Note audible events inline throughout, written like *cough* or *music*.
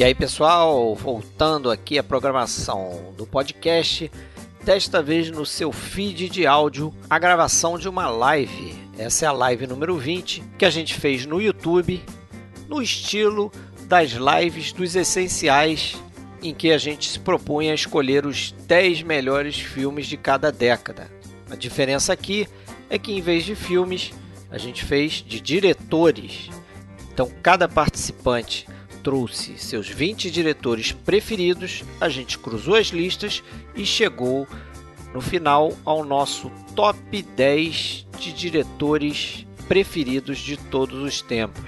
E aí, pessoal, voltando aqui à programação do podcast, desta vez no seu feed de áudio, a gravação de uma live. Essa é a live número 20 que a gente fez no YouTube, no estilo das lives dos essenciais, em que a gente se propunha a escolher os 10 melhores filmes de cada década. A diferença aqui é que em vez de filmes, a gente fez de diretores. Então, cada participante trouxe seus 20 diretores preferidos, a gente cruzou as listas e chegou no final ao nosso top 10 de diretores preferidos de todos os tempos.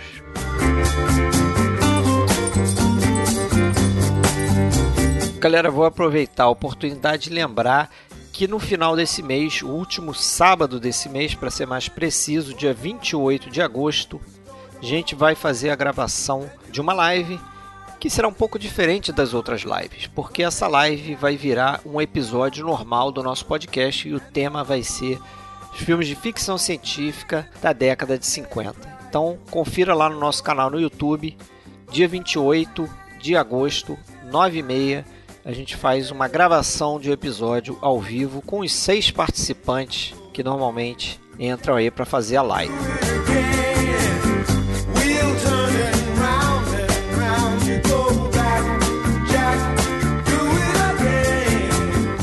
Galera, vou aproveitar a oportunidade de lembrar que no final desse mês, o último sábado desse mês, para ser mais preciso, dia 28 de agosto, a gente vai fazer a gravação de uma live que será um pouco diferente das outras lives, porque essa live vai virar um episódio normal do nosso podcast e o tema vai ser filmes de ficção científica da década de 50. Então, confira lá no nosso canal no YouTube, dia 28 de agosto, 9h30, a gente faz uma gravação de um episódio ao vivo com os seis participantes que normalmente entram aí para fazer a live.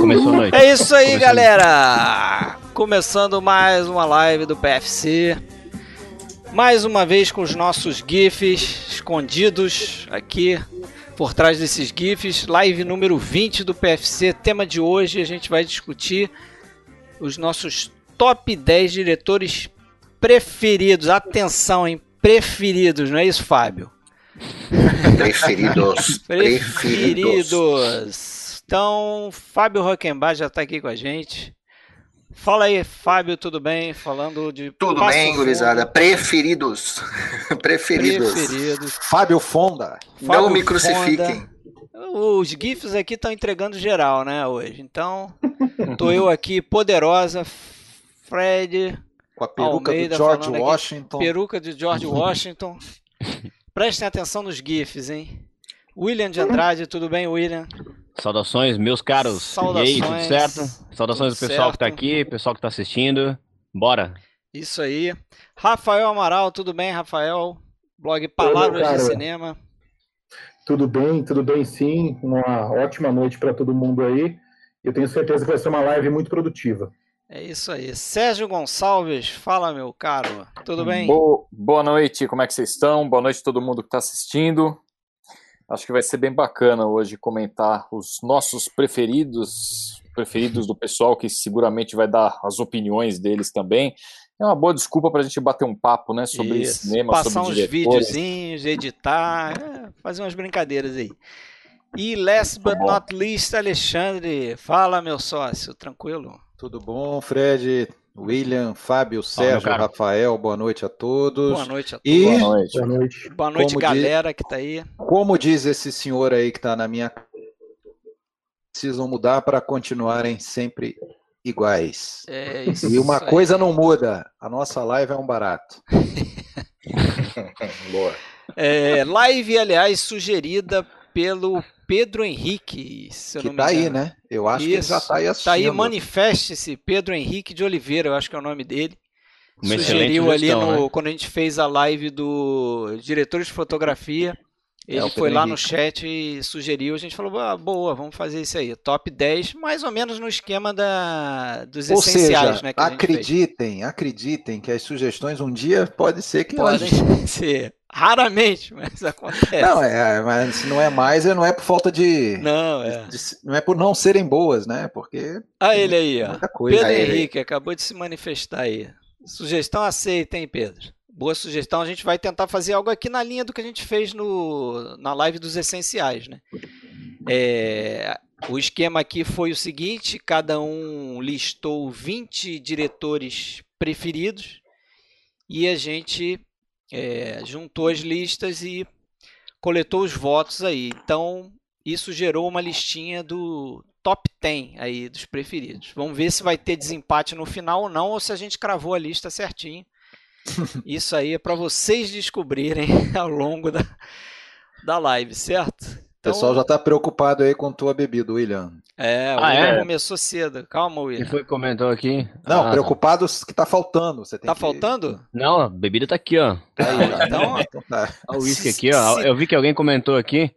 Começou a noite. É isso aí, Começou galera! Começando mais uma live do PFC. Mais uma vez com os nossos GIFs escondidos aqui por trás desses GIFs. Live número 20 do PFC. Tema de hoje a gente vai discutir os nossos top 10 diretores preferidos. Atenção, hein? Preferidos, não é isso, Fábio? Preferidos. *laughs* preferidos. Então, Fábio Rockenbach já está aqui com a gente. Fala aí, Fábio, tudo bem? Falando de. Tudo Passo bem, gurizada. Preferidos. *laughs* Preferidos. Preferidos. Fábio Fonda. Fábio Não me crucifiquem. Fonda. Os GIFs aqui estão entregando geral, né, hoje. Então, tô eu aqui, poderosa, Fred. Com a peruca Almeida, de George Washington. Aqui, peruca de George *laughs* Washington. Prestem atenção nos GIFs, hein? William de Andrade, tudo bem, William? Saudações, meus caros. Saudações. E aí, tudo certo? Saudações tudo do pessoal certo. que tá aqui, pessoal que tá assistindo. Bora. Isso aí. Rafael Amaral, tudo bem, Rafael? Blog Palavras Oi, de Cinema. Tudo bem, tudo bem sim. Uma ótima noite para todo mundo aí. Eu tenho certeza que vai ser uma live muito produtiva. É isso aí. Sérgio Gonçalves, fala, meu caro. Tudo bem? Boa, boa noite, como é que vocês estão? Boa noite a todo mundo que está assistindo. Acho que vai ser bem bacana hoje comentar os nossos preferidos, preferidos do pessoal, que seguramente vai dar as opiniões deles também. É uma boa desculpa para a gente bater um papo, né, sobre Isso. cinema, Passar sobre uns videozinhos, editar, é, fazer umas brincadeiras aí. E last but not least, Alexandre, fala meu sócio, tranquilo? Tudo bom, Fred? William, Fábio, Sérgio, Rafael, boa noite a todos. Boa noite a todos. E... Boa noite. Boa noite, boa noite galera diz... que está aí. Como diz esse senhor aí que está na minha precisam mudar para continuarem sempre iguais. É isso e uma aí. coisa não muda, a nossa live é um barato. Boa. *laughs* É, live, aliás, sugerida pelo Pedro Henrique, se eu que não me tá aí, né? Eu acho Isso. que ele já tá aí assistindo. Tá aí, manifeste-se, Pedro Henrique de Oliveira, eu acho que é o nome dele. Uma Sugeriu ali no, né? quando a gente fez a live do diretor de fotografia. É, ele é, foi lá Henrique. no chat e sugeriu, a gente falou, ah, boa, vamos fazer isso aí. Top 10, mais ou menos no esquema da, dos ou essenciais, seja, né? acreditem, acreditem que as sugestões um dia pode ser que podem *laughs* ser. Raramente, mas acontece. Não, é, mas se não é mais, é, não é por falta de. Não, é. De, não é por não serem boas, né? Porque. Ah, ele aí, ó. Coisa. Pedro aí, Henrique, aí. acabou de se manifestar aí. Sugestão aceita, hein, Pedro? Boa sugestão. A gente vai tentar fazer algo aqui na linha do que a gente fez no, na live dos essenciais, né? É, o esquema aqui foi o seguinte: cada um listou 20 diretores preferidos e a gente é, juntou as listas e coletou os votos aí. Então, isso gerou uma listinha do top 10 aí dos preferidos. Vamos ver se vai ter desempate no final ou não, ou se a gente cravou a lista certinho. *laughs* Isso aí é para vocês descobrirem *laughs* ao longo da, da live, certo? Então, o pessoal já está preocupado aí com tua bebida, William. É, o ah, é? começou cedo. Calma, William. Quem foi que comentou aqui? Não, ah, preocupado que tá faltando. Você tá que... faltando? Não, a bebida tá aqui, ó. Tá aí, *laughs* então, tá. O uísque aqui, ó. Eu vi que alguém comentou aqui.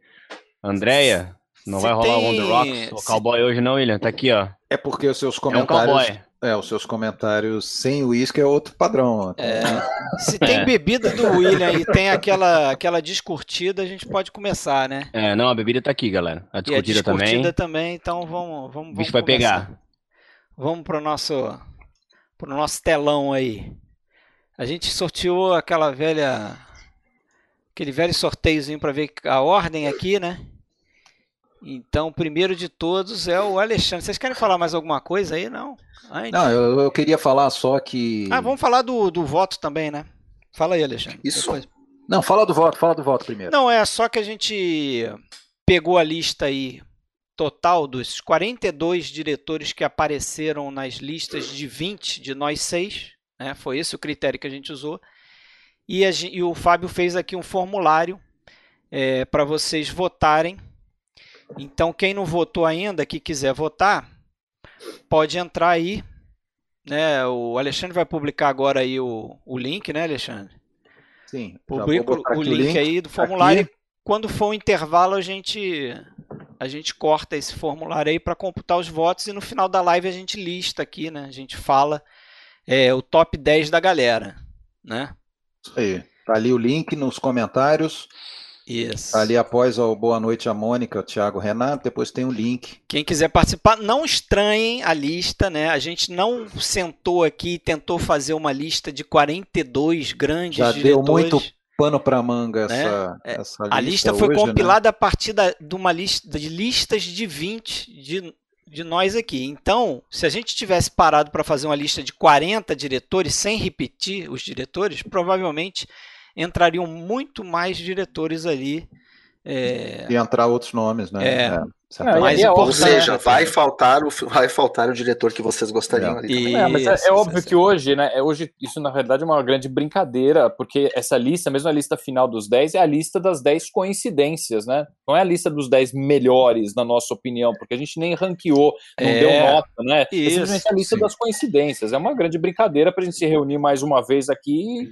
Andréia, não se vai rolar tem... o On The Rocks, o se... cowboy hoje não, William. Tá aqui, ó. É porque os seus comentários... É um cowboy. É, os seus comentários sem uísque é outro padrão. É, *laughs* se tem é. bebida do William e tem aquela, aquela descurtida, a gente pode começar, né? É, não, a bebida tá aqui, galera. A descurtida, e a descurtida também. também, então vamos, vamos, O bicho vai pegar. Vamos pro nosso, pro nosso telão aí. A gente sorteou aquela velha, aquele velho sorteiozinho para ver a ordem aqui, né? Então, o primeiro de todos é o Alexandre. Vocês querem falar mais alguma coisa aí? Não? Antes. Não, eu, eu, queria falar só que. Ah, vamos falar do, do voto também, né? Fala aí, Alexandre. Isso. Depois. Não, fala do voto, fala do voto primeiro. Não, é só que a gente pegou a lista aí total dos 42 diretores que apareceram nas listas de 20 de nós seis. Né? Foi esse o critério que a gente usou. E, a, e o Fábio fez aqui um formulário é, para vocês votarem então, quem não votou ainda, que quiser votar, pode entrar aí. Né? O Alexandre vai publicar agora aí o, o link, né, Alexandre? Sim. Publica o link, link, aí do formulário. Aqui. Quando for o intervalo, a gente a gente corta esse formulário aí para computar os votos e no final da live a gente lista aqui, né? A gente fala é, o top 10 da galera, né? Isso aí. Tá ali o link nos comentários. Isso. Ali após o Boa Noite a Mônica, Thiago Renato, depois tem o um link. Quem quiser participar, não estranhem a lista, né? A gente não sentou aqui e tentou fazer uma lista de 42 grandes Já diretores. deu muito pano para manga né? essa, é, essa lista. A lista foi hoje, né? compilada né? a partir da, de uma lista de listas de 20 de, de nós aqui. Então, se a gente tivesse parado para fazer uma lista de 40 diretores sem repetir os diretores, provavelmente entrariam muito mais diretores ali. É... E entrar outros nomes, né? É. é. Não, mais é ou seja, vai faltar, o, vai faltar o diretor que vocês gostariam é. ali. É, mas é, é óbvio que hoje, né? É hoje, isso na verdade é uma grande brincadeira, porque essa lista, mesmo a lista final dos 10, é a lista das 10 coincidências, né? Não é a lista dos 10 melhores, na nossa opinião, porque a gente nem ranqueou, não é. deu nota, né? Isso, é simplesmente a lista sim. das coincidências. É uma grande brincadeira para a gente se reunir mais uma vez aqui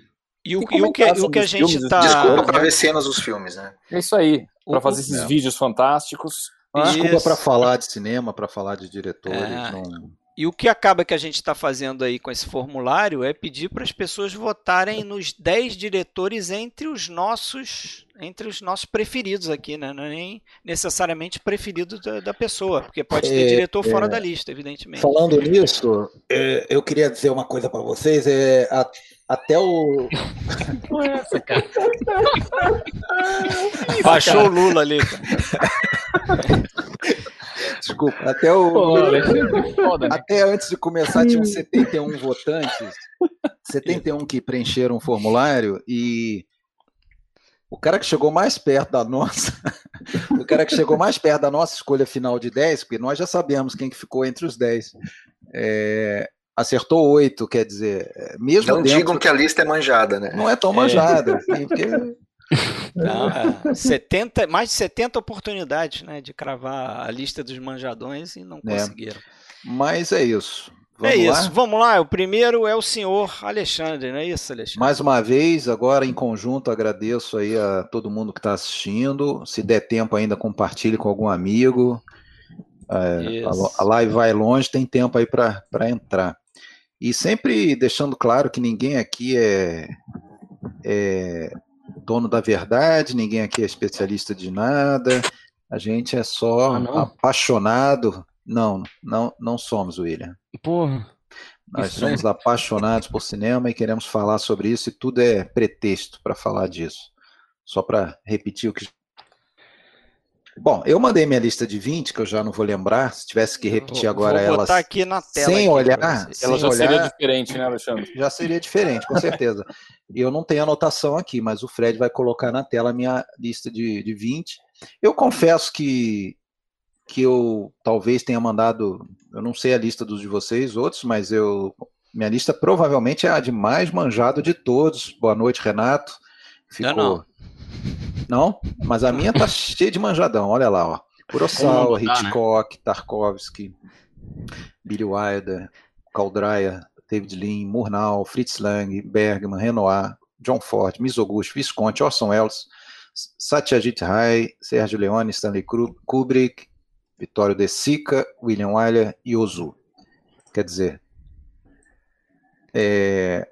e o, e o que, o que a gente está. Desculpa para ver cenas dos filmes, né? É isso aí, para fazer esses é. vídeos fantásticos. Desculpa para falar de cinema, para falar de diretores. É. Não... E o que acaba que a gente está fazendo aí com esse formulário é pedir para as pessoas votarem nos 10 diretores entre os nossos entre os nossos preferidos aqui, né? Não é nem necessariamente preferido da, da pessoa, porque pode ter é, diretor fora é, da lista, evidentemente. Falando nisso, é, eu queria dizer uma coisa para vocês. É, a, até o. *laughs* É essa, cara. Baixou o Lula ali. *laughs* Desculpa, até o. Pô, é foda, né? Até antes de começar, tinham 71 votantes, 71 que preencheram o formulário e o cara que chegou mais perto da nossa, *laughs* o cara que chegou mais perto da nossa escolha final de 10, porque nós já sabemos quem que ficou entre os 10, é, acertou 8, quer dizer, é, mesmo Não dentro, digam que a lista é manjada, né? Não é tão manjada, é. Assim, porque... Não, é, *laughs* 70, mais de 70 oportunidades né, de cravar a lista dos manjadões e não é. conseguiram. Mas é isso. Vamos é isso, lá? vamos lá. O primeiro é o senhor Alexandre, não é isso, Alexandre? Mais uma vez, agora em conjunto, agradeço aí a todo mundo que está assistindo. Se der tempo ainda, compartilhe com algum amigo. É, a, a live vai longe, tem tempo aí para entrar. E sempre deixando claro que ninguém aqui é, é dono da verdade, ninguém aqui é especialista de nada. A gente é só ah, apaixonado. Não, não, não somos, William. Porra. Nós somos apaixonados por cinema e queremos falar sobre isso, e tudo é pretexto para falar disso. Só para repetir o que. Bom, eu mandei minha lista de 20, que eu já não vou lembrar. Se tivesse que repetir vou, agora vou botar aqui na tela. Sem aqui olhar. Ela já olhar, seria diferente, né, Alexandre? Já seria diferente, com certeza. eu não tenho anotação aqui, mas o Fred vai colocar na tela a minha lista de, de 20. Eu confesso que que eu talvez tenha mandado, eu não sei a lista dos de vocês, outros, mas eu minha lista provavelmente é a de mais manjado de todos. Boa noite, Renato. Ficou... Não, não. Não, mas a minha tá *laughs* cheia de manjadão. Olha lá, ó. Kurosawa, né? Hitchcock, né? Tarkovsky, Billy Wilder, Caldraia, David Lean, Murnau, Fritz Lang, Bergman, Renoir, John Ford, Mizoguchi, Visconti, Orson Welles, Satyajit Ray, Sergio Leone, Stanley Kubrick, Vitório De Sica, William Wyler e Ozu. Quer dizer, é...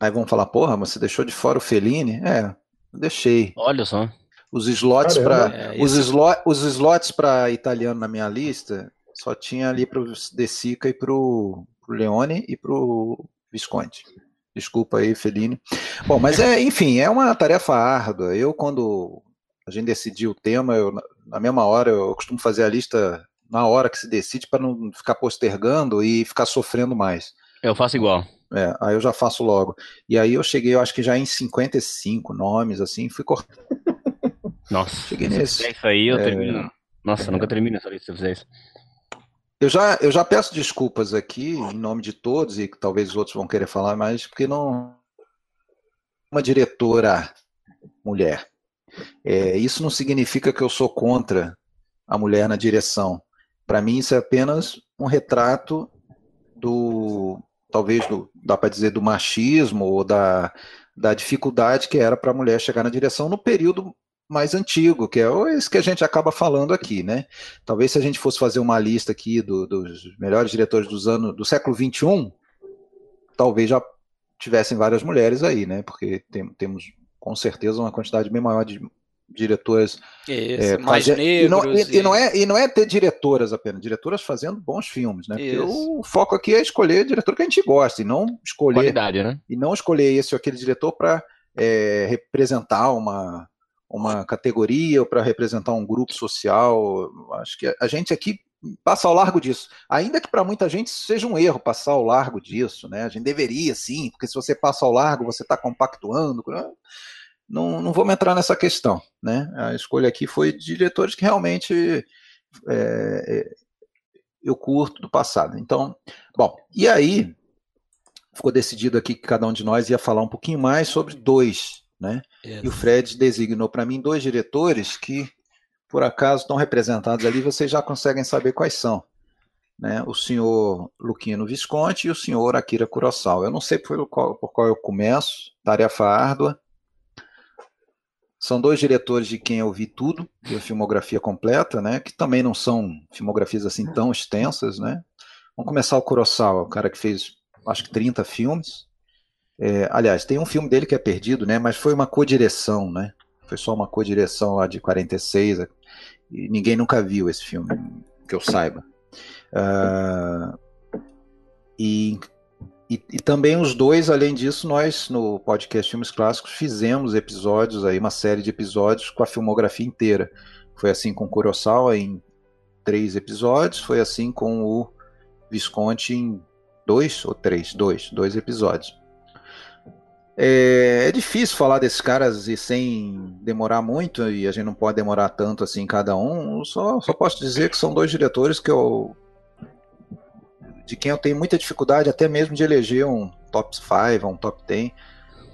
aí vão falar, porra, mas você deixou de fora o Fellini? É, deixei. Olha só. Os slots para é, os, slot, os slots para italiano na minha lista só tinha ali para o De Sica e para o Leone e para o Visconti. Desculpa aí, Fellini. Bom, mas é, enfim, é uma tarefa árdua. Eu, quando a gente decidiu o tema, eu, na mesma hora, eu costumo fazer a lista na hora que se decide para não ficar postergando e ficar sofrendo mais. Eu faço igual. É, aí eu já faço logo. E aí eu cheguei, eu acho que já em 55 nomes, assim, fui cortando. *laughs* Nossa, cheguei nesse. Isso aí eu é, termino. Nossa, é, nunca termino essa lista se fizer isso. Eu já, eu já peço desculpas aqui, em nome de todos, e talvez os outros vão querer falar mais, porque não. Uma diretora mulher. É, isso não significa que eu sou contra a mulher na direção. Para mim, isso é apenas um retrato do, talvez, do, dá para dizer, do machismo ou da, da dificuldade que era para a mulher chegar na direção no período mais antigo, que é esse que a gente acaba falando aqui, né? Talvez se a gente fosse fazer uma lista aqui do, dos melhores diretores dos anos do século XXI, talvez já tivessem várias mulheres aí, né? Porque tem, temos com certeza uma quantidade bem maior de diretoras é, mais fazer, negros e não, e, e, não é e não é ter diretoras apenas diretoras fazendo bons filmes né? Porque o foco aqui é escolher diretor que a gente gosta e não escolher Qualidade, né? e não escolher esse ou aquele diretor para é, representar uma uma categoria ou para representar um grupo social. Acho que a gente aqui passa ao largo disso. Ainda que para muita gente seja um erro passar ao largo disso né? A gente deveria sim porque se você passa ao largo você está compactuando não, não vamos entrar nessa questão. Né? A escolha aqui foi de diretores que realmente é, é, eu curto do passado. Então, bom, e aí ficou decidido aqui que cada um de nós ia falar um pouquinho mais sobre dois. Né? E o Fred designou para mim dois diretores que, por acaso, estão representados ali, vocês já conseguem saber quais são. Né? O senhor Luquino Visconti e o senhor Akira Kurosawa. Eu não sei por qual, por qual eu começo, tarefa árdua, são dois diretores de quem eu vi tudo, de filmografia completa, né? Que também não são filmografias assim tão extensas, né? Vamos começar o Kurosawa, o cara que fez acho que 30 filmes. É, aliás, tem um filme dele que é perdido, né? Mas foi uma co-direção, né? Foi só uma co-direção lá de 46. E ninguém nunca viu esse filme, que eu saiba. Uh, e e, e, também os dois, além disso, nós no podcast Filmes Clássicos fizemos episódios aí, uma série de episódios com a filmografia inteira. Foi assim com Kurosawa em três episódios, foi assim com o Visconti em dois ou três, dois, dois episódios. É, é, difícil falar desses caras e sem demorar muito, e a gente não pode demorar tanto assim cada um. Só, só posso dizer que são dois diretores que eu de quem eu tenho muita dificuldade até mesmo de eleger um top 5, um top 10.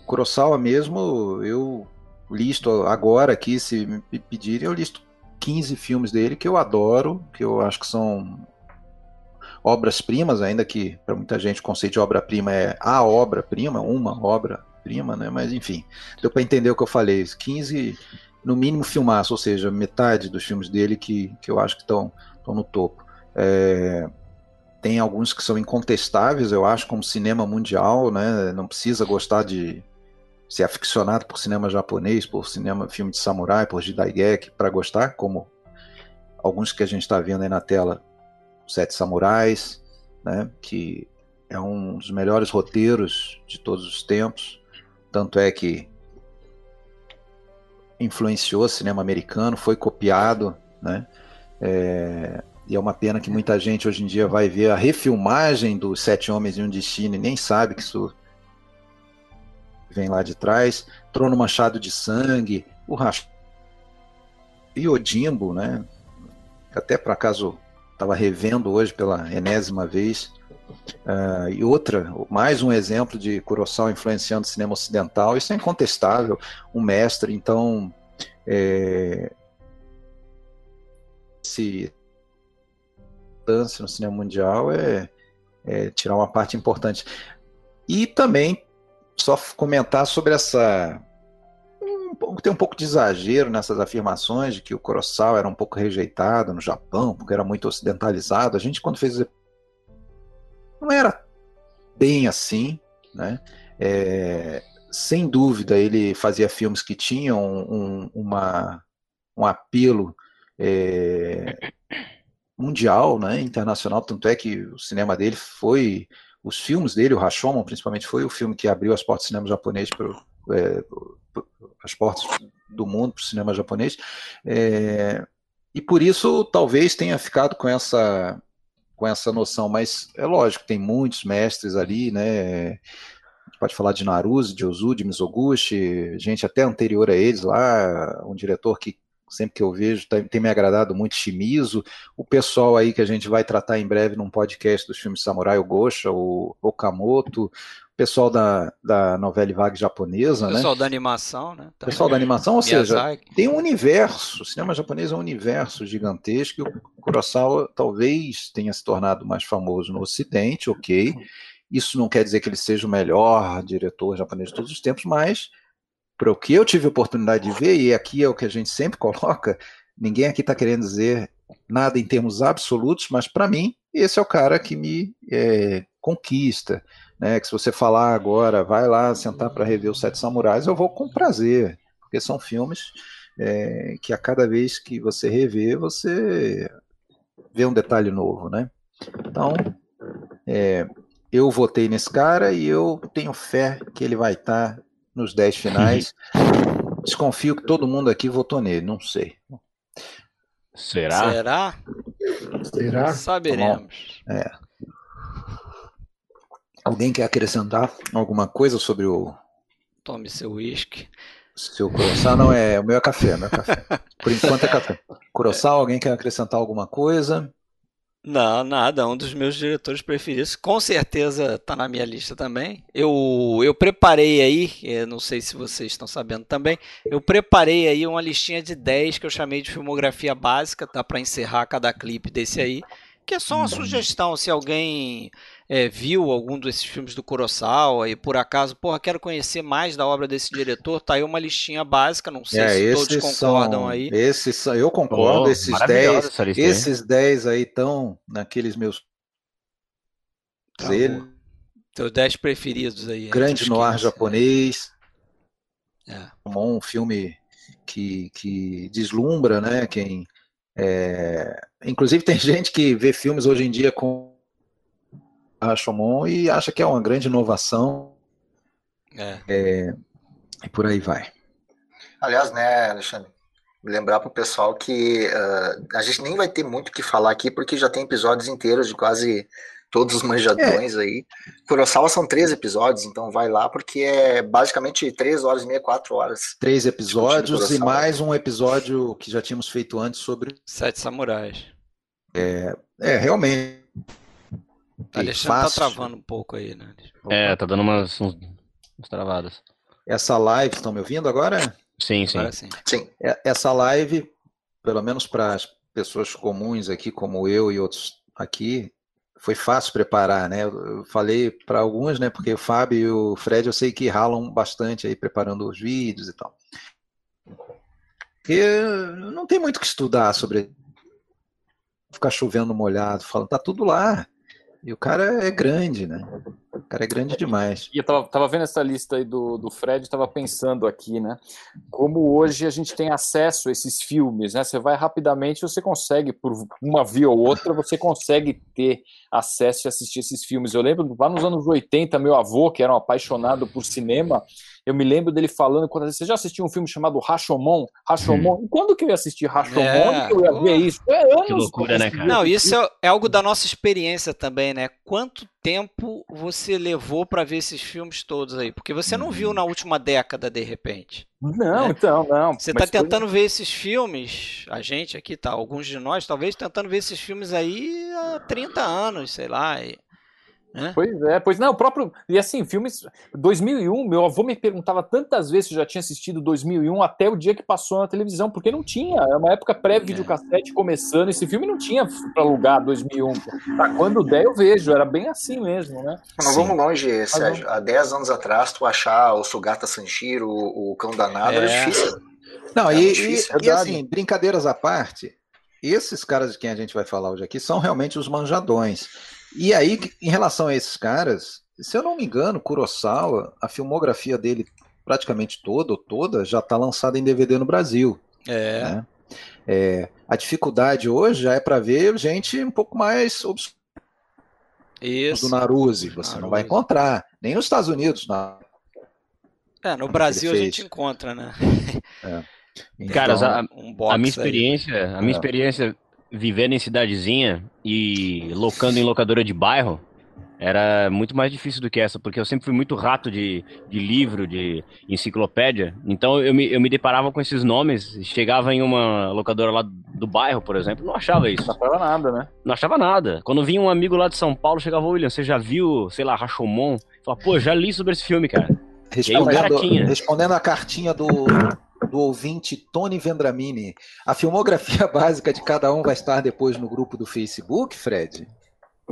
Kurosawa mesmo, eu listo agora aqui, se me pedirem, eu listo 15 filmes dele que eu adoro, que eu acho que são obras-primas, ainda que para muita gente o conceito de obra-prima é a obra-prima, uma obra-prima, né? Mas enfim, deu para entender o que eu falei. 15, no mínimo, filmaço, ou seja, metade dos filmes dele que, que eu acho que estão no topo. É, tem alguns que são incontestáveis, eu acho, como cinema mundial, né? Não precisa gostar de ser aficionado por cinema japonês, por cinema, filme de samurai, por Jidaigeki, para gostar, como alguns que a gente está vendo aí na tela, Sete Samurais, né? Que é um dos melhores roteiros de todos os tempos. Tanto é que influenciou o cinema americano, foi copiado, né? É, e é uma pena que muita gente hoje em dia vai ver a refilmagem dos Sete Homens e um Destino e nem sabe que isso vem lá de trás. Trono Machado de Sangue, o Rach... e Odimbo, né? Até por acaso estava revendo hoje pela enésima vez. Uh, e outra, mais um exemplo de Kurosawa influenciando o cinema ocidental, isso é incontestável, um mestre, então é, se no cinema mundial é, é tirar uma parte importante. E também só comentar sobre essa tem um pouco de exagero nessas afirmações de que o Kurosawa era um pouco rejeitado no Japão, porque era muito ocidentalizado. A gente, quando fez não era bem assim, né? É, sem dúvida, ele fazia filmes que tinham um, uma, um apelo é, mundial, né, internacional, tanto é que o cinema dele foi, os filmes dele, o Rashomon principalmente, foi o filme que abriu as portas do cinema japonês para é, as portas do mundo para o cinema japonês, é, e por isso talvez tenha ficado com essa com essa noção, mas é lógico, tem muitos mestres ali, né? pode falar de Naruto, de Ozu, de Mizoguchi, gente até anterior a eles lá, um diretor que sempre que eu vejo tem, tem, me agradado muito, Shimizu, o pessoal aí que a gente vai tratar em breve num podcast dos filmes Samurai, o Gosha, o Okamoto, pessoal da, da novela vague japonesa, pessoal né? Pessoal da animação, né? Também. Pessoal da animação, ou seja, tem um universo, o cinema japonês é um universo gigantesco, e o Kurosawa talvez tenha se tornado mais famoso no ocidente, ok, isso não quer dizer que ele seja o melhor diretor japonês de todos os tempos, mas para o que eu tive oportunidade de ver, e aqui é o que a gente sempre coloca, ninguém aqui está querendo dizer nada em termos absolutos, mas para mim, esse é o cara que me é, conquista né, que se você falar agora, vai lá sentar para rever os Sete Samurais, eu vou com prazer, porque são filmes é, que a cada vez que você rever, você vê um detalhe novo, né? Então, é, eu votei nesse cara e eu tenho fé que ele vai estar tá nos dez finais. *laughs* Desconfio que todo mundo aqui votou nele, não sei. Será? Será? Será? Saberemos. É. Alguém quer acrescentar alguma coisa sobre o. Tome seu uísque. Seu Coroçal não é. O meu é café, meu é café. *laughs* Por enquanto é café. Coroçal, alguém quer acrescentar alguma coisa? Não, nada. Um dos meus diretores preferidos. Com certeza está na minha lista também. Eu, eu preparei aí, eh, não sei se vocês estão sabendo também, eu preparei aí uma listinha de 10 que eu chamei de filmografia básica, tá? Para encerrar cada clipe desse aí. Que é só uma sugestão. Se alguém é, viu algum desses filmes do Kurosawa e por acaso, porra, quero conhecer mais da obra desse diretor, tá aí uma listinha básica, não sei é, se todos concordam são, aí. Esses são, eu concordo, oh, esses 10, esses 10 aí estão naqueles meus tá ele. Teus 10 preferidos aí. Grande noir japonês. É. Um filme que, que deslumbra, né? Quem, é... Inclusive tem *laughs* gente que vê filmes hoje em dia com Rashomon e acha que é uma grande inovação. É. é e por aí vai. Aliás, né, Alexandre? Lembrar para o pessoal que uh, a gente nem vai ter muito o que falar aqui, porque já tem episódios inteiros de quase todos os manjadões é. aí. Kurosawa são três episódios, então vai lá, porque é basicamente três horas e meia, quatro horas. Três episódios e mais um episódio que já tínhamos feito antes sobre. Sete Samurais. É, é realmente Alexandre tá travando um pouco aí, né? É, tá dando umas, uns, umas travadas. Essa live, estão me ouvindo agora? Sim, sim. Agora sim. sim. É, essa live, pelo menos para as pessoas comuns aqui, como eu e outros aqui, foi fácil preparar, né? Eu falei para alguns, né? Porque o Fábio e o Fred eu sei que ralam bastante aí preparando os vídeos e tal. Porque não tem muito o que estudar sobre ficar chovendo molhado, falando, tá tudo lá. E o cara é grande, né? cara é grande demais. E eu tava, tava vendo essa lista aí do, do Fred, tava pensando aqui, né? Como hoje a gente tem acesso a esses filmes, né? Você vai rapidamente, você consegue, por uma via ou outra, você consegue ter acesso e assistir esses filmes. Eu lembro, lá nos anos 80, meu avô, que era um apaixonado por cinema, eu me lembro dele falando, quando você já assistiu um filme chamado Rashomon? Rashomon? Hum. Quando que eu ia assistir Rashomon? É, eu ia ver isso? É anos que loucura, né, cara? Não, isso é, é, algo da nossa experiência também, né? Quanto tempo você levou para ver esses filmes todos aí? Porque você não viu na última década, de repente. Não, né? então, não. Você está tentando foi... ver esses filmes, a gente aqui tá, alguns de nós, talvez, tentando ver esses filmes aí há 30 anos, sei lá. E... É? Pois é, pois não, o próprio. E assim, filmes. 2001, meu avô me perguntava tantas vezes se eu já tinha assistido 2001 até o dia que passou na televisão, porque não tinha. Era uma época pré-videocassete começando. Esse filme não tinha para alugar 2001. Pra quando der, eu vejo. Era bem assim mesmo, né? Não vamos longe, Sérgio. Há 10 anos atrás, tu achar o Sugata Sanjiro, o Cão Danado, é. era difícil. Não, e, difícil, e, e assim, brincadeiras à parte, esses caras de quem a gente vai falar hoje aqui são realmente os manjadões. E aí, em relação a esses caras, se eu não me engano, Kurosawa, a filmografia dele praticamente toda ou toda já está lançada em DVD no Brasil. É. Né? é. A dificuldade hoje já é para ver gente um pouco mais obscura. Isso. Do Naruse, você Naruse. não vai encontrar. Nem nos Estados Unidos. Na... É, no Brasil a gente encontra, né? É. *laughs* Então, Cara, a, um a minha experiência, aí. a minha é. experiência vivendo em cidadezinha e locando em locadora de bairro era muito mais difícil do que essa, porque eu sempre fui muito rato de, de livro, de enciclopédia. Então eu me, eu me deparava com esses nomes, chegava em uma locadora lá do bairro, por exemplo, não achava isso. Não achava nada, né? Não achava nada. Quando vinha um amigo lá de São Paulo, chegava, William, você já viu, sei lá, Rashomon? Falava, pô, já li sobre esse filme, cara. Respondendo, respondendo a cartinha do, do ouvinte Tony Vendramini. A filmografia *laughs* básica de cada um vai estar depois no grupo do Facebook, Fred?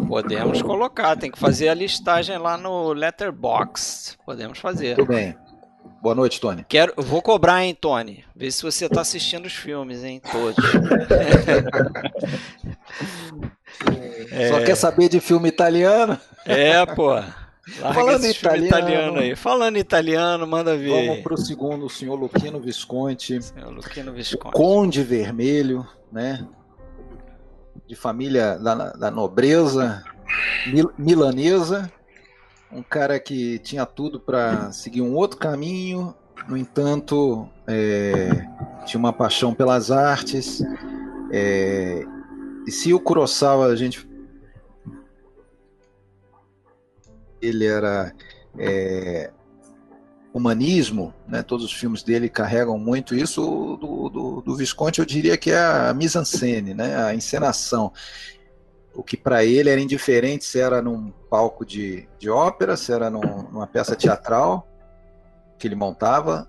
Podemos colocar, tem que fazer a listagem lá no Letterboxd. Podemos fazer. Tudo bem. Boa noite, Tony. Quero, vou cobrar, hein, Tony? Vê se você está assistindo os filmes, hein, todos. é... *laughs* Só quer saber de filme italiano? É, pô. Falando italiano, italiano, aí. Falando italiano, manda ver. Vamos para o segundo, o senhor Luquino Visconti. Senhor Luquino Visconti. Conde Vermelho, né? De família da, da nobreza mil, milanesa. Um cara que tinha tudo para seguir um outro caminho, no entanto, é, tinha uma paixão pelas artes. É, e se o Kurosawa a gente ele era é, humanismo, né? todos os filmes dele carregam muito isso. Do, do, do Visconti, eu diria que é a mise-en-scène, né? a encenação. O que para ele era indiferente se era num palco de, de ópera, se era num, numa peça teatral que ele montava,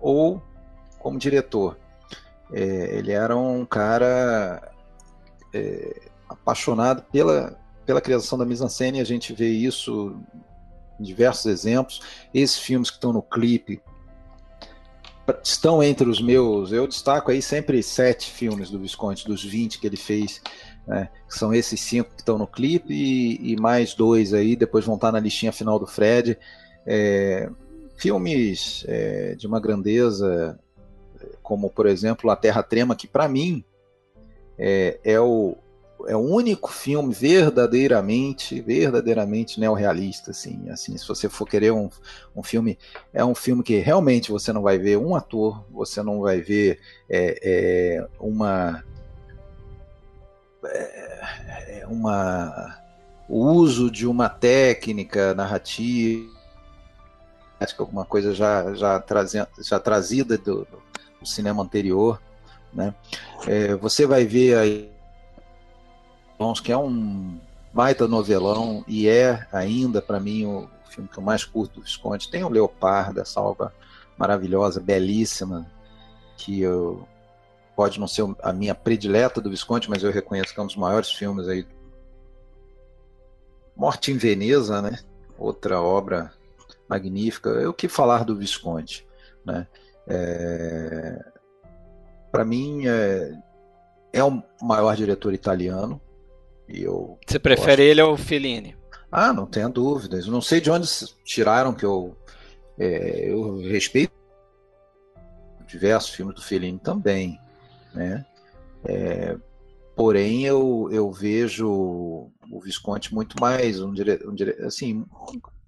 ou como diretor. É, ele era um cara é, apaixonado pela, pela criação da mise-en-scène, a gente vê isso em diversos exemplos. Esses filmes que estão no clipe estão entre os meus. Eu destaco aí sempre sete filmes do Visconti, dos 20 que ele fez. Né? São esses cinco que estão no clipe e, e, mais dois aí, depois vão estar na listinha final do Fred. É, filmes é, de uma grandeza, como por exemplo A Terra Trema, que para mim é, é o, é o único filme verdadeiramente, verdadeiramente neorrealista, assim, assim, se você for querer um, um filme, é um filme que realmente você não vai ver um ator, você não vai ver é, é, uma é, é uma o uso de uma técnica narrativa alguma coisa já já, trazendo, já trazida do, do cinema anterior né? É, você vai ver aí que é um baita novelão e é ainda para mim o filme que eu mais curto do Visconti. Tem o Leopardo, essa obra maravilhosa, belíssima, que eu pode não ser a minha predileta do Visconti, mas eu reconheço que é um dos maiores filmes aí. Morte em Veneza, né? Outra obra magnífica. O que falar do Visconti, né? É... Para mim é... é o maior diretor italiano, e eu Você prefere ele ou Fellini? Ah, não tenha dúvidas. Não sei de onde tiraram que eu, é, eu respeito diversos filmes do Fellini também, né? É, porém, eu, eu vejo o Visconti muito mais um, dire, um dire, assim,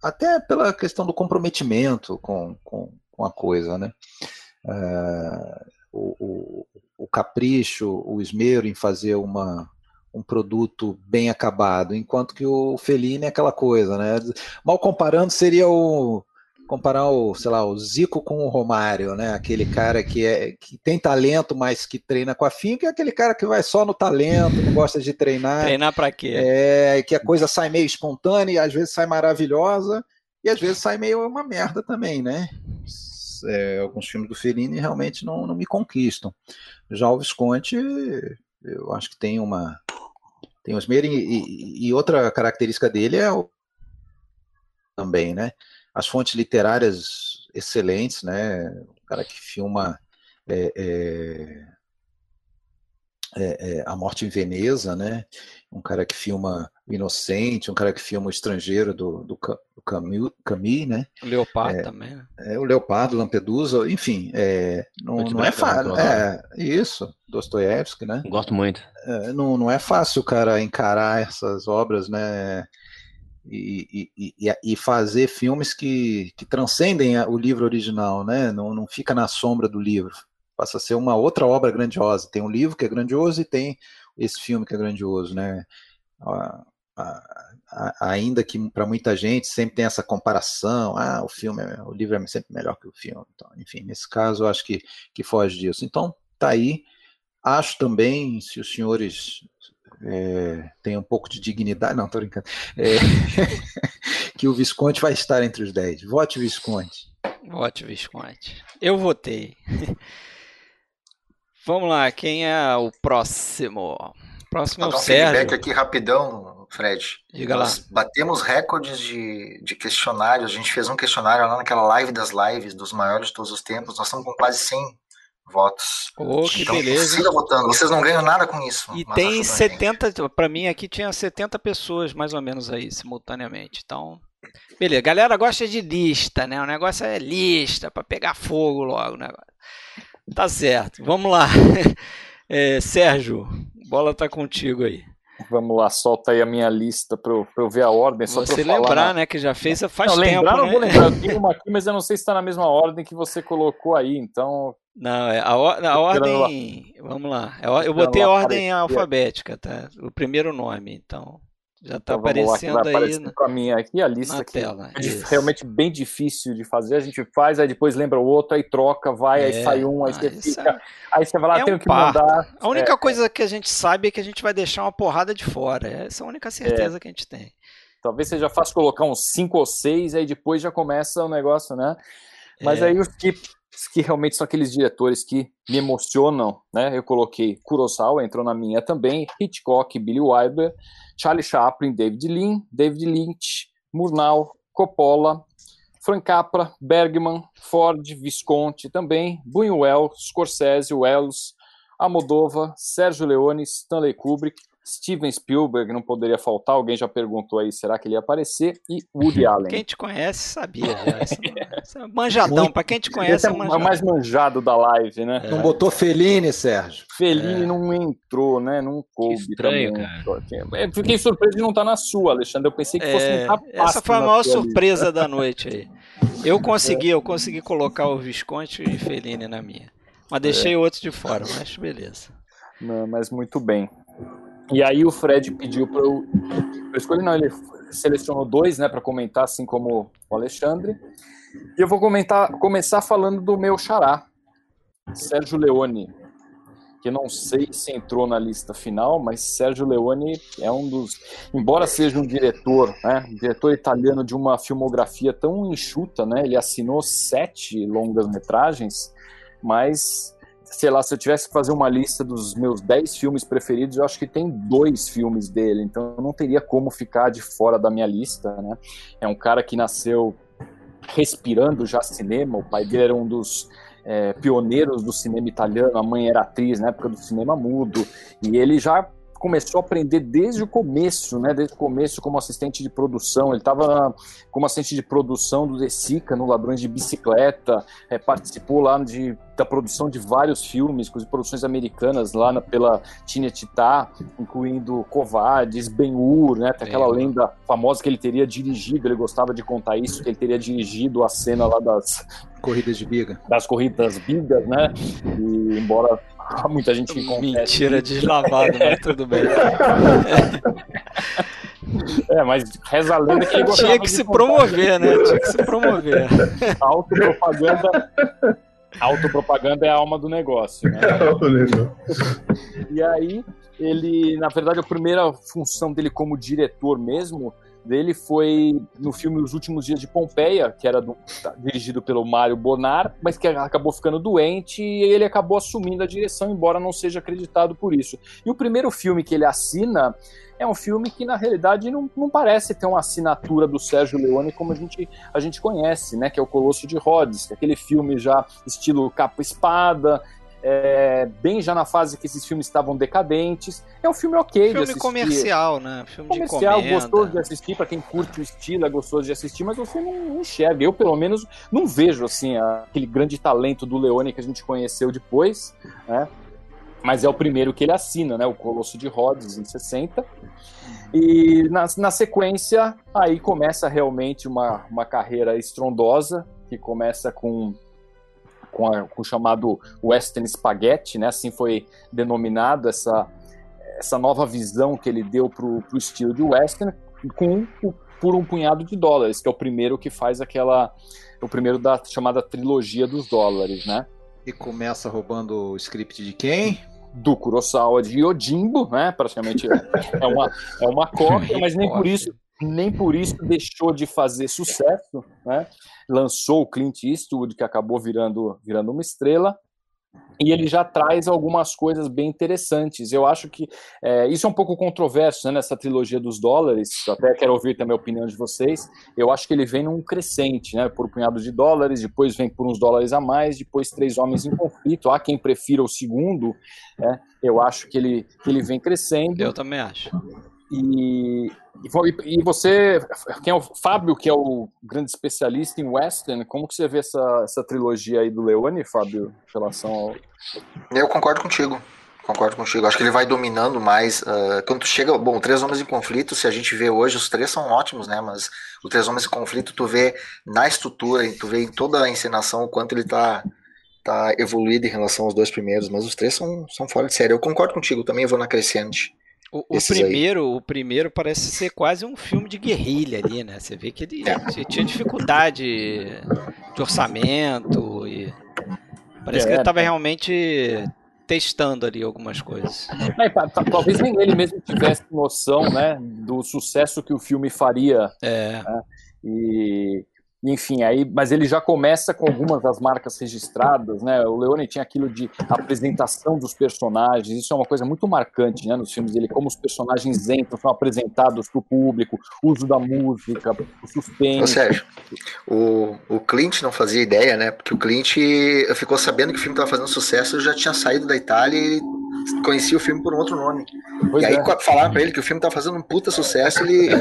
até pela questão do comprometimento com, com, com a coisa, né? É, o, o, o capricho, o esmero em fazer uma, um produto bem acabado, enquanto que o Fellini é aquela coisa, né? Mal comparando, seria o comparar o, sei lá, o Zico com o Romário, né? Aquele cara que é que tem talento, mas que treina com a finca, e aquele cara que vai só no talento, não gosta de treinar. Treinar para quê? É, que a coisa sai meio espontânea, e às vezes sai maravilhosa, e às vezes sai meio uma merda também, né? É, alguns filmes do Fellini realmente não, não me conquistam. Já o Visconti, eu acho que tem uma tem os e, e, e outra característica dele é o também, né? as fontes literárias excelentes, né? O cara que filma é, é, é, é, A Morte em Veneza, né? Um cara que filma O Inocente, um cara que filma O Estrangeiro do, do, do Camus, Camus, né? O Leopardo é, também. Né? É, o Leopardo, Lampedusa, enfim, é, não, não é fácil. É, isso, Dostoiévski, né? Gosto muito. não, não é fácil o cara encarar essas obras, né? e, e, e, fazer filmes que, que transcendem o livro original, né? Não, não fica na sombra do livro. Passa a ser uma outra obra grandiosa. Tem um livro que é grandioso e tem esse filme que é grandioso, né? A, a, a, ainda que para muita gente sempre tem essa comparação, ah, o filme, é, o livro é sempre melhor que o filme. Então, enfim, nesse caso eu acho que, que foge disso. Então, tá aí. Acho também, se os senhores é, tem um pouco de dignidade, não, estou brincando, é, *laughs* que o Visconde vai estar entre os 10. Vote Visconde. Vote Visconde. Eu votei. *laughs* Vamos lá, quem é o próximo? Próximo é o Sérgio. feedback aqui rapidão, Fred. Diga Nós lá. batemos recordes de, de questionários. A gente fez um questionário lá naquela live das lives dos maiores de todos os tempos. Nós estamos com quase 100 votos. Oh, que então, beleza. Siga votando, vocês não ganham nada com isso. E tem 70, para mim aqui tinha 70 pessoas mais ou menos aí simultaneamente. Então, beleza. Galera gosta de lista, né? O negócio é lista para pegar fogo logo, né? Tá certo. Vamos lá. *laughs* É, Sérgio, bola tá contigo aí. Vamos lá, solta aí a minha lista para eu, eu, ver a ordem. Só você lembrar, né? Que já fez faz não, tempo. Lembrar, né? não vou lembrar. Eu tenho *laughs* uma aqui, mas eu não sei se está na mesma ordem que você colocou aí. Então. Não, é a, or a ordem. Vamos lá. Eu botei a ordem alfabética, tá? O primeiro nome, então. Já está então, aparecendo lá, aí na, para mim aqui a lista aqui. Tela, é realmente bem difícil de fazer. A gente faz, aí depois lembra o outro, aí troca, vai, é, aí sai um, aí ah, você fica. É... Aí você vai lá, é tem um que parto. mandar. A única é, coisa que a gente sabe é que a gente vai deixar uma porrada de fora. Essa é a única certeza é. que a gente tem. Talvez seja fácil colocar uns cinco ou seis, aí depois já começa o negócio, né? Mas é. aí os que que realmente são aqueles diretores que me emocionam, né? Eu coloquei Kurosawa, entrou na minha também, Hitchcock, Billy Wilder, Charlie Chaplin, David Lean, David Lynch, Murnau, Coppola, Frank Capra, Bergman, Ford, Visconti também, Buñuel, Scorsese, Wells, Amodova, Sérgio Leone, Stanley Kubrick, Steven Spielberg não poderia faltar, alguém já perguntou aí, será que ele ia aparecer? E Woody *laughs* Allen. Quem te conhece sabia já. É manjadão, para quem te conhece é, é mais manjado da live, né? Não botou Feline, Sérgio. Feline é. não entrou, né? Não coube. Que estranho, cara. fiquei surpreso de não estar tá na sua, Alexandre. Eu pensei que fosse é, Essa foi a maior surpresa lista. da *laughs* noite aí. Eu consegui, eu consegui colocar o Visconti e Feline na minha. Mas deixei é. outro de fora, mas beleza. Não, mas muito bem. E aí o Fred pediu para eu, eu escolher, não, ele selecionou dois, né, para comentar, assim como o Alexandre. E eu vou comentar, começar falando do meu xará, Sérgio Leone, que não sei se entrou na lista final, mas Sérgio Leone é um dos, embora seja um diretor, né, um diretor italiano de uma filmografia tão enxuta, né, ele assinou sete longas metragens, mas sei lá, se eu tivesse que fazer uma lista dos meus 10 filmes preferidos, eu acho que tem dois filmes dele, então eu não teria como ficar de fora da minha lista, né? É um cara que nasceu respirando já cinema, o pai dele era um dos é, pioneiros do cinema italiano, a mãe era atriz na época do cinema mudo, e ele já começou a aprender desde o começo, né? Desde o começo como assistente de produção. Ele estava como assistente de produção do Desica no Ladrões de Bicicleta, é, participou lá de, da produção de vários filmes, com produções americanas lá na, pela Tinetitá, incluindo Covades, Ben-Hur, né? Tem aquela lenda famosa que ele teria dirigido, ele gostava de contar isso, que ele teria dirigido a cena lá das corridas de biga. Das corridas bigas, né? E embora muita gente que Mentira deslavado, mas tudo bem. *laughs* É, mas reza a lenda que ele Tinha que se promover, né? Tinha que se promover. A *laughs* autopropaganda. Autopropaganda é a alma do negócio, né? e aí, ele, na verdade, a primeira função dele como diretor mesmo dele foi no filme Os Últimos Dias de Pompeia, que era do, tá, dirigido pelo Mário Bonar, mas que acabou ficando doente e ele acabou assumindo a direção, embora não seja acreditado por isso. E o primeiro filme que ele assina é um filme que na realidade não, não parece ter uma assinatura do Sérgio Leone como a gente, a gente conhece, né? Que é o Colosso de Rhodes, é aquele filme já estilo capa-espada, é, bem já na fase que esses filmes estavam decadentes. É um filme ok filme de assistir. comercial, né? Filme comercial, de gostoso de assistir, para quem curte o estilo, é gostoso de assistir, mas você não enxerga. Eu, pelo menos, não vejo assim aquele grande talento do Leone que a gente conheceu depois, né? Mas é o primeiro que ele assina, né? O Colosso de Rhodes, em 60. E na, na sequência, aí começa realmente uma, uma carreira estrondosa, que começa com com, a, com o chamado Western Spaghetti, né? Assim foi denominado essa, essa nova visão que ele deu para o estilo de Western, com por um punhado de dólares, que é o primeiro que faz aquela. O primeiro da chamada trilogia dos dólares, né? E começa roubando o script de quem? Do Kurosawa de Yojimbo, né? Praticamente é uma, é uma cópia, *laughs* mas nem por isso nem por isso deixou de fazer sucesso, né? Lançou o Clint Eastwood, que acabou virando, virando uma estrela, e ele já traz algumas coisas bem interessantes. Eu acho que é, isso é um pouco controverso né, nessa trilogia dos dólares. Eu até quero ouvir também a opinião de vocês. Eu acho que ele vem num crescente, né, por um punhado de dólares, depois vem por uns dólares a mais, depois três homens em conflito. Há quem prefira o segundo. Né, eu acho que ele, que ele vem crescendo. Eu também acho. E, e você, quem é o Fábio, que é o grande especialista em western, como que você vê essa, essa trilogia aí do Leone, Fábio, em relação ao... Eu concordo contigo, concordo contigo. Acho que ele vai dominando mais. Uh, quando tu chega, bom, Três Homens em Conflito, se a gente vê hoje, os três são ótimos, né? Mas o Três Homens em Conflito, tu vê na estrutura, tu vê em toda a encenação o quanto ele tá, tá evoluído em relação aos dois primeiros, mas os três são, são fora de série. Eu concordo contigo, também vou na crescente. O, o primeiro, aí. o primeiro parece ser quase um filme de guerrilha ali, né? Você vê que ele é. tinha dificuldade de orçamento e parece é, que ele estava é. realmente testando ali algumas coisas. É, talvez nem ele mesmo tivesse noção, né, do sucesso que o filme faria. É. Né? E enfim, aí, mas ele já começa com algumas das marcas registradas, né? O Leone tinha aquilo de apresentação dos personagens, isso é uma coisa muito marcante, né, nos filmes dele, como os personagens entram, são apresentados para o público, uso da música, o suspense. Ô, Sérgio, o, o Clint não fazia ideia, né? Porque o Clint ficou sabendo que o filme estava fazendo sucesso, já tinha saído da Itália e conhecia o filme por um outro nome. Pois e aí é. falaram para ele que o filme estava fazendo um puta sucesso, ele... *laughs*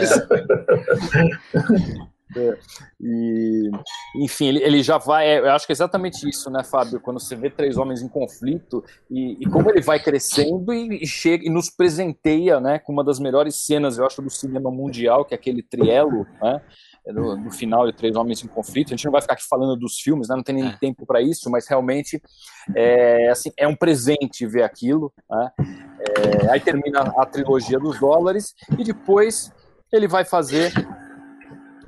*laughs* É, e, enfim, ele, ele já vai. É, eu acho que é exatamente isso, né, Fábio? Quando você vê três homens em conflito e, e como ele vai crescendo e, e, chega e nos presenteia, né, com uma das melhores cenas, eu acho, do cinema mundial, que é aquele trielo, né? No, no, final de Três Homens em Conflito. A gente não vai ficar aqui falando dos filmes, né? não tem nem é. tempo para isso, mas realmente é, assim, é um presente ver aquilo. Né? É, aí termina a trilogia dos dólares e depois ele vai fazer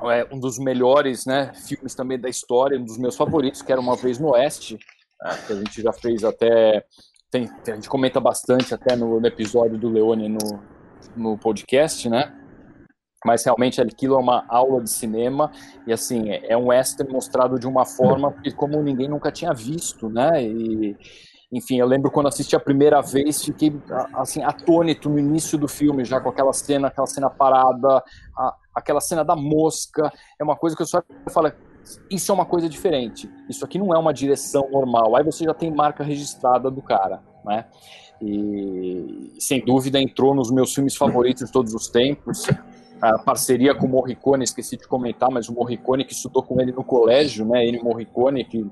é um dos melhores né, filmes também da história, um dos meus favoritos, que era Uma Vez no Oeste, né, que a gente já fez até. Tem, a gente comenta bastante até no, no episódio do Leone no, no podcast, né? Mas realmente aquilo é uma aula de cinema e assim é um western mostrado de uma forma que como ninguém nunca tinha visto, né? E, enfim, eu lembro quando assisti a primeira vez, fiquei assim atônito no início do filme, já com aquela cena, aquela cena parada, a, aquela cena da mosca, é uma coisa que eu só falo, isso é uma coisa diferente. Isso aqui não é uma direção normal. Aí você já tem marca registrada do cara, né? e sem dúvida entrou nos meus filmes favoritos de todos os tempos. A parceria com o Morricone, esqueci de comentar, mas o Morricone que estudou com ele no colégio, né? Ele Morricone que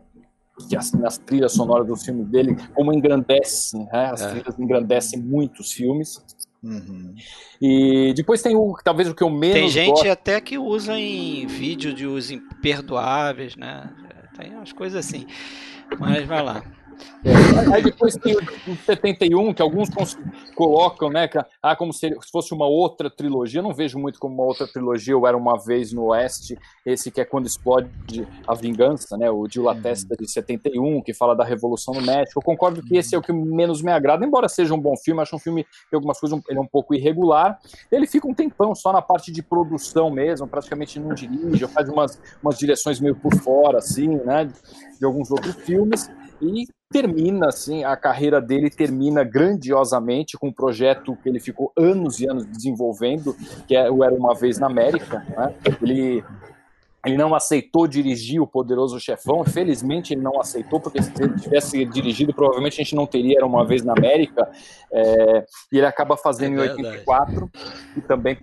que as, nas trilhas sonoras do filme dele, como engrandece, né? as é. trilhas engrandecem muito os filmes. Uhum. E depois tem o talvez o que eu menos Tem gente gosto. até que usa em vídeo de os imperdoáveis, né? Tem umas coisas assim. Mas vai lá. É, aí depois tem o 71, que alguns colocam, né, ah, como se fosse uma outra trilogia. Eu não vejo muito como uma outra trilogia. Eu era uma vez no Oeste, esse que é quando explode a vingança, né, o de La. Testa de 71, que fala da Revolução no México. Eu concordo que esse é o que menos me agrada, embora seja um bom filme. Acho um filme que algumas coisas ele é um pouco irregular. Ele fica um tempão só na parte de produção mesmo, praticamente não dirige, faz umas, umas direções meio por fora, assim, né, de alguns outros filmes e termina assim, a carreira dele termina grandiosamente com um projeto que ele ficou anos e anos desenvolvendo, que é o Era Uma Vez na América. Né? Ele, ele não aceitou dirigir o Poderoso Chefão, felizmente ele não aceitou, porque se ele tivesse dirigido, provavelmente a gente não teria Era Uma Vez na América, é, e ele acaba fazendo é em 84, e também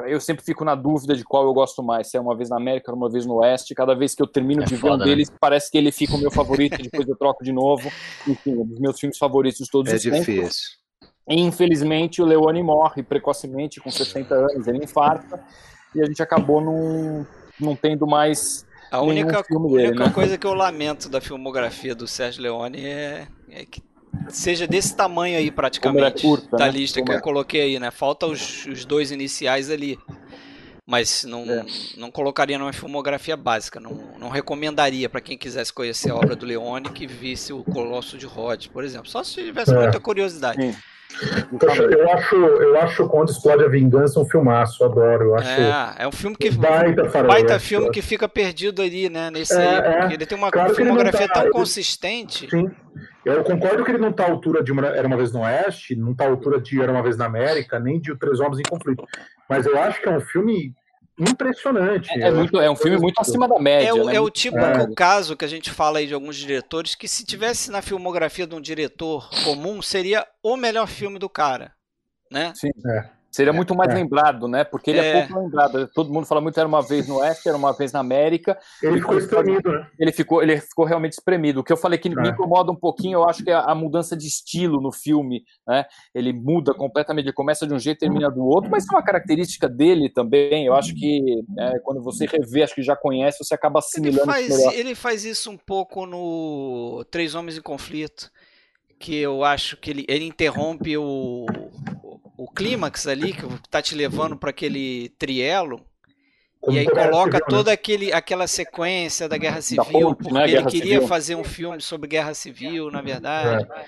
eu sempre fico na dúvida de qual eu gosto mais, se é uma vez na América ou uma vez no Oeste. Cada vez que eu termino é de ver um né? deles, parece que ele fica o meu favorito, depois eu troco de novo. Enfim, um dos meus filmes favoritos de todos é os tempos. É difícil. Infelizmente, o Leone morre precocemente, com 60 anos, ele infarta, e a gente acabou não, não tendo mais. A única, dele, única né? coisa que eu lamento da filmografia do Sérgio Leone é, é que seja desse tamanho aí praticamente curta, da né? lista Como que eu coloquei aí, né? Falta os, os dois iniciais ali. Mas não, é. não colocaria numa filmografia básica. Não, não recomendaria para quem quisesse conhecer a obra do Leone que visse o Colosso de Rhodes, por exemplo. Só se tivesse é. muita curiosidade. Sim. Eu acho, eu acho Quando Explode a Vingança um filmaço, adoro. Eu acho é, é um filme que. Baita, baita filme que fica perdido ali, né? Nesse é, aí, é. ele tem uma claro filmografia tá, tão consistente. Sim. Eu concordo que ele não está à altura de uma, Era uma Vez no Oeste, não está à altura de Era uma Vez na América, nem de Três Homens em Conflito. Mas eu acho que é um filme impressionante. É, é, muito, é um filme muito acima da média. É o, né? é o tipo é. caso que a gente fala aí de alguns diretores que se tivesse na filmografia de um diretor comum, seria o melhor filme do cara. Né? Sim. É. Seria é, muito mais é. lembrado, né? Porque ele é. é. pouco lembrado. Todo mundo fala muito era uma vez no Oeste, era uma vez na América. Ele ficou espremido, né? Ele ficou, ele ficou realmente espremido. O que eu falei que me incomoda um pouquinho, eu acho que é a mudança de estilo no filme, né? Ele muda completamente, ele começa de um jeito e termina do outro, mas é uma característica dele também. Eu acho que né, quando você revê, acho que já conhece, você acaba assimilando. Ele faz, ele faz isso um pouco no Três Homens em Conflito que eu acho que ele, ele interrompe o, o, clímax ali, que está te levando para aquele trielo, e aí coloca civil, né? toda né? aquele, aquela sequência da Guerra Civil, ponte, porque né? ele queria civil. fazer um filme sobre Guerra Civil, na verdade. É.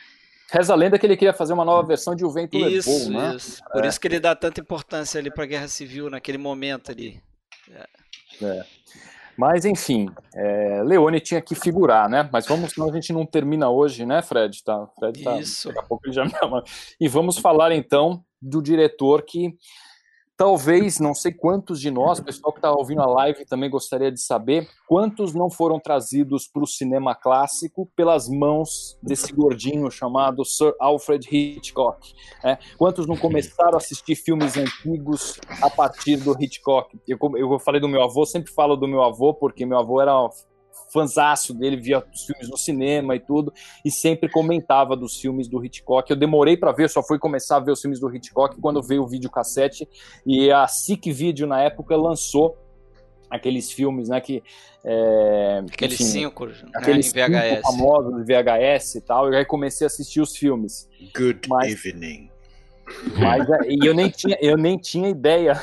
Reza a lenda que ele queria fazer uma nova versão de O Vento isso, Levou, né? Isso. Por é. isso que ele dá tanta importância ali para a Guerra Civil naquele momento ali. É. é. Mas, enfim, é, Leone tinha que figurar, né? Mas vamos, senão a gente não termina hoje, né, Fred? Tá, Fred tá, Isso. Daqui a pouco ele já me ama. E vamos falar, então, do diretor que Talvez, não sei quantos de nós, pessoal que está ouvindo a live também gostaria de saber, quantos não foram trazidos para o cinema clássico pelas mãos desse gordinho chamado Sir Alfred Hitchcock? Né? Quantos não começaram a assistir filmes antigos a partir do Hitchcock? Eu, eu falei do meu avô, sempre falo do meu avô, porque meu avô era fanzaço dele, via os filmes no cinema e tudo, e sempre comentava dos filmes do Hitchcock. Eu demorei para ver, só fui começar a ver os filmes do Hitchcock quando veio o videocassete, e a SIC Video na época lançou aqueles filmes, né, que... É, aqueles enfim, cinco, né, aqueles em VHS. famosos de VHS e tal, e aí comecei a assistir os filmes. Good Mas, evening. Mas é, e eu nem tinha, eu nem tinha ideia.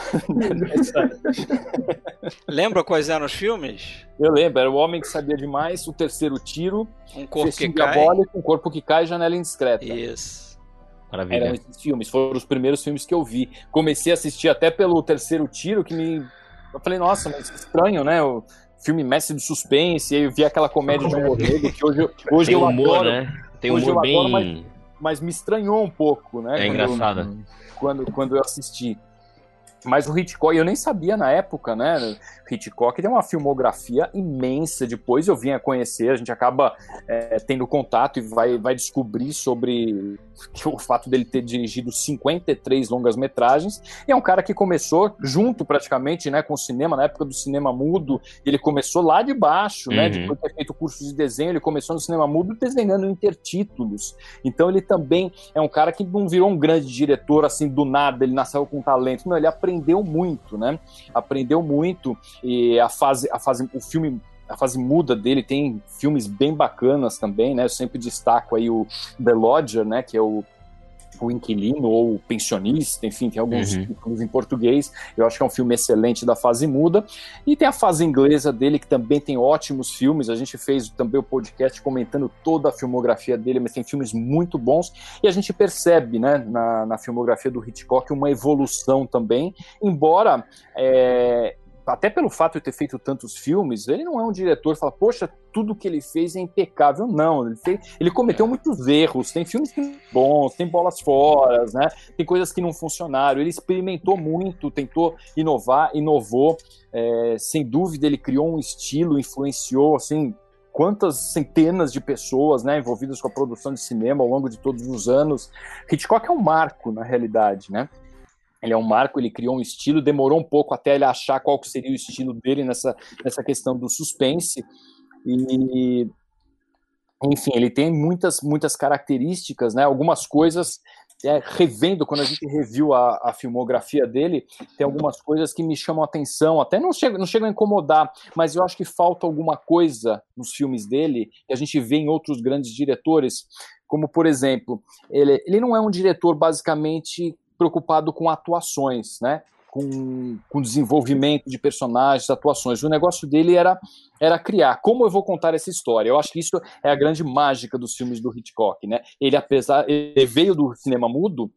Lembra quais eram os filmes? Eu lembro, era o Homem que Sabia Demais, O Terceiro Tiro, Um Corpo que Cai. Um Corpo que Cai e Janela Indiscreta. Isso. Maravilha. Eram esses filmes, foram os primeiros filmes que eu vi. Comecei a assistir até pelo Terceiro Tiro, que me... Eu falei, nossa, mas estranho, né? O filme mestre de suspense, e aí eu vi aquela comédia de humor negro, que hoje, hoje Tem eu humor, adoro. né? Tem humor bem... Adoro, mas mas me estranhou um pouco, né? É engraçado. Quando, quando eu assisti. Mas o Hitchcock, eu nem sabia na época, né? Hitchcock tem uma filmografia imensa. Depois eu vim a conhecer, a gente acaba é, tendo contato e vai, vai descobrir sobre o fato dele ter dirigido 53 longas-metragens. E é um cara que começou junto praticamente né, com o cinema, na época do cinema mudo. Ele começou lá de baixo, né, uhum. né? Depois de ter feito cursos de desenho, ele começou no cinema mudo desenhando intertítulos. Então ele também é um cara que não virou um grande diretor assim do nada, ele nasceu com talento. Não, ele aprendeu muito, né? Aprendeu muito e a fase, a fase, o filme a fase muda dele tem filmes bem bacanas também, né? Eu sempre destaco aí o The Lodger, né? Que é o o inquilino ou o pensionista, enfim, tem alguns uhum. títulos em português. Eu acho que é um filme excelente da fase muda. E tem a fase inglesa dele, que também tem ótimos filmes. A gente fez também o podcast comentando toda a filmografia dele, mas tem filmes muito bons. E a gente percebe, né, na, na filmografia do Hitchcock, uma evolução também, embora. É, até pelo fato de ter feito tantos filmes, ele não é um diretor que fala, poxa, tudo que ele fez é impecável. Não, ele, fez, ele cometeu muitos erros. Tem filmes que bons, tem bolas fora, né? Tem coisas que não funcionaram. Ele experimentou muito, tentou inovar, inovou. É, sem dúvida, ele criou um estilo, influenciou, assim, quantas centenas de pessoas né, envolvidas com a produção de cinema ao longo de todos os anos. Hitchcock é um marco, na realidade, né? Ele é um marco, ele criou um estilo, demorou um pouco até ele achar qual que seria o estilo dele nessa, nessa questão do suspense. E, enfim, ele tem muitas, muitas características, né? Algumas coisas, é, revendo, quando a gente reviu a, a, filmografia dele, tem algumas coisas que me chamam a atenção, até não chega, não chega a incomodar, mas eu acho que falta alguma coisa nos filmes dele que a gente vê em outros grandes diretores, como, por exemplo, ele, ele não é um diretor basicamente preocupado com atuações, né? Com, com desenvolvimento de personagens, atuações. O negócio dele era, era criar. Como eu vou contar essa história? Eu acho que isso é a grande mágica dos filmes do Hitchcock, né? Ele, apesar, ele veio do cinema mudo,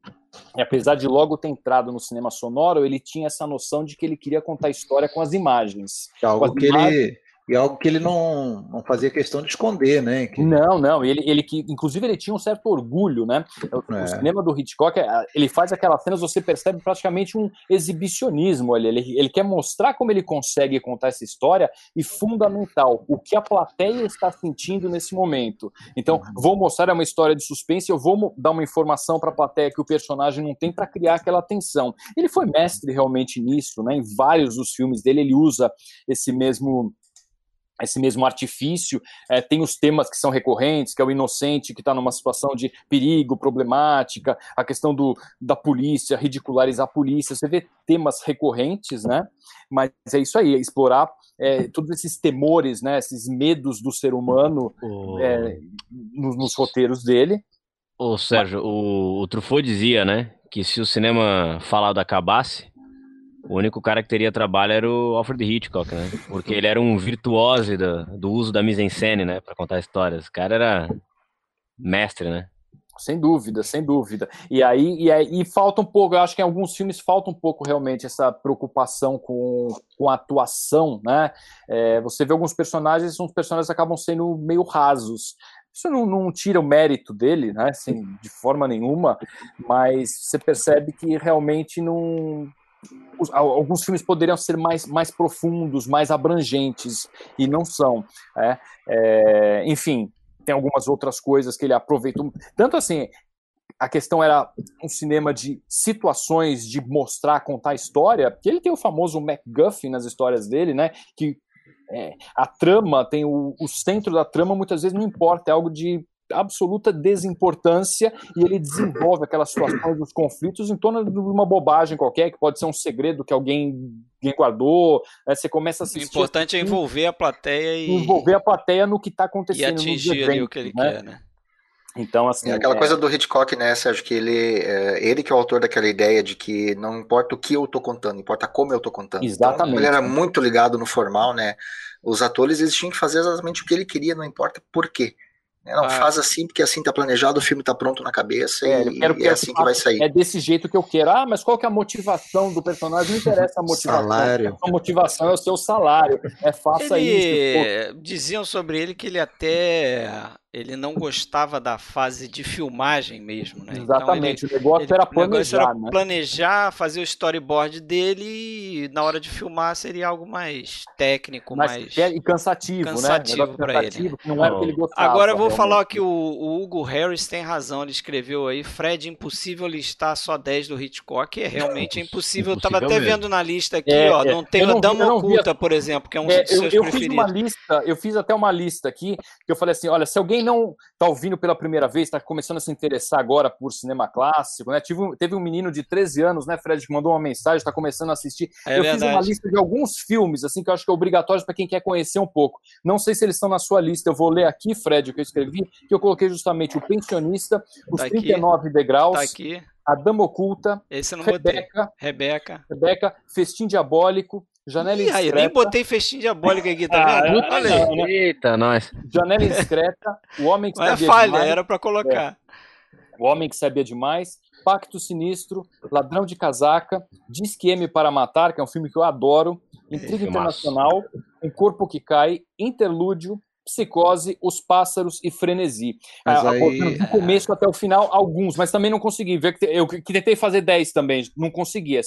e apesar de logo ter entrado no cinema sonoro, ele tinha essa noção de que ele queria contar a história com as imagens. É algo que imagens. ele e algo que ele não, não fazia questão de esconder, né? Que... Não, não. Ele, ele que, inclusive, ele tinha um certo orgulho, né? O, é. o cinema do Hitchcock, é, ele faz aquelas cenas, você percebe praticamente um exibicionismo ali. Ele, ele quer mostrar como ele consegue contar essa história e, fundamental, o que a plateia está sentindo nesse momento. Então, uhum. vou mostrar uma história de suspense, eu vou dar uma informação para a plateia que o personagem não tem para criar aquela tensão. Ele foi mestre realmente nisso, né? Em vários dos filmes dele, ele usa esse mesmo esse mesmo artifício, é, tem os temas que são recorrentes, que é o inocente que está numa situação de perigo, problemática, a questão do, da polícia, ridicularizar a polícia, você vê temas recorrentes, né? Mas é isso aí, é explorar é, todos esses temores, né? Esses medos do ser humano oh. é, nos, nos, roteiros dele. Ô Sérgio, o, o Truffaut dizia, né, que se o cinema falado acabasse, o único cara que teria trabalho era o Alfred Hitchcock, né? Porque ele era um virtuose do, do uso da mise-en-scène, né? Pra contar histórias. O cara era mestre, né? Sem dúvida, sem dúvida. E aí, e aí e falta um pouco, eu acho que em alguns filmes falta um pouco realmente essa preocupação com, com a atuação, né? É, você vê alguns personagens, uns personagens acabam sendo meio rasos. Isso não, não, tira o mérito dele, né? Assim, de forma nenhuma, mas você percebe que realmente não alguns filmes poderiam ser mais, mais profundos, mais abrangentes, e não são. É, é, enfim, tem algumas outras coisas que ele aproveitou. Tanto assim, a questão era um cinema de situações, de mostrar, contar história, que ele tem o famoso MacGuffin nas histórias dele, né? Que é, a trama tem o, o centro da trama muitas vezes não importa, é algo de absoluta desimportância e ele desenvolve aquelas situações dos conflitos em torno de uma bobagem qualquer, que pode ser um segredo que alguém, alguém guardou. Né? Você começa a assistir. O importante é assim, envolver a plateia e. Envolver a plateia no que está acontecendo. E atingir eventos, o que ele né? quer, né? Então, assim. É aquela é... coisa do Hitchcock, né, Sérgio? Que ele, é, ele que é o autor daquela ideia de que não importa o que eu tô contando, importa como eu tô contando. Então, Exatamente. Então, ele era muito ligado no formal, né? Os atores eles tinham que fazer exatamente o que ele queria, não importa por quê. Não, ah. faz assim, porque assim tá planejado, o filme tá pronto na cabeça é, e, e é assim que vai sair. É desse jeito que eu quero. Ah, mas qual que é a motivação do personagem? Não interessa a *laughs* motivação. Salário. A motivação é o seu salário. É faça ele... isso. Pô. Diziam sobre ele que ele até ele não gostava da fase de filmagem mesmo, né? Exatamente, então ele, o negócio ele, era planejar, o negócio era né? planejar, fazer o storyboard dele e na hora de filmar seria algo mais técnico, mais, mais... É, e cansativo, cansativo né? para ele. Né? Não era o que ele gostava. Agora eu vou realmente. falar que o, o, Hugo Harris tem razão, ele escreveu aí, Fred, impossível listar só 10 do Hitchcock, é realmente impossível. eu tava até vendo na lista aqui, é, ó, é. não tem o Dama Oculta, por exemplo, que é um é, dos seus eu, eu preferidos. Fiz uma lista, eu fiz até uma lista aqui, que eu falei assim, olha, se alguém não tá ouvindo pela primeira vez, está começando a se interessar agora por cinema clássico, né? Tive, teve um menino de 13 anos, né, Fred, que mandou uma mensagem, está começando a assistir. É eu verdade. fiz uma lista de alguns filmes, assim, que eu acho que é obrigatório para quem quer conhecer um pouco. Não sei se eles estão na sua lista, eu vou ler aqui, Fred, o que eu escrevi, que eu coloquei justamente o Pensionista, os tá 39 degraus. Tá aqui. A Dama Oculta, Esse eu não Rebeca. Rebeca, Rebeca, Festim Diabólico, Janela Ih, Indiscreta. nem botei festim diabólica aqui, tá vendo? Ah, Olha aí. Eita, nós. Janela Indiscreta, O Homem que Não Sabia é falha, Demais. era para colocar. É. O Homem que Sabia Demais, Pacto Sinistro, Ladrão de Casaca, Disque M para Matar, que é um filme que eu adoro, Intriga é, Internacional, Um Corpo que Cai, Interlúdio, Psicose, Os Pássaros e Frenesi. Mas ah, aí... Do começo até o final, alguns, mas também não consegui. ver Eu que tentei fazer 10 também, não consegui.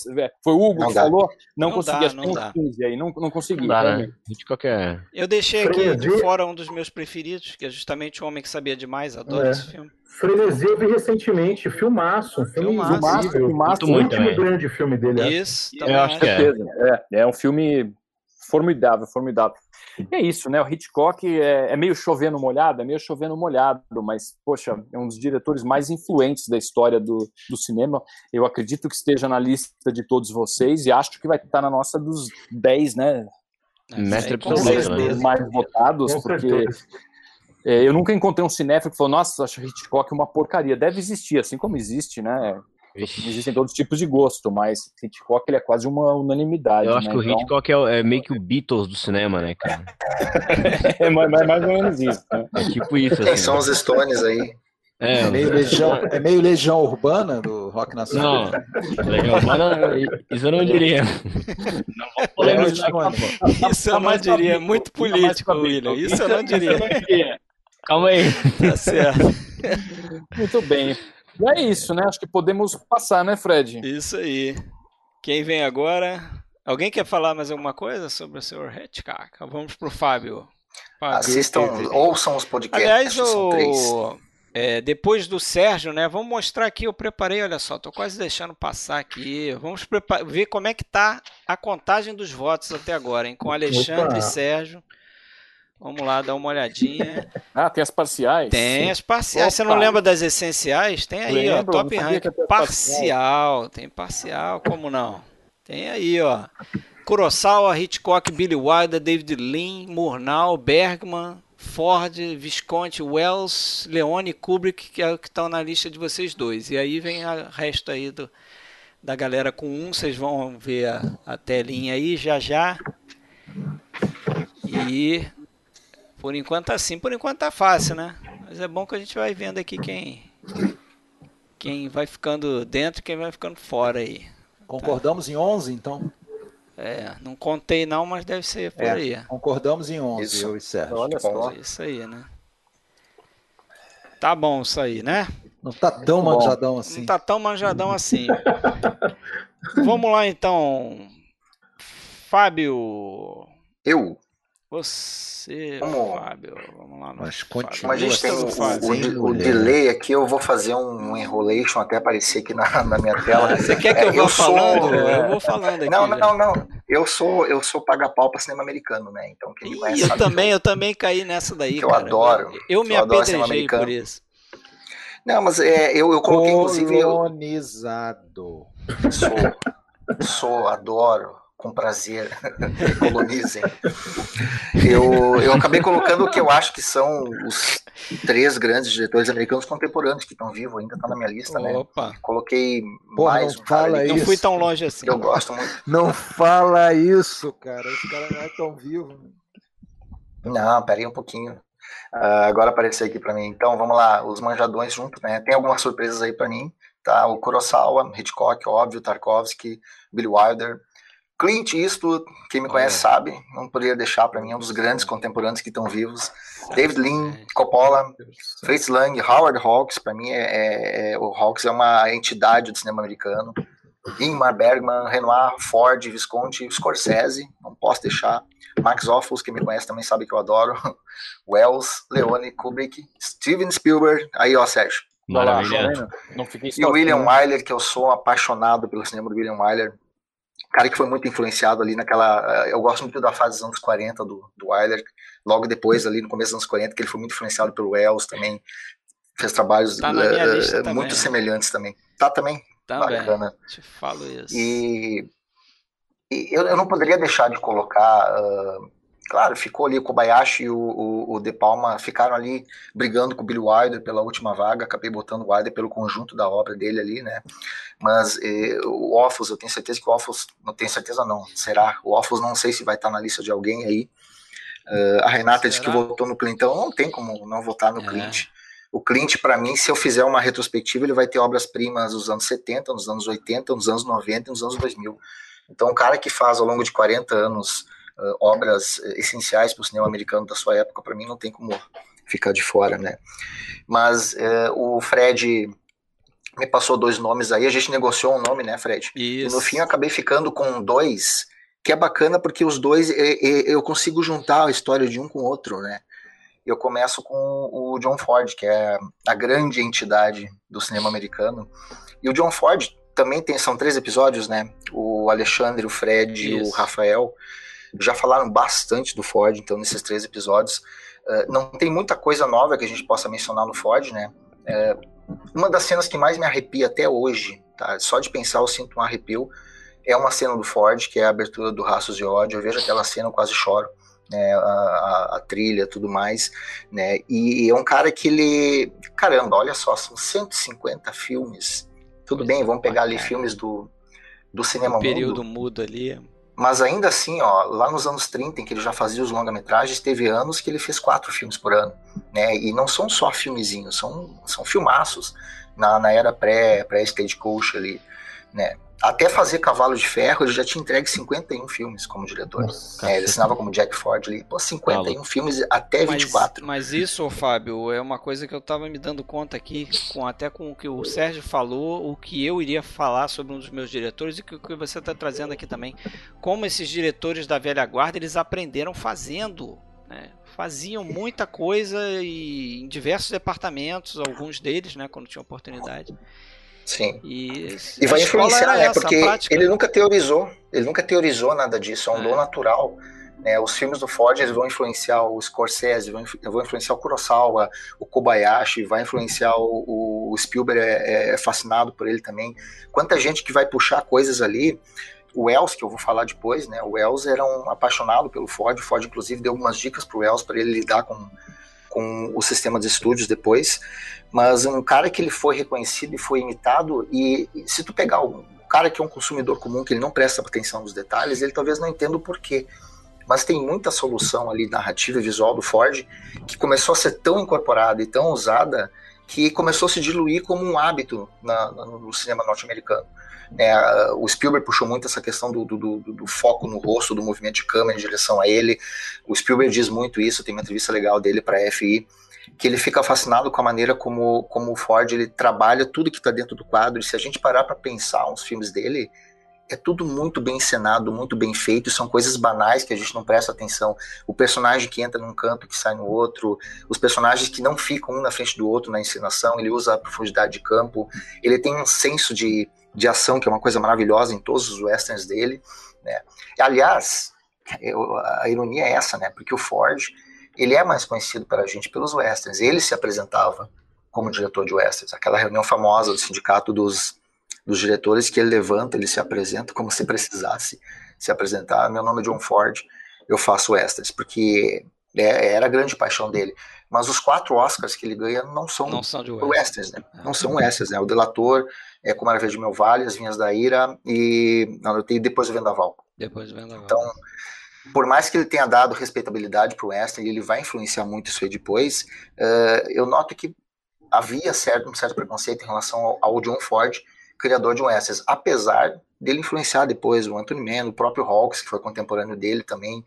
Foi o Hugo não que dá. falou, não, não consegui. Dá, não dá. 15 aí, não, não consegui. Não dá, né? De qualquer... Eu deixei aqui de fora um dos meus preferidos, que é justamente O Homem que Sabia Demais, adoro é. esse filme. Frenesi eu vi recentemente, filmaço, filme filmaço, filmaço, filmaço o último também. grande filme dele. Isso, é. eu acho que é. é. É um filme formidável, formidável. E é isso, né? O Hitchcock é, é, meio chovendo molhado, é meio chovendo molhado, mas, poxa, é um dos diretores mais influentes da história do, do cinema. Eu acredito que esteja na lista de todos vocês e acho que vai estar na nossa dos 10, né? Mestre absoluto, né? mais votados, porque é, eu nunca encontrei um cinéfilo que falou, nossa, acho Hitchcock uma porcaria. Deve existir, assim como existe, né? Existem todos os tipos de gosto, mas Hitchcock ele é quase uma unanimidade. Eu acho né? que o então... Hitchcock é, é, meio que o Beatles do cinema, né, cara? *laughs* é mais, mais, ou menos isso. Né? É tipo isso. Quem assim. são os Stones aí? É, é, meio legião, é meio legião urbana do rock nacional. Não, legião urbana, isso eu não diria. Não vou polemizar. Isso eu não diria, é muito político, William. Isso eu não diria. Calma aí. Tá certo. Muito bem. E é isso, né? Acho que podemos passar, né, Fred? Isso aí. Quem vem agora? Alguém quer falar mais alguma coisa sobre o Sr. Hitchcock? Vamos pro Fábio. Fábio. Assistam, ouçam os podcasts. Aliás, o... É, depois do Sérgio, né? Vamos mostrar aqui. Eu preparei, olha só, tô quase deixando passar aqui. Vamos ver como é que tá a contagem dos votos até agora, hein? Com Alexandre Opa. e Sérgio. Vamos lá, dar uma olhadinha. *laughs* Ah, tem as parciais? Tem as parciais. Opa. Você não lembra das essenciais? Tem aí, Lembro, ó, top rank. Parcial, tem parcial, como não? Tem aí, ó. Kurosawa, Hitchcock, Billy Wilder, David Lean, Murnau, Bergman, Ford, Visconti, Wells, Leone, Kubrick, que é o que estão na lista de vocês dois. E aí vem o resto aí do, da galera com um, vocês vão ver a, a telinha aí já já. E por enquanto tá assim, por enquanto tá fácil, né? Mas é bom que a gente vai vendo aqui quem quem vai ficando dentro e quem vai ficando fora aí. Concordamos tá? em 11, então? É, não contei não, mas deve ser por é, aí. Concordamos em 11, isso. eu e Sérgio. Olha só. Isso aí, né? Tá bom isso aí, né? Não tá tão manjadão assim. Não tá tão manjadão assim. Vamos lá então. Fábio. Eu. Você, vamos, Fábio, vamos lá. Mas continua. Mas a gente tem o, o, o, delay aqui, eu vou fazer um, um enrolation até aparecer aqui na, na minha tela. *laughs* Você quer que eu, é, vá falando? Sou, eu vou falando aqui. Não, não, não, não. Eu sou, eu sou paga-pau para cinema americano, né? Então quem me conhece Eu também, eu, eu também caí nessa daí, que eu adoro. Eu, me apedrejei por isso. Não, mas é, eu, eu coloquei inclusive. Colonizado. Sou, sou, adoro com prazer, *laughs* colonizem. Eu, eu acabei colocando o que eu acho que são os três grandes diretores americanos contemporâneos que estão vivos, ainda está na minha lista, né? Opa. Coloquei Porra, mais não um fala isso. Não fui tão longe assim. Eu gosto muito. Não fala isso, cara. Esse cara não é tão vivo. Não, pera aí um pouquinho. Uh, agora apareceu aqui para mim. Então, vamos lá, os manjadões juntos, né? Tem algumas surpresas aí para mim, tá? O Kurosawa, Hitchcock, óbvio, Tarkovsky, Billy Wilder, Clint Eastwood, quem me conhece sabe, não poderia deixar para mim, é um dos grandes contemporâneos que estão vivos. David Lean, Coppola, Fritz Lang, Howard Hawks, para mim é, é, é, o Hawks é uma entidade do cinema americano. Ingmar Bergman, Renoir, Ford, Visconti, Scorsese, não posso deixar. Max Offals, quem me conhece também sabe que eu adoro. *laughs* Wells, Leone, Kubrick, Steven Spielberg. Aí, ó, Sérgio. Maravilha. Não fiquei e o William Wyler, que eu sou apaixonado pelo cinema do William Wyler cara que foi muito influenciado ali naquela. Eh, eu gosto muito da fase dos anos 40 do, do Wyler, logo depois, ali no começo dos anos 40, que ele foi muito influenciado pelo Wells também. Fez trabalhos tá uh, muito semelhantes também. Tá também. Também. Bacana. Te falo isso. E, e eu, eu, não poderia deixar de colocar. Uh, Claro, ficou ali o Kobayashi e o, o, o, De Palma ficaram ali brigando com o Billy Wilder pela última vaga. Acabei botando o Wilder pelo conjunto da obra dele ali, né? Mas eh, o Offos, eu tenho certeza que o Offos, não tenho certeza não, será? O Offos não sei se vai estar na lista de alguém aí. Uh, a Renata será? disse que votou no Clintão, não tem como não votar no é. Clint. O Clint, para mim, se eu fizer uma retrospectiva, ele vai ter obras-primas dos anos 70, nos anos 80, nos anos 90 e nos anos 2000. Então, um cara que faz ao longo de 40 anos uh, obras essenciais para o cinema americano da sua época, para mim não tem como ficar de fora, né? Mas uh, o Fred me passou dois nomes aí, a gente negociou um nome, né, Fred? Isso. E no fim eu acabei ficando com dois, que é bacana porque os dois eu consigo juntar a história de um com o outro, né? Eu começo com o John Ford, que é a grande entidade do cinema americano. E o John Ford também tem, são três episódios, né? O Alexandre, o Fred e o Rafael já falaram bastante do Ford, então, nesses três episódios. Uh, não tem muita coisa nova que a gente possa mencionar no Ford, né? Uh, uma das cenas que mais me arrepia até hoje, tá? Só de pensar eu sinto um arrepio. É uma cena do Ford, que é a abertura do Raços de Ódio. Eu vejo aquela cena, eu quase choro. Né, a, a, a, trilha, tudo mais, né, e é um cara que ele, caramba, olha só, são 150 filmes, tudo bem, vamos pegar ali filmes do, do cinema o período mudo, mudo ali, mas ainda assim, ó, lá nos anos 30, em que ele já fazia os longa-metragens, teve anos que ele fez quatro filmes por ano, né? E não são só filmezinhos, são, são filmaços na, na era pré, pré-stagecoach ali, né? Até fazer Cavalo de Ferro, ele já tinha entregue 51 filmes como diretor. Nossa, é, ele assinava como Jack Ford ali. Pô, 51 Fala. filmes até 24. Mas, mas isso, Fábio, é uma coisa que eu tava me dando conta aqui, com até com o que o Sérgio falou, o que eu iria falar sobre um dos meus diretores e o que você está trazendo aqui também. Como esses diretores da velha guarda, eles aprenderam fazendo, né? faziam muita coisa e em diversos departamentos, alguns deles, né, quando tinha oportunidade. Sim. E, e vai influenciar, né? Essa, porque ele nunca teorizou, ele nunca teorizou nada disso, é um é. dom natural. Né? Os filmes do Ford eles vão influenciar o Scorsese, vão, vão influenciar o Kurosawa, o Kobayashi, vai influenciar o, o Spielberg, é, é, fascinado por ele também. Quanta gente que vai puxar coisas ali. O Wells, que eu vou falar depois, né? O Wells era um apaixonado pelo Ford. O Ford, inclusive, deu algumas dicas para o Wells para ele lidar com, com o sistema de estúdios depois mas um cara que ele foi reconhecido e foi imitado, e, se tu pegar um cara que é um consumidor comum, que ele não presta atenção nos detalhes, ele talvez não entenda o porquê. Mas tem muita solução ali, narrativa e visual do Ford, que começou a ser tão incorporada e tão usada que começou a se diluir como um hábito na, no cinema norte-americano. É, o Spielberg puxou muito essa questão do, do, do, do, foco no rosto, do movimento de câmera em direção a ele. O Spielberg diz muito isso, tem uma entrevista legal dele para a FI, que ele fica fascinado com a maneira como, como o Ford ele trabalha tudo que está dentro do quadro. E se a gente parar para pensar uns filmes dele, é tudo muito bem encenado, muito bem feito, são coisas banais que a gente não presta atenção. O personagem que entra num canto que sai no outro, os personagens que não ficam um na frente do outro na encenação, ele usa a profundidade de campo, ele tem um senso de, de ação que é uma coisa maravilhosa em todos os westerns dele. Né? Aliás, eu, a ironia é essa, né? Porque o Ford ele é mais conhecido pela gente pelos westerns. Ele se apresentava como diretor de westerns. Aquela reunião famosa do sindicato dos, dos diretores que ele levanta, ele se apresenta como se precisasse se apresentar. Meu nome é John Ford, eu faço westerns, porque é, era a grande paixão dele. Mas os quatro Oscars que ele ganha não são, não são de westerns, né? Não são westerns, né? O Delator, é Como Era Verde Meu Vale, As Vinhas da Ira e não, Depois do Vendaval. Depois do Vendaval. Então, por mais que ele tenha dado respeitabilidade para o Western, ele vai influenciar muito isso aí depois, uh, eu noto que havia certo, um certo preconceito em relação ao, ao, John Ford, criador de um Western, apesar dele influenciar depois o Anthony Mann, o próprio Hawks, que foi contemporâneo dele também.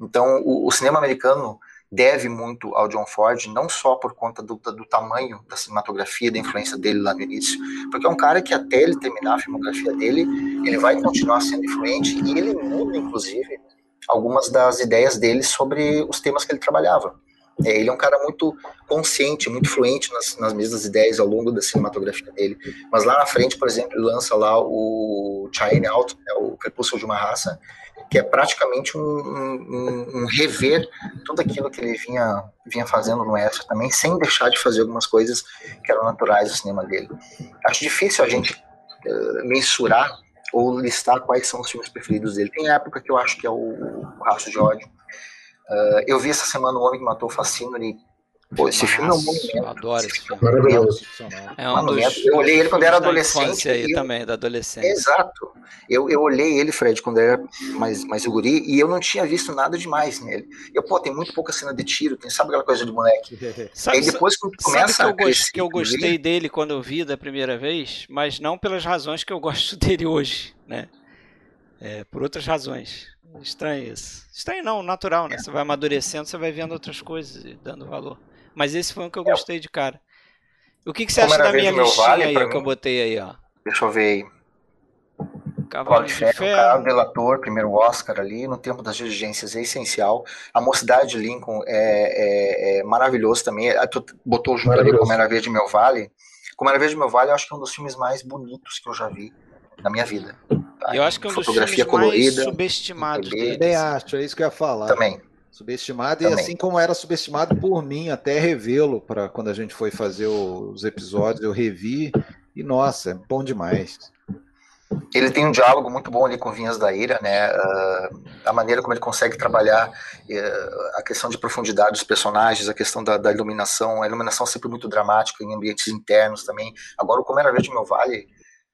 Então, o, o cinema americano deve muito ao John Ford, não só por conta do, do, tamanho da cinematografia, da influência dele lá no início, porque é um cara que até ele terminar a filmografia dele, ele vai continuar sendo influente e ele muda, inclusive, algumas das ideias dele sobre os temas que ele trabalhava. É, ele é um cara muito consciente, muito fluente nas, nas mesmas ideias ao longo da cinematografia dele. Mas lá na frente, por exemplo, ele lança lá o China Out, né, o Crepúsculo de uma Raça, que é praticamente um, um, um, rever tudo aquilo que ele vinha, vinha fazendo no extra também, sem deixar de fazer algumas coisas que eram naturais do cinema dele. Acho difícil a gente uh, mensurar ou listar quais são os filmes preferidos dele. Tem época que eu acho que é o, o Raço de Ódio, Uh, eu vi essa semana O Homem que Matou o Facínori. Pô, esse filme é um monumento. Eu adoro esse filme. Maravilhoso. É um dos, eu olhei ele quando era adolescente. aí eu, também, da adolescência. Exato. Eu, eu olhei ele, Fred, quando era mais, mais guri, e eu não tinha visto nada demais nele. Eu, pô, tem muito pouca cena de tiro, tem, sabe aquela coisa de moleque? *laughs* sabe, aí depois quando começa sabe que eu, gost, que eu gostei dele quando eu vi da primeira vez, mas não pelas razões que eu gosto *laughs* dele hoje, né? É, por outras razões. Estranho isso. Estranho não, natural, né? É. Você vai amadurecendo, você vai vendo outras coisas e dando valor. Mas esse foi um que eu gostei de cara. O que, que você Como acha da minha listinha vale, aí, que eu botei aí, ó? Deixa eu ver aí. Cavalo de Ferro, Carro Delator, primeiro Oscar ali, no tempo das diligências é essencial. A Mocidade de Lincoln é, é, é maravilhoso também. Tu botou junto ali Como Era Verde Meu Vale. Como Era Verde Meu Vale, eu acho que é um dos filmes mais bonitos que eu já vi na minha vida. Tá? Eu acho que é um dos fotografia colorida, mais subestimados Também acho, é isso que eu ia falar. Também. Subestimado, Também. e assim como era subestimado por mim, até revê-lo para quando a gente foi fazer os episódios, eu revi e nossa, é bom demais. Ele tem um diálogo muito bom ali com Vinhas da Ira, né? Uh, a maneira como ele consegue trabalhar uh, a questão de profundidade dos personagens, a questão da, da, iluminação, a iluminação sempre muito dramática em ambientes internos também. Agora, o Como Era Verde Meu Vale,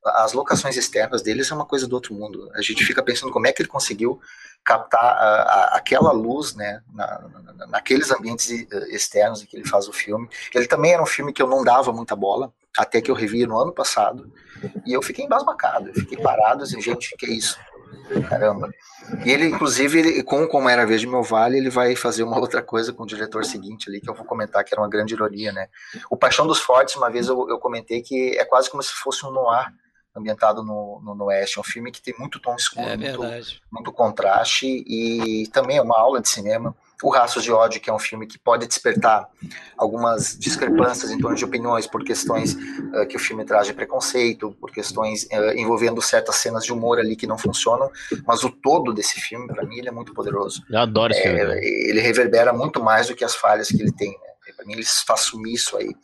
as locações externas deles é uma coisa do outro mundo. A gente fica pensando como é que ele conseguiu captar a, a, aquela luz, né, na, na, naqueles ambientes eh, externos em que ele faz o filme. Ele também era um filme que eu não dava muita bola, até que eu revi no ano passado, e eu fiquei embasbacado, eu fiquei parado, assim, gente, que é isso? Caramba. E ele, inclusive, ele, com Como Era a Vez de Meu Vale, ele vai fazer uma outra coisa com o diretor seguinte ali, que eu vou comentar, que era uma grande ironia, né? O Paixão dos Fortes, uma vez eu, eu comentei que é quase como se fosse um noir, ambientado no, no, no, Oeste. É um filme que tem muito tom escuro, é muito, muito, contraste e também é uma aula de cinema. O Raços de Ódio, que é um filme que pode despertar algumas discrepâncias em torno de opiniões por questões uh, que o filme traz de preconceito, por questões uh, envolvendo certas cenas de humor ali que não funcionam, mas o todo desse filme, para mim, ele é muito poderoso. Eu adoro esse é, filme. Ele reverbera muito mais do que as falhas que ele tem. Né? Para mim, ele faz sumir isso aí.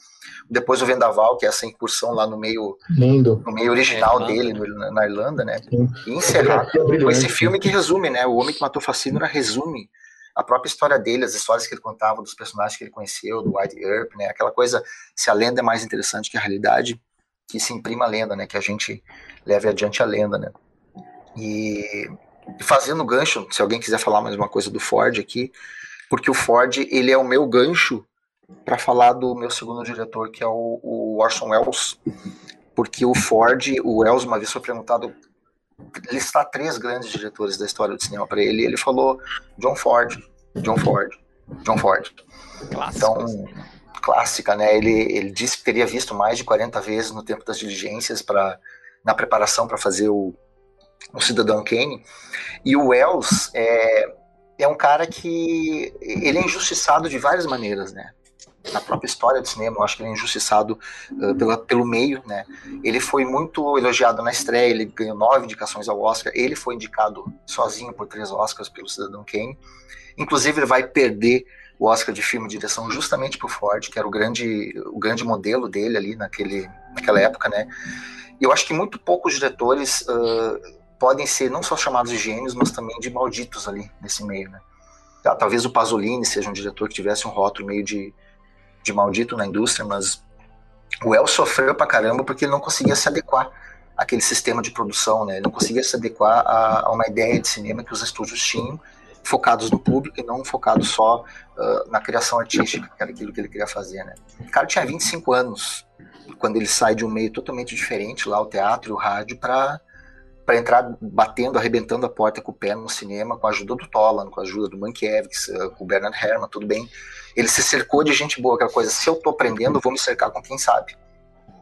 Depois o Vendaval, que é essa incursão lá no meio, Lindo. no meio original é, dele, no, na Irlanda, né? Sim. E encerrar com esse filme que resume, né? O Homem que Matou Facínora resume a própria história dele, as histórias que ele contava dos personagens que ele conheceu, do White Earp, né? Aquela coisa, se a lenda é mais interessante que a realidade, que se imprima a lenda, né? Que a gente leve adiante a lenda, né? E fazendo gancho, se alguém quiser falar mais uma coisa do Ford aqui, porque o Ford, ele é o meu gancho para falar do meu segundo diretor, que é o, o Orson Welles, porque o Ford, o Welles uma vez foi perguntado listar três grandes diretores da história do cinema para ele, e ele falou John Ford, John Ford, John Ford. Então, clássica, né? Ele, ele disse que teria visto mais de 40 vezes no tempo das diligências para na preparação para fazer o, o Cidadão Kane. E o Wells é, é um cara que ele é injustiçado de várias maneiras, né? Na própria história do cinema, eu acho que ele é injustiçado uh, pela, pelo meio, né? Ele foi muito elogiado na estreia, ele ganhou nove indicações ao Oscar, ele foi indicado sozinho por três Oscars pelo Cidadão Kane. Inclusive, ele vai perder o Oscar de filme e direção justamente pro Ford, que era o grande, o grande modelo dele ali naquele, naquela época, né? E eu acho que muito poucos diretores uh, podem ser não só chamados de gênios, mas também de malditos ali nesse meio, né? Talvez o Pasolini seja um diretor que tivesse um rótulo meio de, de maldito na indústria, mas o El sofreu pra caramba porque ele não conseguia se adequar àquele sistema de produção, né? Ele não conseguia se adequar a, a uma ideia de cinema que os estúdios tinham, focados no público e não focados só uh, na criação artística, que era aquilo que ele queria fazer, né? O cara tinha 25 anos quando ele sai de um meio totalmente diferente, lá o teatro e o rádio, para para entrar batendo, arrebentando a porta com o pé no cinema, com a ajuda do Tolan, com a ajuda do Mankiewicz, eh, com o Bernard Herrmann, tudo bem. Ele se cercou de gente boa, aquela coisa, se eu tô aprendendo, vou me cercar com quem sabe.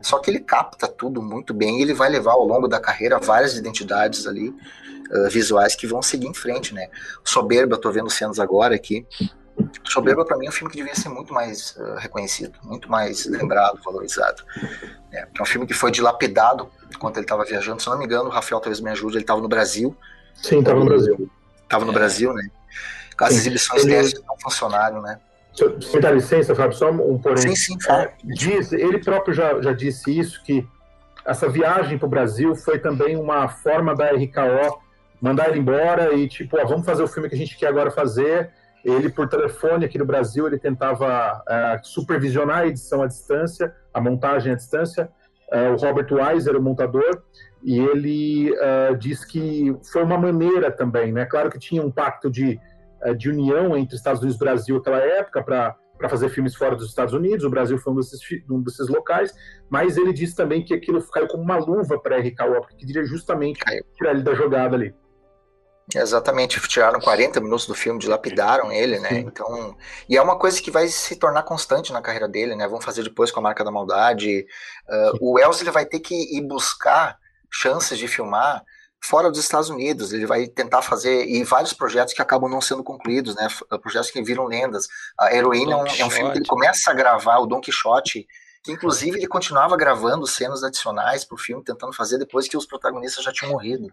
Só que ele capta tudo muito bem e ele vai levar ao longo da carreira várias identidades ali uh, visuais que vão seguir em frente, né? Soberba, tô vendo cenas agora aqui. Soberba para mim é um filme que devia ser muito mais uh, reconhecido, muito mais lembrado, valorizado. É, é um filme que foi dilapidado enquanto ele estava viajando. Se não me engano, o Rafael talvez me ajude, ele estava no Brasil. Sim, estava no Brasil. Estava no é. Brasil, né? As sim. exibições ele... não funcionaram, né? Se me dá licença, Fábio, só um porém. Sim, sim, fala. Diz, ele próprio já, já disse isso, que essa viagem para o Brasil foi também uma forma da RKO mandar ele embora e tipo, ó, vamos fazer o filme que a gente quer agora fazer. Ele, por telefone aqui no Brasil, ele tentava uh, supervisionar a edição à distância, a montagem à distância. Uh, o Robert Weiser, o montador, e ele uh, diz que foi uma maneira também, né? Claro que tinha um pacto de é, de união entre Estados Unidos e Brasil naquela época para para fazer filmes fora dos Estados Unidos, o Brasil foi um desses, um desses locais, mas ele disse também que aquilo caiu como uma luva para RKO, porque queria justamente tirar ele da jogada ali. Exatamente, tiraram 40 minutos do filme, dilapidaram ele, né? Então, e é uma coisa que vai se tornar constante na carreira dele, né? Vão fazer depois com a marca da maldade. Uh, o Wells ele vai ter que ir buscar chances de filmar fora dos Estados Unidos. Ele vai tentar fazer e vários projetos que acabam não sendo concluídos, né? Projetos que viram lendas. A Heroína é um, é um, filme que ele começa a gravar o Don Quixote, que inclusive ele continuava gravando cenas adicionais para o filme, tentando fazer depois que os protagonistas já tinham morrido.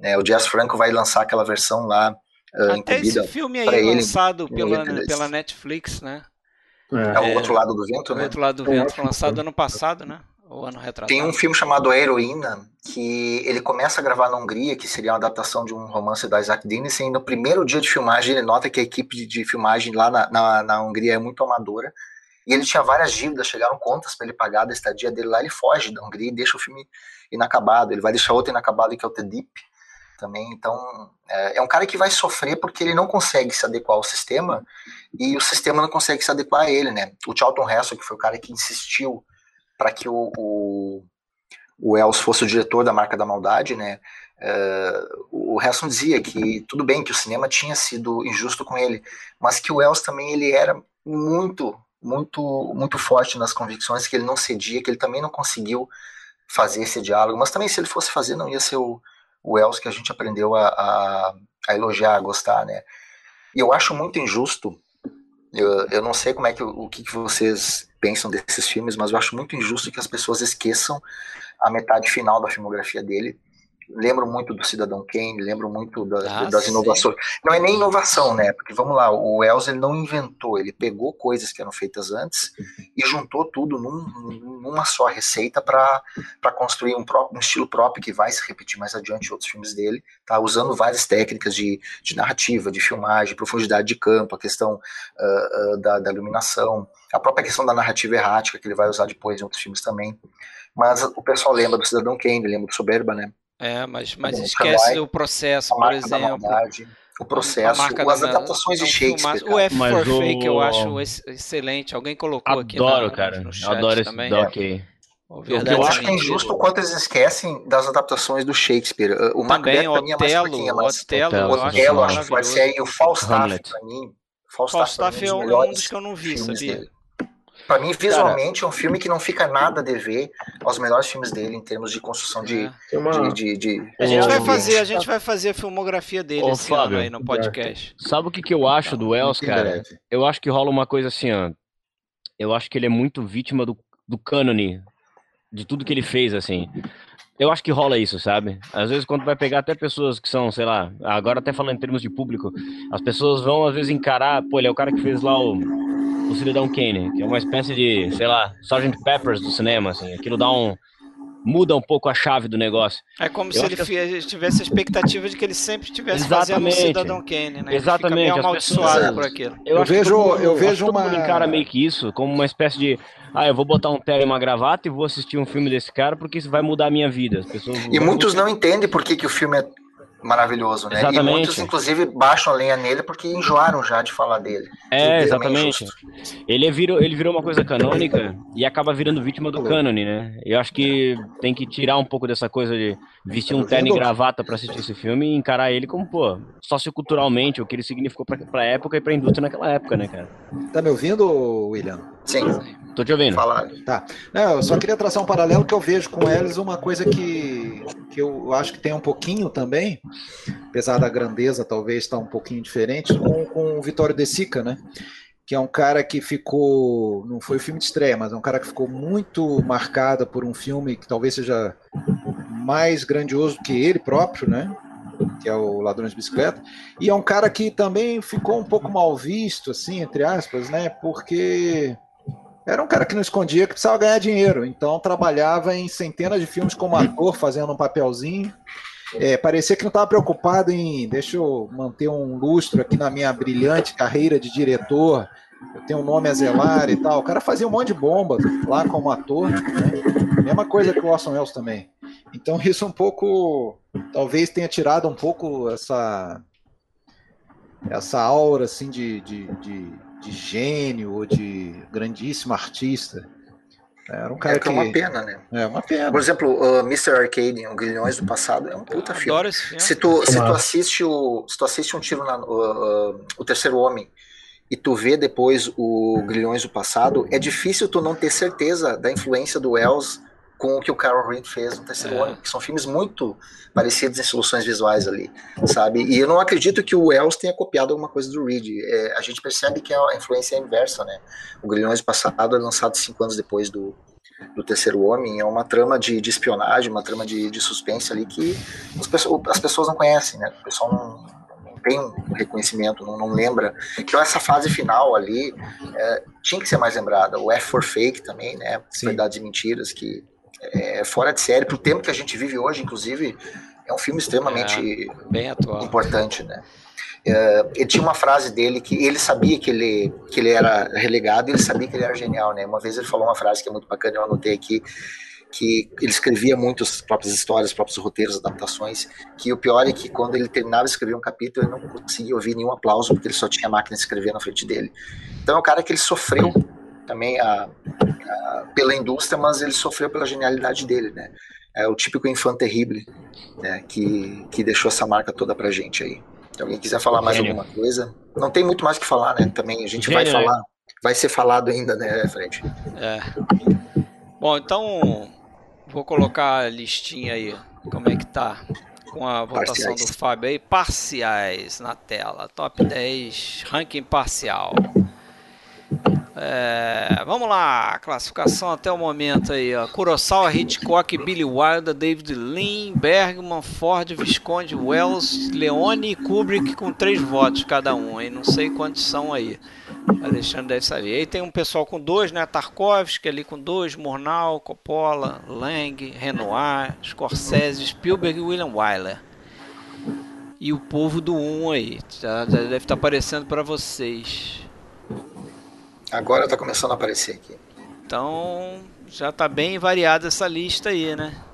Né? O Jazz Franco vai lançar aquela versão lá. Uh, Até esse filme aí ele, lançado pela, pela Netflix, né? É. é, o outro lado do vento, né? O outro lado do vento, foi lançado ano passado, né? Ou ano retrasado. Tem um filme chamado A Heroína, que ele começa a gravar na Hungria, que seria uma adaptação de um romance da Isaac Dinesen, e no primeiro dia de filmagem ele nota que a equipe de filmagem lá na, na, na Hungria é muito amadora, e ele tinha várias dívidas, chegaram contas para ele pagar da estadia dele lá, ele foge da Hungria e deixa o filme inacabado, ele vai deixar outro inacabado que é o The Deep, também, então é, é, um cara que vai sofrer porque ele não consegue se adequar ao sistema e o sistema não consegue se adequar a ele, né? O Charlton Heston, que foi o cara que insistiu para que o, o, o Els fosse o diretor da Marca da Maldade, né? Uh, o Harrison dizia que tudo bem que o cinema tinha sido injusto com ele, mas que o Els também ele era muito, muito, muito forte nas convicções, que ele não cedia, que ele também não conseguiu fazer esse diálogo, mas também se ele fosse fazer não ia ser o, o Els que a gente aprendeu a, a, a elogiar, a gostar, né? E eu acho muito injusto eu, eu não sei como é que o que, que vocês pensam desses filmes, mas eu acho muito injusto que as pessoas esqueçam a metade final da filmografia dele lembro muito do Cidadão Kane, lembro muito da, ah, das inovações. Não é nem inovação, né? Porque vamos lá, o Wells ele não inventou, ele pegou coisas que eram feitas antes e juntou tudo num, numa só receita para construir um, próprio, um estilo próprio que vai se repetir mais adiante em outros filmes dele, tá? Usando várias técnicas de, de narrativa, de filmagem, profundidade de campo, a questão uh, uh, da, da iluminação, a própria questão da narrativa errática que ele vai usar depois em outros filmes também. Mas o pessoal lembra do Cidadão Kane, lembra do Soberba, né? É, mas, mas esquece o processo, por exemplo. o processo, as adaptações de Shakespeare. O F for o... Fake eu acho excelente. Alguém colocou adoro, aqui Adoro, cara. No chat adoro esse também. doc aí. Eu acho que é injusto o quanto eles esquecem das adaptações do Shakespeare. O Também, Macbeth, mim, é mais Otelo, mas Otelo, Otelo, eu acho, Otelo, acho que vai ser aí o Falstaff, pra mim. Falstaff, Falstaff é um dos que eu não vi, sabia? Dele. Para mim, visualmente, Cara, é um filme que não fica nada a dever aos melhores filmes dele em termos de construção de. É. Uma... de, de, de, a gente vai fazer, a gente vai fazer a filmografia dele Ô, esse Fábio, ano aí no podcast. Sabe o que, que eu acho do Wells, cara? Eu acho que rola uma coisa assim, ó. Eu acho que ele é muito vítima do, do cânone, de tudo que ele fez, assim. Eu acho que rola isso, sabe? Às vezes, quando vai pegar até pessoas que são, sei lá, agora até falando em termos de público, as pessoas vão às vezes encarar, pô, ele é o cara que fez lá o o Cidadão Kane, que é uma espécie de, sei lá, Sgt. Peppers do cinema, assim. Aquilo dá um muda um pouco a chave do negócio. É como eu se ele que... tivesse a expectativa de que ele sempre tivesse Exatamente. fazendo um Cidadão Kane, né? Exatamente. Ele amaldiçoado pessoas... por aquilo. Eu, eu vejo, mundo, eu vejo uma... todo mundo encara meio que isso, como uma espécie de ah, eu vou botar um terno e uma gravata e vou assistir um filme desse cara porque isso vai mudar a minha vida. As pessoas e muitos não entendem por que, que o filme é maravilhoso, né? Exatamente. E muitos, inclusive, baixam a lenha nele porque enjoaram já de falar dele. É, exatamente. Ele virou, ele virou uma coisa canônica e acaba virando vítima do cânone, né? Eu acho que tem que tirar um pouco dessa coisa de vestir um terno e gravata para assistir esse filme e encarar ele como, pô, socioculturalmente, o que ele significou pra, pra época e pra indústria naquela época, né, cara? Tá me ouvindo, William? Sim. Tô te ouvindo. Falar. Tá. Não, eu só queria traçar um paralelo que eu vejo com eles, uma coisa que, que eu acho que tem um pouquinho também, apesar da grandeza talvez estar tá um pouquinho diferente, com, com o Vitório De Sica, né? Que é um cara que ficou. Não foi o filme de estreia, mas é um cara que ficou muito marcado por um filme que talvez seja mais grandioso que ele próprio, né? Que é o Ladrões de Bicicleta. E é um cara que também ficou um pouco mal visto, assim, entre aspas, né? Porque era um cara que não escondia que precisava ganhar dinheiro, então trabalhava em centenas de filmes como ator, fazendo um papelzinho. É, parecia que não estava preocupado em deixa eu manter um lustro aqui na minha brilhante carreira de diretor. Eu tenho um nome a zelar e tal. O cara fazia um monte de bomba lá como ator. Né? Mesma coisa que o Orson Welles também. Então *laughs* isso um pouco, talvez tenha tirado um pouco essa essa aura assim de, de, de de gênio ou de grandíssimo artista. Era um cara é, que... é uma pena, né? É uma pena. Por exemplo, uh, Mr. Arcade, o Grilhões do Passado, é um puta filme. filme. Se tu, se tu assiste o, se tu assiste um tiro na, uh, uh, o Terceiro Homem e tu vê depois o Grilhões do Passado, é difícil tu não ter certeza da influência do Wells com o que o Carol Reed fez no Terceiro é. Homem, que são filmes muito parecidos em soluções visuais ali, sabe? E eu não acredito que o Wells tenha copiado alguma coisa do Reed. É, a gente percebe que a influência é inversa, né? O Grilhões Passado é lançado cinco anos depois do, do Terceiro Homem, é uma trama de, de espionagem, uma trama de, de suspense ali que as pessoas, as pessoas não conhecem, né? O pessoal não, tem um reconhecimento, não, não, lembra. Então essa fase final ali é, tinha que ser mais lembrada. O F for Fake também, né? Sim. Verdades e Mentiras, que é, fora de série, pro tempo que a gente vive hoje, inclusive, é um filme extremamente é, importante, né? É, ele tinha uma frase dele que ele sabia que ele, que ele era relegado ele sabia que ele era genial, né? Uma vez ele falou uma frase que é muito bacana, eu anotei aqui, que ele escrevia muito as próprias histórias, os próprios roteiros, adaptações, que o pior é que quando ele terminava de escrever um capítulo, ele não conseguia ouvir nenhum aplauso, porque ele só tinha a máquina de escrever na frente dele. Então é um cara que ele sofreu também a, a, pela indústria, mas ele sofreu pela genialidade dele, né? É o típico infante terrible, né? Que, que deixou essa marca toda pra gente aí. Se alguém quiser falar mais alguma coisa, não tem muito mais que falar, né? Também a gente Gênio, vai né? falar, vai ser falado ainda, né, Fred? É. Bom, então vou colocar a listinha aí, como é que tá com a votação parciais. do Fábio aí, parciais na tela, top 10, ranking parcial. É, vamos lá, classificação até o momento aí, ó. Kurosawa, Hitchcock, Billy Wilder, David Lean, Bergman, Ford, Visconde, Wells, Leone e Kubrick com três votos cada um, hein? Não sei quantos são aí. Alexandre deve saber. Aí tem um pessoal com dois, né? Tarkovsky ali com dois, Murnau, Coppola, Lang, Renoir, Scorsese, Spielberg e William Wyler. E o povo do um aí, já, já deve estar aparecendo para vocês. Agora está começando a aparecer aqui. Então já está bem variada essa lista aí, né?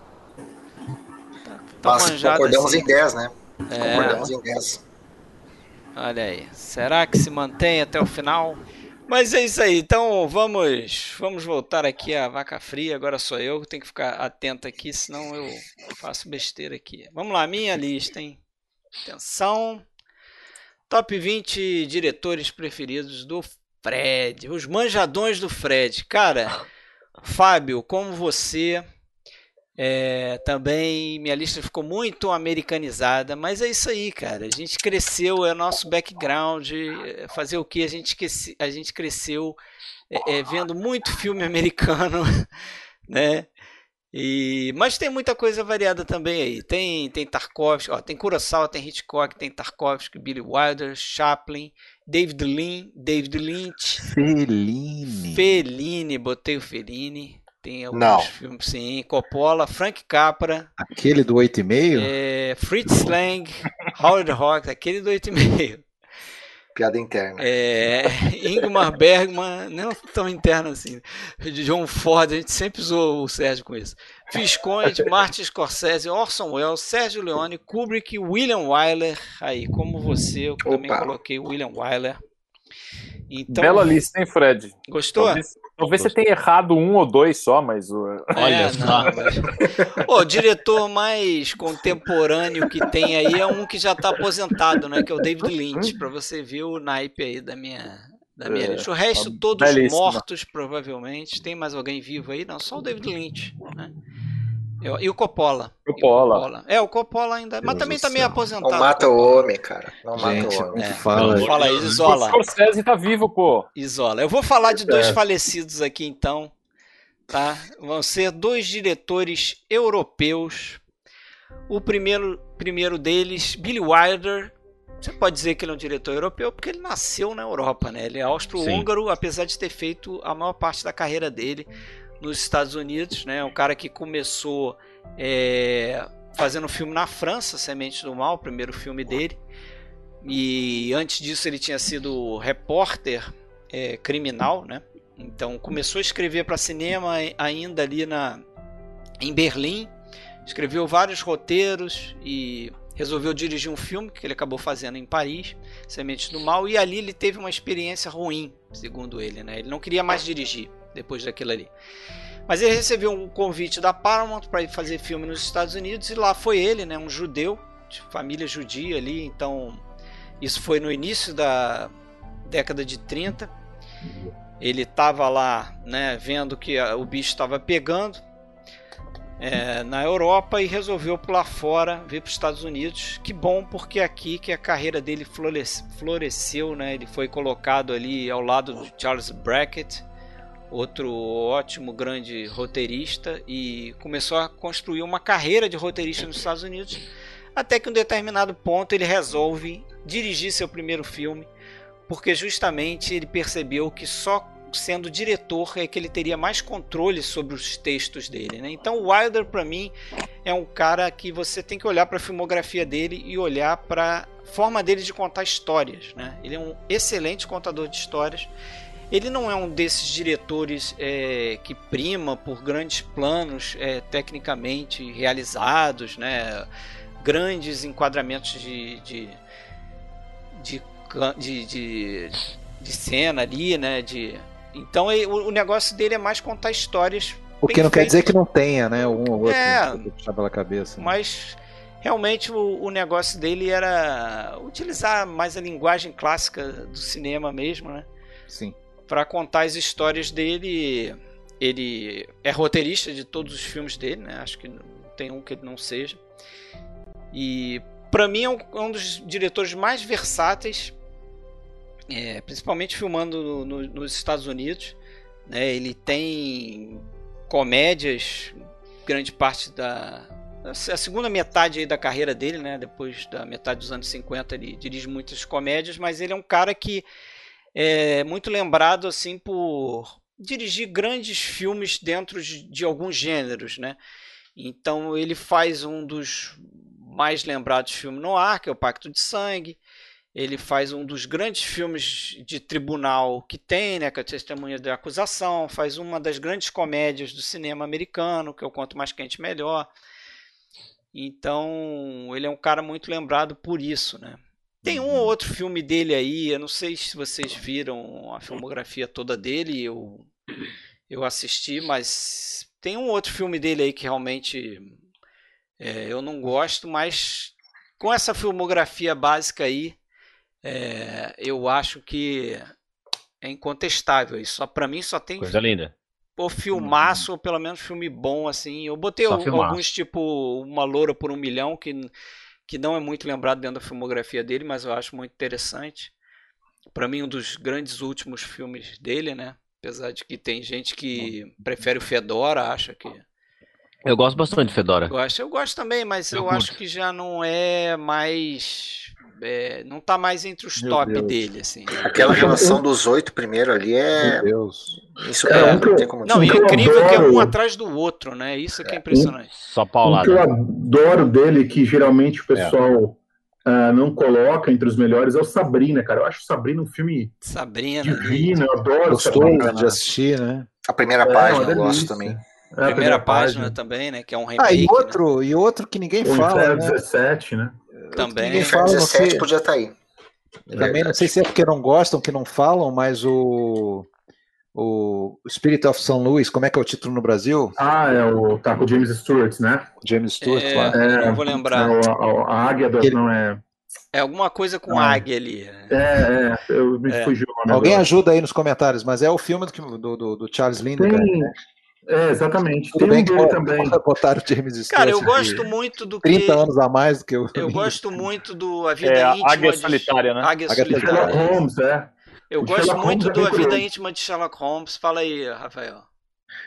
Tá, tá Mas concordamos assim. em 10, né? É. Concordamos em 10. Olha aí. Será que se mantém até o final? Mas é isso aí. Então vamos, vamos voltar aqui à vaca fria. Agora sou eu que tenho que ficar atento aqui, senão eu faço besteira aqui. Vamos lá, minha lista, hein? Atenção. Top 20 diretores preferidos do Fred, os manjadões do Fred. Cara, Fábio, como você, é, também minha lista ficou muito americanizada, mas é isso aí, cara. A gente cresceu, é nosso background. É, fazer o que? A gente, a gente cresceu é, é, vendo muito filme *laughs* americano, né? E, mas tem muita coisa variada também aí. Tem, tem Tarkovsky, ó, tem Kurosawa, tem Hitchcock, tem Tarkovsky, Billy Wilder, Chaplin, David Lean, David Lynch. Fellini. Fellini, botei o Fellini. Tem alguns Não. filmes, sim. Coppola, Frank Capra. Aquele do 8,5? É, Fritz Lang, Howard Hawks, aquele do 8,5. Piada interna. É, Ingmar Bergman, não tão interna assim. John Ford, a gente sempre usou o Sérgio com isso. Visconde, *laughs* Martin Scorsese, Orson Welles, Sérgio Leone, Kubrick, William Wyler. Aí, como você, eu Opa. também coloquei William Wyler. Então, Bela lista, hein, Fred? Gostou? Talvez, talvez você tenha errado um ou dois só, mas. Olha é, só. Mas... o diretor mais contemporâneo que tem aí é um que já está aposentado, né? Que é o David Lynch, para você ver o naipe aí da minha, da minha é, O resto, tá todos belíssima. mortos, provavelmente. Tem mais alguém vivo aí? Não, só o David Lynch. Né? E o Coppola. Coppola. o Coppola. É, o Coppola ainda. Deus mas também tá meio aposentado. Não mata o homem, cara. Não Gente, mata o homem. É, fala, não fala aí, isola. O Scorsese tá vivo, pô. Isola. Eu vou falar de dois é. falecidos aqui, então. Tá? Vão ser dois diretores europeus. O primeiro, primeiro deles, Billy Wilder. Você pode dizer que ele é um diretor europeu porque ele nasceu na Europa, né? Ele é austro-húngaro, apesar de ter feito a maior parte da carreira dele nos Estados Unidos, né? Um cara que começou é, fazendo filme na França, Sementes do Mal, o primeiro filme dele. E antes disso ele tinha sido repórter é, criminal, né? Então começou a escrever para cinema ainda ali na em Berlim. Escreveu vários roteiros e resolveu dirigir um filme que ele acabou fazendo em Paris, Sementes do Mal, e ali ele teve uma experiência ruim, segundo ele, né? Ele não queria mais dirigir depois daquilo ali. Mas ele recebeu um convite da Paramount para ir fazer filme nos Estados Unidos e lá foi ele, né, um judeu, de família judia ali, então isso foi no início da década de 30. Ele estava lá, né, vendo que o bicho estava pegando é, na Europa e resolveu pular fora, vir para os Estados Unidos. Que bom, porque aqui que a carreira dele floresceu, né? Ele foi colocado ali ao lado do Charles Brackett, outro ótimo grande roteirista e começou a construir uma carreira de roteirista nos Estados Unidos, até que um determinado ponto ele resolve dirigir seu primeiro filme, porque justamente ele percebeu que só sendo diretor é que ele teria mais controle sobre os textos dele. Né? Então, Wilder, para mim, é um cara que você tem que olhar para a filmografia dele e olhar para a forma dele de contar histórias. Né? Ele é um excelente contador de histórias ele não é um desses diretores é, que prima por grandes planos é, tecnicamente realizados, né? grandes enquadramentos de, de, de, de, de, de cena ali, né? De, então ele, o, o, negócio dele é mais contar histórias. O que não quer dizer que não tenha, né? Um ou outro é, puxar pela cabeça. Né? Mas realmente o, o, negócio dele era utilizar mais a linguagem clássica do cinema mesmo, né? Sim para contar as histórias dele. Ele é roteirista de todos os filmes dele, né? Acho que tem um que ele não seja. E para mim é um, é um, dos diretores mais versáteis, é, principalmente filmando no, no, nos Estados Unidos. Né? Ele tem comédias, grande parte da a segunda metade da carreira dele, né? Depois da metade dos anos 50 ele dirige muitas comédias, mas ele é um cara que é muito lembrado assim por dirigir grandes filmes dentro de, de alguns gêneros, né? Então ele faz um dos mais lembrados filmes no ar, que é o Pacto de Sangue. Ele faz um dos grandes filmes de tribunal que tem, né, que é a Testemunha da Acusação. Faz uma das grandes comédias do cinema americano, que é o Quanto Mais Quente Melhor. Então ele é um cara muito lembrado por isso, né? Tem um ou outro filme dele aí, eu não sei se vocês viram a filmografia toda dele, eu, eu assisti, mas tem um outro filme dele aí que realmente é, eu não gosto, mas com essa filmografia básica aí, é, eu acho que é incontestável. Isso só para mim só tem coisa linda. Ou filmaço, ou pelo menos filme bom assim. Eu botei alguns tipo uma loura por um milhão que que não é muito lembrado dentro da filmografia dele, mas eu acho muito interessante. Para mim, um dos grandes últimos filmes dele, né? Apesar de que tem gente que prefere o Fedora, acha que. Eu gosto bastante de Fedora. Eu gosto, eu gosto também, mas eu, eu acho que já não é mais. É, não tá mais entre os Meu top Deus. dele, assim. Aquela relação dos oito primeiro ali é. Meu Deus. Isso é, é, não tem como Não, é incrível que é um atrás do outro, né? Isso é que é impressionante. Só paulada. O que eu adoro dele, que geralmente o pessoal uh, não coloca entre os melhores, é o Sabrina, cara. Eu acho Sabrina um filme Sabrina, divino, eu adoro Sabrina. de assistir, né? A primeira é, página eu gosto também. É, primeira, primeira página, página, também, né? Que é um remake. Ah, e outro, né? e outro que ninguém o fala. Inferno né? 17, né? Também. Ninguém fala, 17 podia estar tá aí. Também não sei se é porque não gostam, que não falam, mas o o Spirit of St. Louis, como é que é o título no Brasil? Ah, é o tá com James Stewart, né? James Stewart, é, lá. É, não vou lembrar. É, a, a, águia do, Ele... não é. É alguma coisa com ah. águia ali. Né? É, é, eu me é. fugiu. Alguém ajuda aí nos comentários, mas é o filme do, do, do Charles Lindgren, Tem... né? É, exatamente. Tudo Tem bem um que também. botaram o James Stewart. Cara, eu gosto muito do 30 anos a mais do que eu. Eu gosto muito do A Vida é, Íntima. Águia de... Solitária, né? Águia, Águia Solitária. Holmes, é. Eu o gosto Sherlock muito da vida íntima de Sherlock Holmes. Fala aí, Rafael.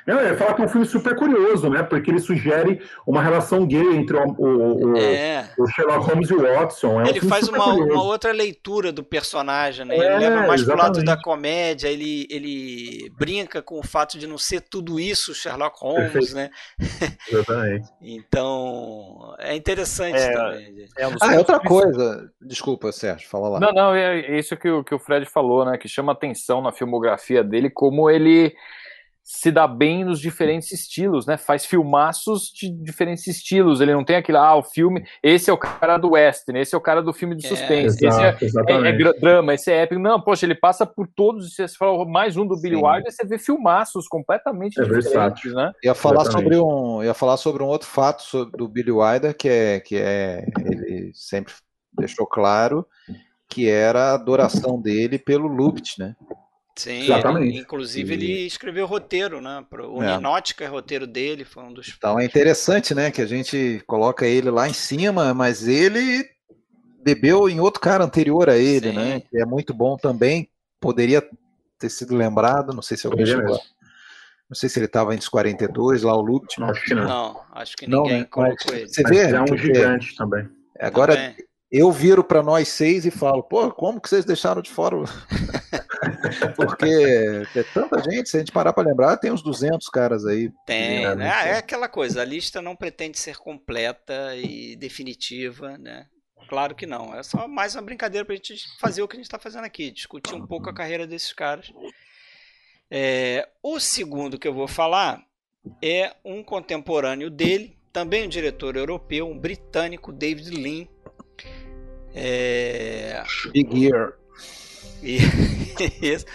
Não, eu ia falar que é um filme super curioso, né? Porque ele sugere uma relação gay entre o, o, é. o Sherlock Holmes e o Watson. É ele um faz uma, uma, outra leitura do personagem, né? Ele é, leva mais pro lado da comédia, ele, ele brinca com o fato de não ser tudo isso Sherlock Holmes, Perfeito. né? Exatamente. *laughs* então, é interessante é, também. É um ah, é outra coisa. Desculpa, Sérgio, fala lá. Não, não, é isso que o, que o Fred falou, né? Que chama atenção na filmografia dele, como ele se dá bem nos diferentes estilos, né? Faz filmaços de diferentes estilos. Ele não tem aquele, ah, o filme, esse é o cara do western, esse é o cara do filme de é, suspense, é, exato, esse é, é, é, drama, esse é épico. Não, poxa, ele passa por todos, você fala mais um do Billy Wilder, você vê filmaços completamente é diferentes, versátil. né? Ia falar sobre um, ia falar sobre um outro fato do Billy Wilder que é que é ele sempre deixou claro que era a adoração dele pelo Lupt, né? Sim, Exatamente. Ele, inclusive ele escreveu roteiro, né? O é. Ninótica é roteiro dele, foi um dos. Então é interessante, né? Que a gente coloca ele lá em cima, mas ele bebeu em outro cara anterior a ele, Sim. né? Que é muito bom também. Poderia ter sido lembrado, não sei se alguém chegou. Não sei se ele estava entre os 42, lá o Luke. Acho que não. Não, acho que ninguém não, né? colocou ele. Você vê? é um gigante também. Agora, também eu viro para nós seis e falo, pô, como que vocês deixaram de fora? *laughs* Porque tem tanta gente, se a gente parar para lembrar, tem uns 200 caras aí. Tem, né? É aquela coisa, a lista não pretende ser completa e definitiva, né? Claro que não, é só mais uma brincadeira para a gente fazer o que a gente está fazendo aqui, discutir um pouco a carreira desses caras. É, o segundo que eu vou falar é um contemporâneo dele, também um diretor europeu, um britânico, David Lean, é... Big Ear. E. *laughs*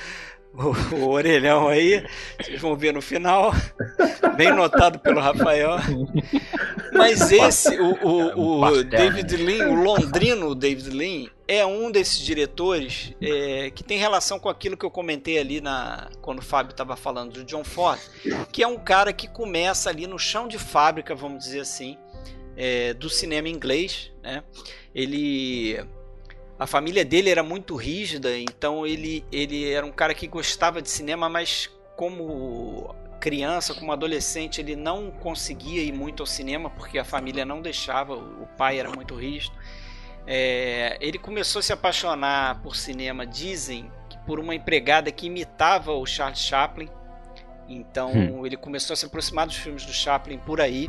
O, o, orelhão aí, vocês vão ver no final, *laughs* bem notado pelo Rafael. Mas esse, o, o, o David Lean, o londrino David Lean, é um desses diretores é, que tem relação com aquilo que eu comentei ali na quando o Fábio estava falando do John Ford, que é um cara que começa ali no chão de fábrica, vamos dizer assim, é, do cinema inglês, né? Ele a família dele era muito rígida, então ele ele era um cara que gostava de cinema, mas como criança, como adolescente, ele não conseguia ir muito ao cinema porque a família não deixava, o pai era muito rígido. É, ele começou a se apaixonar por cinema, dizem, por uma empregada que imitava o Charles Chaplin. Então hum. ele começou a se aproximar dos filmes do Chaplin por aí.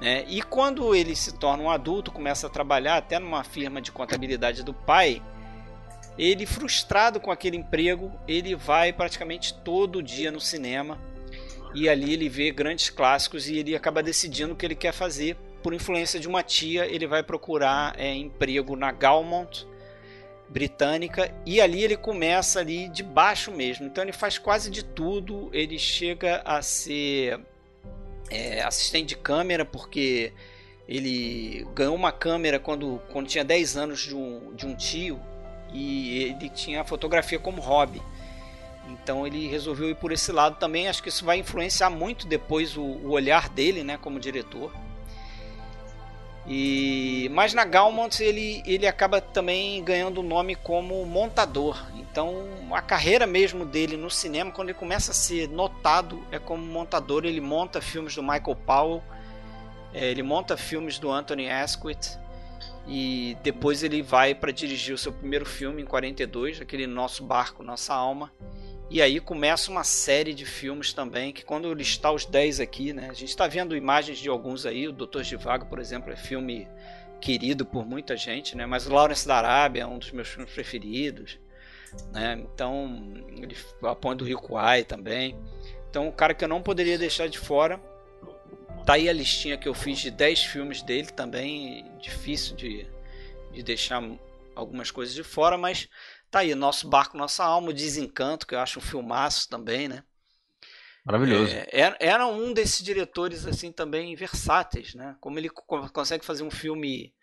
Né? E quando ele se torna um adulto, começa a trabalhar até numa firma de contabilidade do pai, ele frustrado com aquele emprego, ele vai praticamente todo dia no cinema e ali ele vê grandes clássicos e ele acaba decidindo o que ele quer fazer. Por influência de uma tia, ele vai procurar é, emprego na Gaumont britânica e ali ele começa ali de baixo mesmo. Então ele faz quase de tudo. Ele chega a ser é, assistente de câmera, porque ele ganhou uma câmera quando, quando tinha 10 anos de um, de um tio e ele tinha a fotografia como hobby. Então ele resolveu ir por esse lado também. Acho que isso vai influenciar muito depois o, o olhar dele né, como diretor. E mas na Gaumont ele, ele acaba também ganhando o nome como montador. Então a carreira mesmo dele no cinema, quando ele começa a ser notado, é como montador. Ele monta filmes do Michael Powell, é, ele monta filmes do Anthony Asquith e depois ele vai para dirigir o seu primeiro filme em 42, aquele Nosso Barco, Nossa Alma. E aí começa uma série de filmes também, que quando eu listar os 10 aqui, né? A gente está vendo imagens de alguns aí, o Doutor Vago, por exemplo, é filme querido por muita gente, né? Mas Lawrence da Arábia é um dos meus filmes preferidos, né? Então, ele, A Ponte do Rio Kwai também. Então o cara que eu não poderia deixar de fora. Tá aí a listinha que eu fiz de 10 filmes dele também. Difícil de, de deixar algumas coisas de fora, mas tá aí. Nosso Barco, Nossa Alma, Desencanto, que eu acho um filmaço também, né? Maravilhoso. É, era, era um desses diretores assim também versáteis, né? Como ele consegue fazer um filme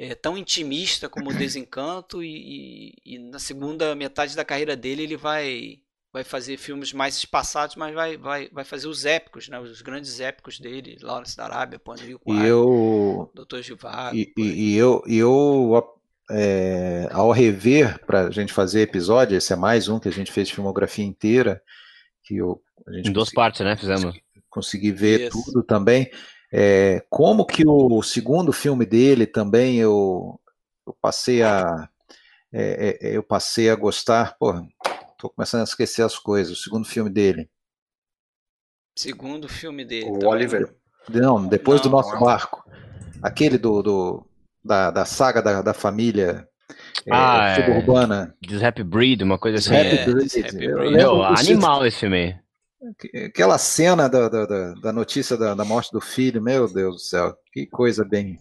é, tão intimista como o Desencanto e, e, e, na segunda metade da carreira dele ele vai vai fazer filmes mais espaçados, mas vai, vai, vai fazer os épicos, né? Os grandes épicos dele, Lawrence da Arábia, e eu Doutor Givago. E, e, e, eu, e eu é, ao rever para a gente fazer episódio, esse é mais um que a gente fez filmografia inteira, que eu, a gente em duas partes, né? Fizemos. Consegui, consegui ver Isso. tudo também. É, como que o segundo filme dele também eu, eu passei a é, é eu passei a gostar, porra, Tô começando a esquecer as coisas. O segundo filme dele. Segundo filme dele. O Oliver. Não, depois não, do nosso não. barco. Aquele do, do da, da saga da, da família é, ah, é, suburbana. É, Happy Breed, uma coisa assim. Happy é, Breed. Breed. Meu, animal esse filme aí. Aquela cena da, da, da notícia da, da morte do filho, meu Deus do céu, que coisa bem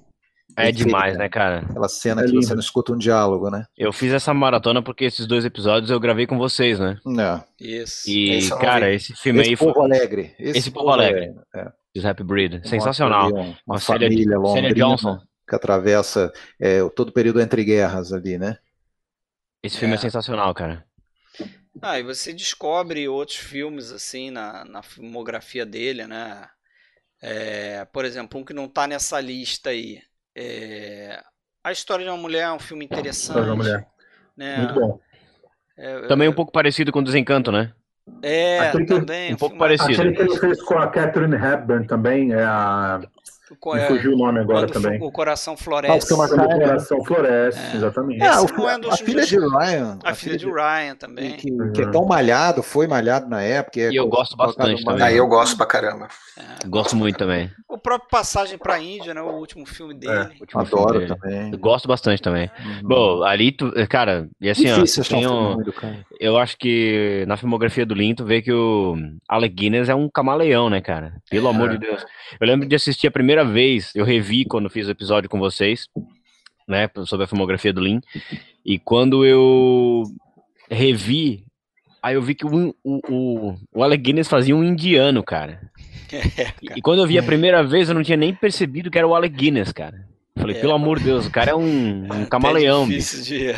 é demais, né, cara? Aquela cena é que você não escuta um diálogo, né? Eu fiz essa maratona porque esses dois episódios eu gravei com vocês, né? Não. Isso. E, esse cara, esse filme esse aí foi. Alegre. Esse, esse Povo Alegre. alegre. É. Happy Breed. Sensacional. Uma, uma família londrina Johnson. que atravessa é, todo o período entre guerras ali, né? Esse filme é, é sensacional, cara. Ah, e você descobre outros filmes assim na, na filmografia dele, né? É, por exemplo, um que não tá nessa lista aí, é... A História de uma Mulher é um filme interessante. História de uma Mulher. Né? Muito bom. É, Também um pouco parecido com Desencanto, né? É, aquele também. Um pouco parecido. Aquele que ele fez com a Catherine Hepburn também, é a me fugiu o nome agora também. O Coração Floresce. Ah, o Coração Floresce, é. exatamente. É, o, é a filha de Ryan. A, a filha de Ryan também. Que, uhum. que, é tão malhado, foi malhado na época. É e eu gosto bastante também. Ah, eu gosto pra caramba. É. Gosto muito também. O próprio Passagem pra Índia, né? O último filme dele. É, último Adoro filme dele. também. Eu gosto bastante também. Uhum. Bom, ali, tu, cara, e assim, Difícil ó, tem um, eu acho que na filmografia do Linto vê que o Alec Guinness é um camaleão, né, cara? Pelo é. amor de Deus. Eu lembro de assistir a primeira vez, eu revi quando fiz o episódio com vocês, né, sobre a filmografia do Lin. E quando eu revi, aí eu vi que o, o, o Alec Guinness fazia um indiano, cara. É, *laughs* e, quando eu vi a primeira vez, eu não tinha nem percebido que era o Alec Guinness, cara. Falei, é, pelo amor de Deus, o cara é um, um *laughs* camaleão. É difícil de,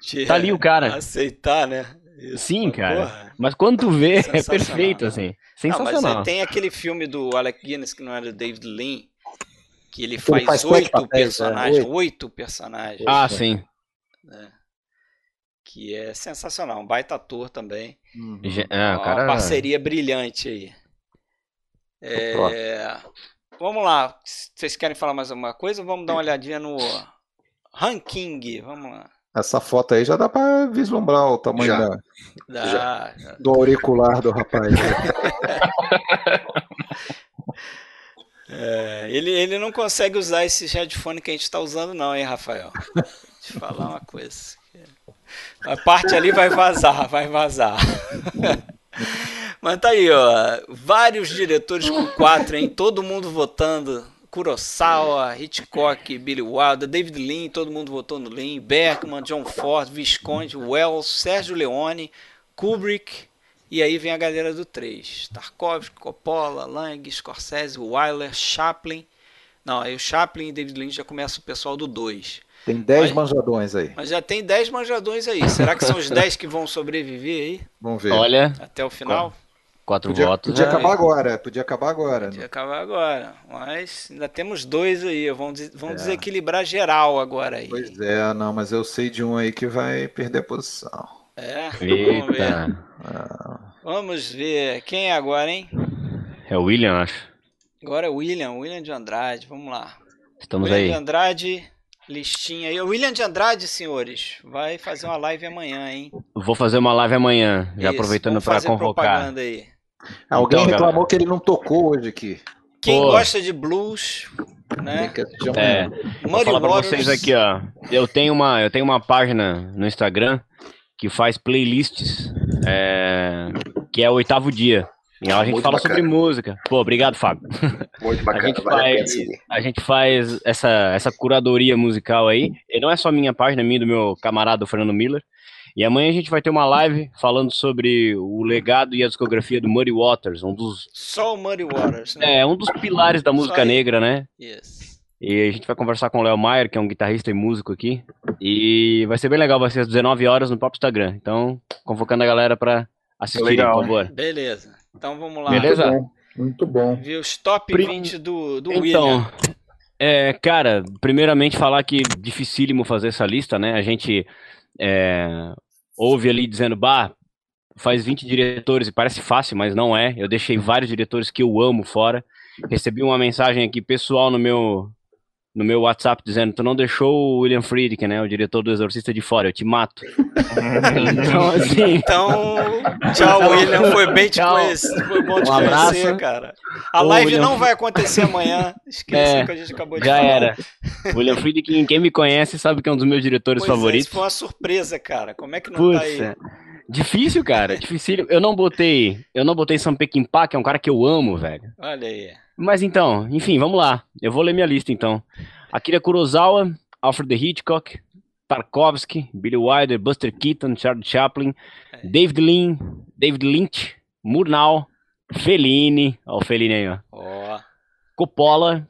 de, tá ali o cara. Aceitar, né? Isso, Sim, cara. Porra, mas quando tu vê, é perfeito, assim. Sensacional. Não, mas tem aquele filme do Alec Guinness, que não é do David Lean, que ele faz, oito papéis, é, personagens. É, oito. personagens. Ah, sim. É, que é sensacional. Um baita ator também. Uhum. É, Uma cara... parceria brilhante aí. É... Vamos lá. Vocês querem falar mais alguma coisa? Vamos dar uma olhadinha no ranking. Vamos lá. Essa foto aí já dá para vislumbrar o tamanho já. Da, dá, já. do auricular do rapaz. *laughs* é, ele, ele não consegue usar esse headphone que a gente está usando, não, hein, Rafael? Deixa eu falar uma coisa. A parte ali vai vazar, vai vazar. *laughs* Mas tá aí, ó. Vários diretores com quatro, hein? Todo mundo votando Kurosawa, Hitchcock, Billy Wilder, David Lean, todo mundo votou no Lean, Bergman, John Ford, Visconde, Wells, Sérgio Leone, Kubrick, e aí vem a galera do 3. Tarkovsky, Coppola, Lang, Scorsese, Wyler, Chaplin. Não, aí o Chaplin e David Lean já começa o pessoal do 2. Tem 10 manjadões aí. Mas já tem 10 manjadões aí. Será que são os *laughs* 10 que vão sobreviver aí? Vamos ver. Olha. Até o final? Quatro podia, votos. Podia acabar agora, podia acabar agora. Podia né? acabar agora. Mas ainda temos dois aí. Vamos, vamos é. desequilibrar geral agora aí. Pois é, não, mas eu sei de um aí que vai perder a posição. É, vamos ver. Ah. Vamos ver. Quem é agora, hein? É o William, acho. Agora é o William, William de Andrade. Vamos lá. Estamos William aí. de Andrade, listinha aí. O William de Andrade, senhores, vai fazer uma live amanhã, hein? Vou fazer uma live amanhã, já Isso, aproveitando para convocar. propaganda aí. Alguém então, reclamou galera. que ele não tocou hoje aqui. Quem Pô. gosta de blues, né? É, vou falar pra vocês aqui, ó. Eu tenho uma, eu tenho uma página no Instagram que faz playlists é, que é o oitavo dia. E a gente fala bacana. sobre música. Pô, obrigado, Fábio. Muito *laughs* bacana. a gente faz, a, gente faz essa, essa curadoria musical aí. E não é só minha página, é minha do meu camarada Fernando Miller. E amanhã a gente vai ter uma live falando sobre o legado e a discografia do Muddy Waters, um dos. Só o Muddy Waters, né? É, um dos pilares da música negra, né? Yes. E a gente vai conversar com o Léo Maier, que é um guitarrista e músico aqui. E vai ser bem legal, vai ser às 19 horas no próprio Instagram. Então, convocando a galera para assistir, legal, por favor. Beleza. Então vamos lá. Beleza? Muito bom. Muito bom. Viu os top Prim... 20 do, do então, William. É, cara, primeiramente falar que dificílimo fazer essa lista, né? A gente é, ouve ali dizendo, bah, faz 20 diretores e parece fácil, mas não é. Eu deixei vários diretores que eu amo fora. Recebi uma mensagem aqui pessoal no meu no meu WhatsApp dizendo: Tu não deixou o William Friedkin, né, o diretor do Exorcista de Fora, eu te mato. *laughs* então, assim. Então, tchau, William. Foi bem te conhecer. Foi bom te um conhecer, cara. A Ô, live William... não vai acontecer amanhã. Esqueci é, que a gente acabou de já falar. Já era. William Friedkin, quem me conhece, sabe que é um dos meus diretores pois é, favoritos. É, foi uma surpresa, cara. Como é que não Puxa. tá aí? Difícil, cara. Difícil. Eu não botei. Eu não botei Sam Peckinpah, que é um cara que eu amo, velho. Olha aí. Mas então, enfim, vamos lá. Eu vou ler minha lista então. Akira Kurosawa, Alfred Hitchcock, Tarkovsky, Billy Wilder, Buster Keaton, Charlie Chaplin, é. David Lean, David Lynch, Murnau, Fellini, ó o Fellini aí, ó. Oh. Coppola,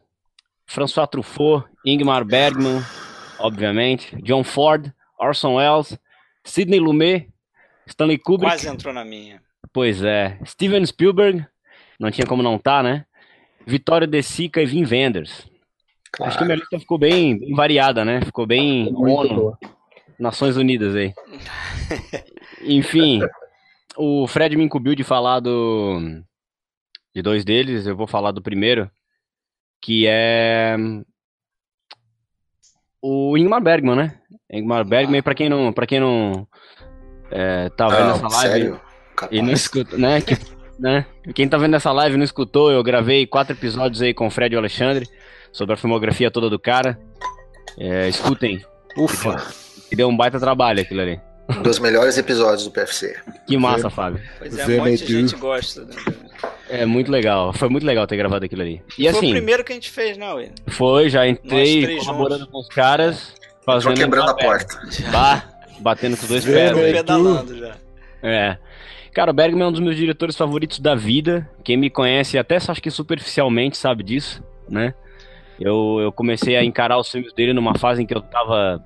François Truffaut, Ingmar Bergman, obviamente, John Ford, Orson Welles, Sidney Lumet, Stanley Kubrick. Quase entrou na minha. Pois é. Steven Spielberg, não tinha como não tá, né? Vitória De Sica e Vin Wenders. Claro. Acho que minha lista ficou bem, bem variada, né? Ficou bem ONU, Nações Unidas aí. Enfim, o Fred me incumbiu de falar do de dois deles, eu vou falar do primeiro, que é o Ingmar Bergman, né? Ingmar Bergman, para quem não, para quem não é, tá vendo não, essa live sério? e não escuta, né? Que né? Quem tá vendo essa live não escutou, eu gravei quatro episódios aí com o Fred e o Alexandre sobre a filmografia toda do cara. É, escutem. Ufa! Que deu um baita trabalho aquilo ali. Um dos melhores episódios do PFC. Que massa, Fábio. Pois é, um monte de gente gosta. Né? É muito legal. Foi muito legal ter gravado aquilo ali. E, assim, foi o primeiro que a gente fez, não, Will? Foi, já entrei colaborando juntos. com os caras. Fazendo quebrando a porta. Bah, batendo com os dois pés. pedalando já. É. Cara, o Bergman é um dos meus diretores favoritos da vida. Quem me conhece, até acho que superficialmente, sabe disso, né? Eu, eu comecei a encarar os filmes dele numa fase em que eu tava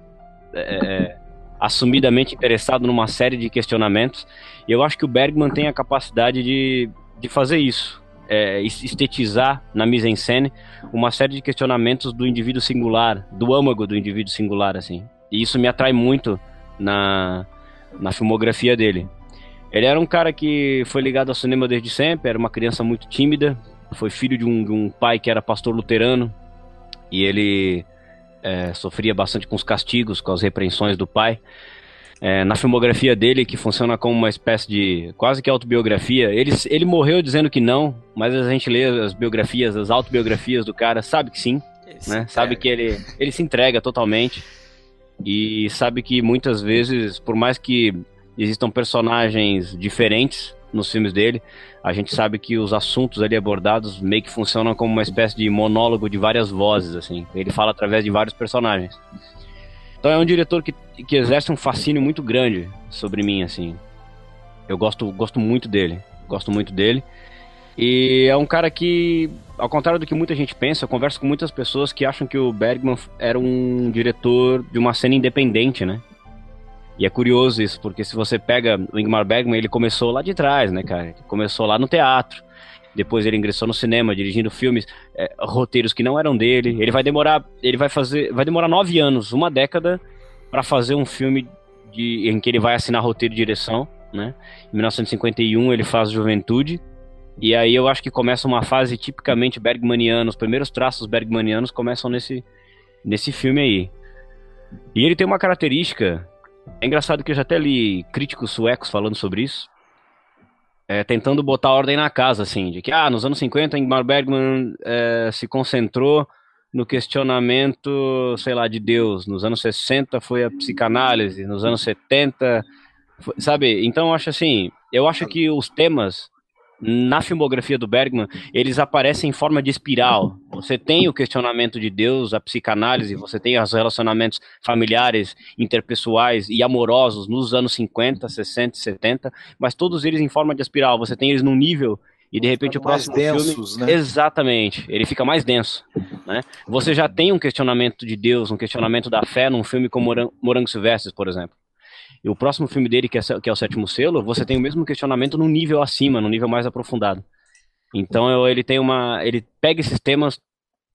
é, é, assumidamente interessado numa série de questionamentos. E eu acho que o Bergman tem a capacidade de, de fazer isso. É, estetizar na mise-en-scène uma série de questionamentos do indivíduo singular, do âmago do indivíduo singular, assim. E isso me atrai muito na, na filmografia dele. Ele era um cara que foi ligado ao cinema desde sempre, era uma criança muito tímida, foi filho de um, de um pai que era pastor luterano e ele é, sofria bastante com os castigos, com as repreensões do pai. É, na filmografia dele, que funciona como uma espécie de quase que autobiografia, ele, ele morreu dizendo que não, mas a gente lê as biografias, as autobiografias do cara, sabe que sim, né? sabe que ele, ele se entrega totalmente e sabe que muitas vezes, por mais que existam personagens diferentes nos filmes dele. A gente sabe que os assuntos ali abordados meio que funcionam como uma espécie de monólogo de várias vozes, assim. Ele fala através de vários personagens. Então é um diretor que, que exerce um fascínio muito grande sobre mim, assim. Eu gosto, gosto muito dele. Gosto muito dele. E é um cara que, ao contrário do que muita gente pensa, eu converso com muitas pessoas que acham que o Bergman era um diretor de uma cena independente, né? E é curioso isso, porque se você pega o Ingmar Bergman, ele começou lá de trás, né, cara? Ele começou lá no teatro. Depois ele ingressou no cinema, dirigindo filmes, é, roteiros que não eram dele. Ele vai demorar, ele vai fazer, vai demorar nove anos, uma década, para fazer um filme de, em que ele vai assinar roteiro e direção, né? Em 1951 ele faz Juventude. E aí eu acho que começa uma fase tipicamente bergmaniana. Os primeiros traços bergmanianos começam nesse, nesse filme aí. E ele tem uma característica é engraçado que eu já até li críticos suecos falando sobre isso. É, tentando botar ordem na casa, assim, de que, ah, nos anos 50, Ingmar Bergman é, se concentrou no questionamento, sei lá, de Deus. Nos anos 60 foi a psicanálise, nos anos 70, foi, sabe? Então, eu acho assim, eu acho que os temas na filmografia do Bergman, eles aparecem em forma de espiral. Você tem o questionamento de Deus, a psicanálise, você tem os relacionamentos familiares, interpessoais e amorosos nos anos 50, 60, 70, mas todos eles em forma de espiral. Você tem eles num nível e de repente o próximo densos, filme, né? exatamente, ele fica mais denso, né? Você já tem um questionamento de Deus, um questionamento da fé num filme como Morango Silvestres, por exemplo. E o próximo filme dele, que é, que é o Sétimo Selo, você tem o mesmo questionamento num nível acima, num nível mais aprofundado. Então ele tem uma. Ele pega esses temas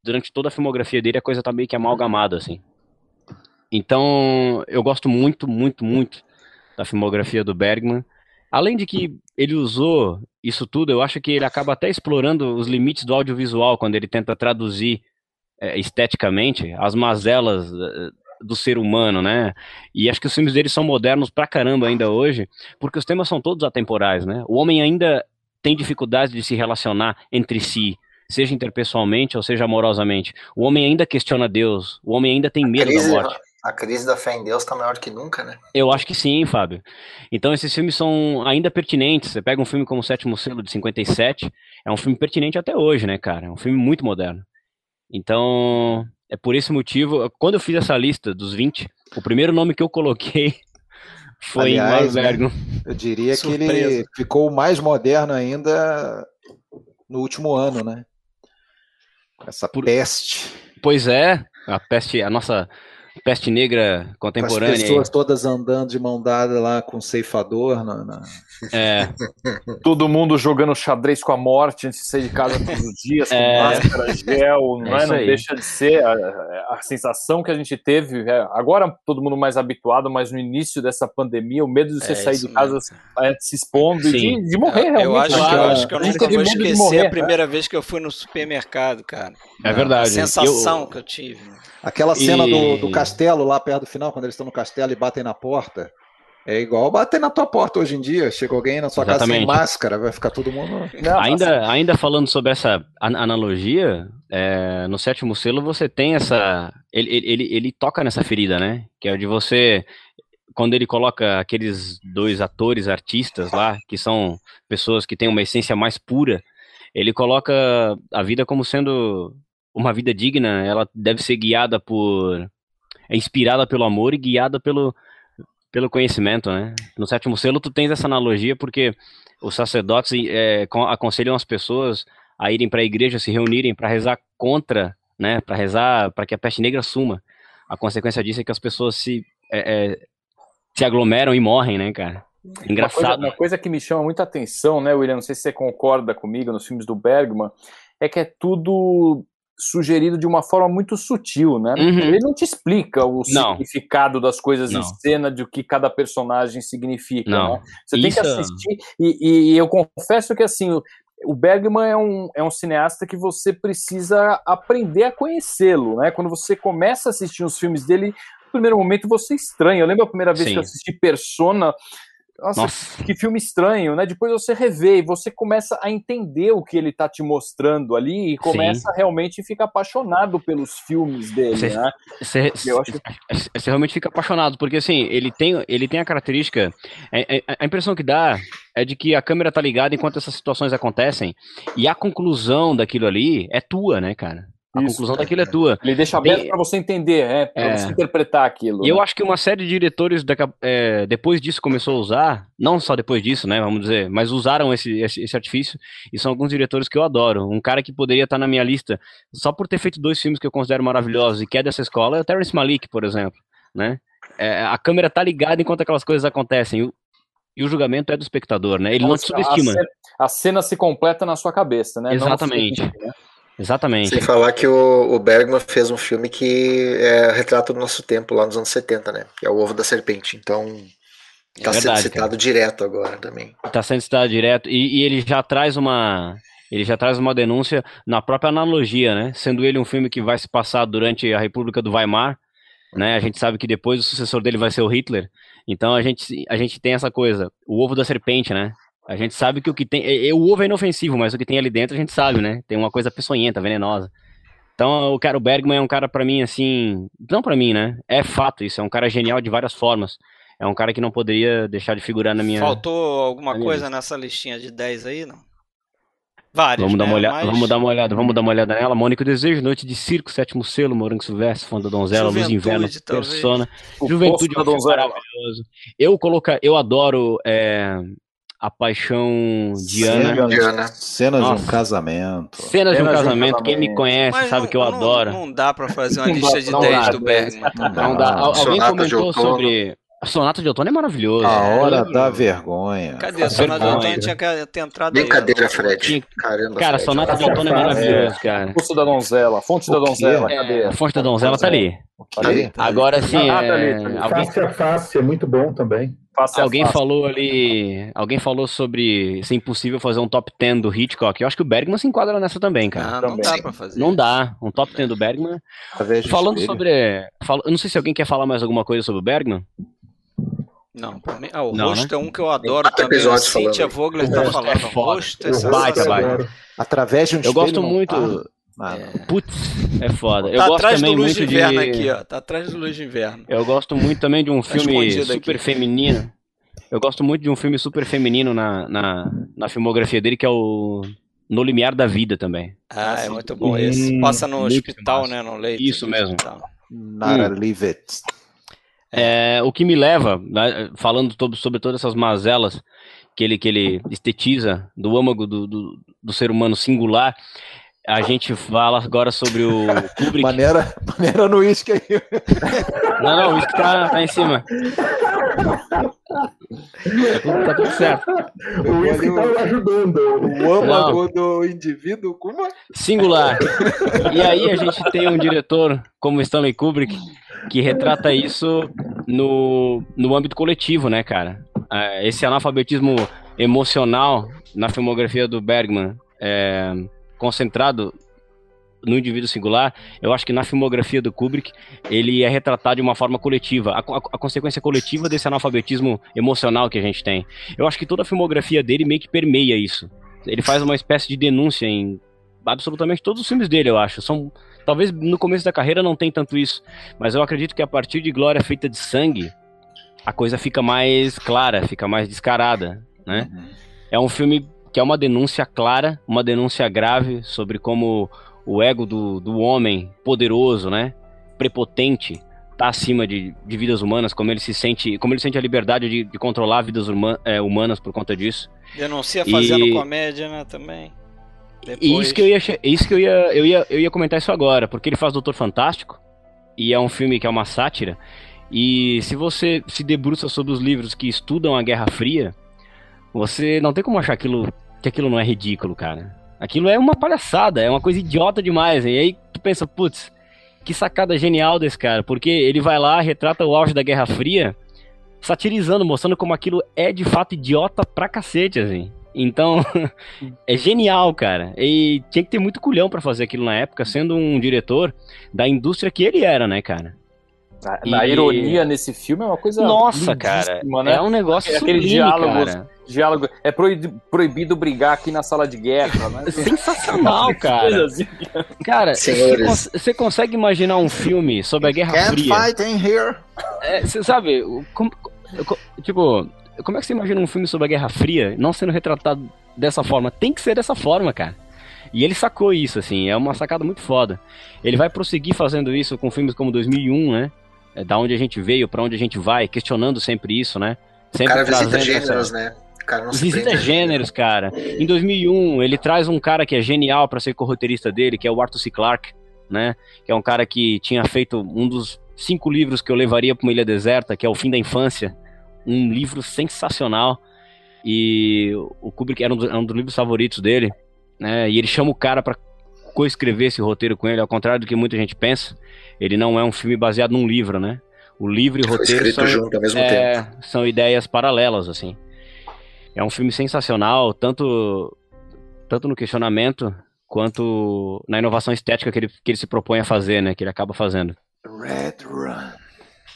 durante toda a filmografia dele, a coisa tá meio que amalgamada, assim. Então, eu gosto muito, muito, muito da filmografia do Bergman. Além de que ele usou isso tudo, eu acho que ele acaba até explorando os limites do audiovisual quando ele tenta traduzir é, esteticamente as mazelas é, do ser humano, né? E acho que os filmes dele são modernos pra caramba ainda hoje, porque os temas são todos atemporais, né? O homem ainda tem dificuldade de se relacionar entre si, seja interpessoalmente ou seja amorosamente. O homem ainda questiona Deus, o homem ainda tem medo crise, da morte. A crise da fé em Deus está maior que nunca, né? Eu acho que sim, Fábio. Então esses filmes são ainda pertinentes. Você pega um filme como O Sétimo Selo de 57, é um filme pertinente até hoje, né, cara? É um filme muito moderno. Então, é por esse motivo, quando eu fiz essa lista dos 20, o primeiro nome que eu coloquei *laughs* foi Aliás, Né, eu diria Surpresa. que ele ficou mais moderno ainda no último ano, né? Essa por... peste. Pois é, a peste, a nossa peste negra contemporânea. As pessoas todas andando de mão dada lá com ceifador. Na, na... É. *laughs* Todo mundo jogando xadrez com a morte antes de sair de casa todos os dias, com é. máscara, gel, não, é, é? não deixa de ser a, a, sensação que a gente teve. É, agora todo mundo mais habituado, mas no início dessa pandemia, o medo de você é sair de casa é, se expondo Sim. e de, de morrer realmente. Eu acho, que, eu, acho que eu nunca vou esquecer morrer, a primeira vez que eu fui no supermercado, cara. É verdade. A sensação eu... que eu tive. Aquela cena e... do, do castelo lá perto do final, quando eles estão no castelo e batem na porta. É igual bater na tua porta hoje em dia. Chega alguém na sua Exatamente. casa sem máscara, vai ficar todo mundo. Não, ainda, ainda falando sobre essa analogia, é, no sétimo selo você tem essa. Ele, ele, ele toca nessa ferida, né? Que é de você. Quando ele coloca aqueles dois atores, artistas lá, que são pessoas que têm uma essência mais pura, ele coloca a vida como sendo uma vida digna, ela deve ser guiada por. É inspirada pelo amor e guiada pelo, pelo conhecimento, né? No sétimo selo, tu tens essa analogia porque os sacerdotes é, aconselham as pessoas a irem para a igreja, se reunirem para rezar contra, né? Para rezar para que a peste negra suma. A consequência disso é que as pessoas se, é, é, se aglomeram e morrem, né, cara? Engraçado. Uma coisa, uma coisa, que me chama muita atenção, né, William? Não sei se você concorda comigo nos filmes do Bergman, é que é tudo sugerido de uma forma muito sutil, né? Uhum. Ele não te explica o não. significado das coisas não. em cena, de o que cada personagem significa. Né? Você Isso... tem que assistir, e, e, eu confesso que assim. O Bergman é um, é um cineasta que você precisa aprender a conhecê-lo, né? Quando você começa a assistir os filmes dele, no primeiro momento você estranha. Eu lembro a primeira vez Sim. que eu assisti Persona, nossa, Nossa, que filme estranho, né? Depois você revê e você começa a entender o que ele tá te mostrando ali e começa Sim. a realmente ficar apaixonado pelos filmes dele, cê, né? Você acho... realmente fica apaixonado, porque assim, ele tem, ele tem a característica, a, é, é, a impressão que dá é de que a câmera tá ligada enquanto essas situações acontecem e a conclusão daquilo ali é tua, né, cara? A Isso, conclusão daquilo é tua. Ele deixa aberto para você entender, é, para é. você interpretar aquilo. E né? eu acho que uma série de diretores é, depois disso começou a usar, não só depois disso, né, vamos dizer, mas usaram esse, esse, esse, artifício, e são alguns diretores que eu adoro. Um cara que poderia estar na minha lista só por ter feito dois filmes que eu considero maravilhosos e que é dessa escola é o Terrence Malick, por exemplo, né? É, a câmera tá ligada enquanto aquelas coisas acontecem. E o, julgamento é do espectador, né? Ele não te subestima. A cena, a cena, se completa na sua cabeça, né? Exatamente. Não né? Exatamente. Sem falar que o, o Bergman fez um filme que é retrato do nosso tempo, lá nos anos 70, né? Que é o Ovo da Serpente. Então, está é sendo citado cara. direto agora também. Está sendo citado direto. E, e, ele já traz uma. Ele já traz uma denúncia na própria analogia, né? Sendo ele um filme que vai se passar durante a República do Weimar, né? A gente sabe que depois o sucessor dele vai ser o Hitler. Então a gente, a gente tem essa coisa, o ovo da serpente, né? A gente sabe que o que tem. É, é, o ovo é inofensivo, mas o que tem ali dentro a gente sabe, né? Tem uma coisa peçonhenta, venenosa. Então, o cara, o Bergman é um cara para mim assim, não para mim, né? É fato isso, é um cara genial de várias formas. é um cara que não poderia deixar de figurar na minha. Faltou alguma coisa minha nessa listinha de 10 aí, não? Vários, vamos, né? dar uma olhada, Mas... vamos dar uma olhada, vamos dar uma olhada nela. Mônica Desejo, Noite de Circo, Sétimo Selo, Morango Silvestre, Fã da Donzela, Luz Inverno, talvez. Persona. O Juventude da Donzela. Maravilhoso. Eu colocar, eu adoro é, a paixão de Ana. Cenas de um casamento. Cenas, de um casamento. Quem me conhece Mas sabe não, que eu não, adoro. Não dá pra fazer uma lista de 10 do Bergman. Não dá. Alguém comentou sobre. A Sonata de Outono é maravilhoso. A Hora da Vergonha. Cadê? A Sonata de Outono tinha que ter entrado Brincadeira, aí. Fred. Caramba, cara, Fred. Sonata de Outono é maravilhoso, cara. Fonte da Donzela. Fonte da Donzela. Cadê? A Fonte da Donzela tá ali. Tá ali. Agora sim. Ah, tá ali, tá ali. Alguém... Face a face é muito bom também. Face alguém falou ali. Alguém falou sobre ser impossível fazer um top 10 do Hitchcock. Eu acho que o Bergman se enquadra nessa também, cara. Ah, não dá pra fazer. Não dá. Um top 10 do Bergman. Falando sobre. Eu não sei se alguém quer falar mais alguma coisa sobre o Bergman. Não, pra mim, ah, o não, rosto né? é um que eu adoro também. A Cíntia Vogler tá falando. É foda. O rosto é baita, baita. Através de um Eu gosto muito. Ah, é. Putz, é foda. Tá eu gosto atrás também do Luz muito de Inverno de... aqui, ó. Tá atrás do Luz de Inverno. Eu gosto muito também de um tá filme super aqui. feminino. Eu gosto muito de um filme super feminino na, na, na filmografia dele, que é o No Limiar da Vida também. Ah, é muito bom esse. Passa no hospital, né? No leito. Isso mesmo. Nara hum. Leave It. É, o que me leva, né, falando todo, sobre todas essas mazelas que ele, que ele estetiza do âmago do, do, do ser humano singular, a gente fala agora sobre o Kubrick. Maneira, maneira no uísque aí. Não, não, o uísque tá, tá em cima. Tá tudo, tá tudo certo. O uísque tá ajudando. O âmago do indivíduo como? Singular. E aí a gente tem um diretor como Stanley Kubrick que retrata isso no, no âmbito coletivo, né, cara? É, esse analfabetismo emocional na filmografia do Bergman, é, concentrado no indivíduo singular, eu acho que na filmografia do Kubrick ele é retratado de uma forma coletiva, a, a, a, consequência coletiva desse analfabetismo emocional que a gente tem. Eu acho que toda a filmografia dele meio que permeia isso. Ele faz uma espécie de denúncia em absolutamente todos os filmes dele, eu acho. São Talvez no começo da carreira não tem tanto isso, mas eu acredito que a partir de Glória Feita de Sangue, a coisa fica mais clara, fica mais descarada, né? Uhum. É um filme que é uma denúncia clara, uma denúncia grave sobre como o ego do, do homem poderoso, né? Prepotente, tá acima de, de vidas humanas, como ele se sente, como ele sente a liberdade de, de controlar vidas é, humanas por conta disso. Denuncia fazendo e... comédia, né, também. Depois... Isso que eu ia, isso que eu ia, eu ia, eu ia comentar isso agora, porque ele faz Doutor Fantástico e é um filme que é uma sátira. E se você se debruça sobre os livros que estudam a Guerra Fria, você não tem como achar aquilo que aquilo não é ridículo, cara. Aquilo é uma palhaçada, é uma coisa idiota demais. E aí tu pensa, putz, que sacada genial desse cara, porque ele vai lá, retrata o auge da Guerra Fria, satirizando, mostrando como aquilo é de fato idiota pra cacete, assim. Então, *laughs* é genial, cara. E tinha que ter muito culhão para fazer aquilo na época, sendo um diretor da indústria que ele era, né, cara? A, a ironia nesse filme é uma coisa. Nossa, cara. Né? É um negócio é aquele diálogo, cara. diálogo. É proibido brigar aqui na sala de guerra, né? *laughs* Sensacional, cara. Cara, você consegue imaginar um filme sobre a Guerra Can't Fria? Fight in here. Você é, sabe, como, tipo, como é que você imagina um filme sobre a Guerra Fria não sendo retratado dessa forma? Tem que ser dessa forma, cara. E ele sacou isso, assim, é uma sacada muito foda. Ele vai prosseguir fazendo isso com filmes como 2001, né? É, da onde a gente veio, para onde a gente vai, questionando sempre isso, né? Sempre o cara visita gêneros, essa... né? cara não visita gêneros, cara. Em 2001, ele traz um cara que é genial para ser corroteirista dele, que é o Arthur C. Clarke, né? Que é um cara que tinha feito um dos cinco livros que eu levaria para uma ilha deserta, que é O Fim da Infância, um livro sensacional. E o Kubrick era um, dos, um dos livros favoritos dele, né? E ele chama o cara para coescrever esse roteiro com ele, ao contrário do que muita gente pensa. Ele não é um filme baseado num livro, né? O livro e o roteiro são, junto, ao mesmo é, tempo. são ideias paralelas, assim. É um filme sensacional, tanto, tanto no questionamento quanto na inovação estética que ele, que ele se propõe a fazer, né? Que ele acaba fazendo. Red Run.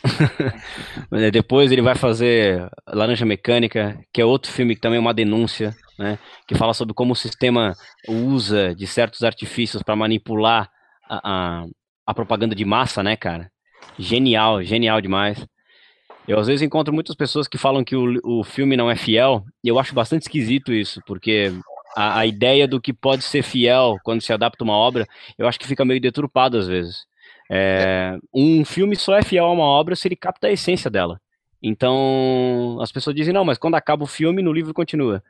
*laughs* Depois ele vai fazer Laranja Mecânica, que é outro filme que também é uma denúncia, né? Que fala sobre como o sistema usa de certos artifícios para manipular a, a, a, propaganda de massa, né, cara? Genial, genial demais. Eu às vezes encontro muitas pessoas que falam que o, o filme não é fiel, e eu acho bastante esquisito isso, porque a, a ideia do que pode ser fiel quando se adapta uma obra, eu acho que fica meio deturpado às vezes. É, um filme só é fiel a uma obra se ele capta a essência dela. Então, as pessoas dizem, não, mas quando acaba o filme, no livro continua.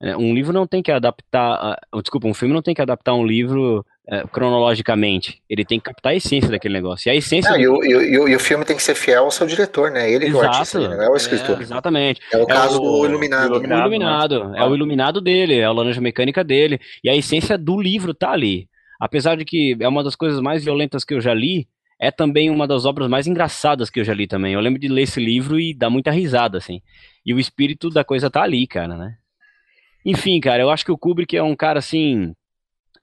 É, um livro não tem que adaptar. Uh, desculpa, um filme não tem que adaptar um livro uh, cronologicamente. Ele tem que captar a essência daquele negócio. E a essência. do... e, o, e, o, e, o, filme tem que ser fiel ao seu diretor, né? Ele que é o artista, não é o escritor. É, exatamente. É o caso é o, do Iluminado. O Iluminado, o iluminado né? é o iluminado dele, é a laranja mecânica dele. E a essência do livro tá ali. Apesar de que é uma das coisas mais violentas que eu já li, é também uma das obras mais engraçadas que eu já li também. Eu lembro de ler esse livro e dar muita risada, assim. E o espírito da coisa tá ali, cara, né? Enfim, cara, eu acho que o Kubrick é um cara, assim,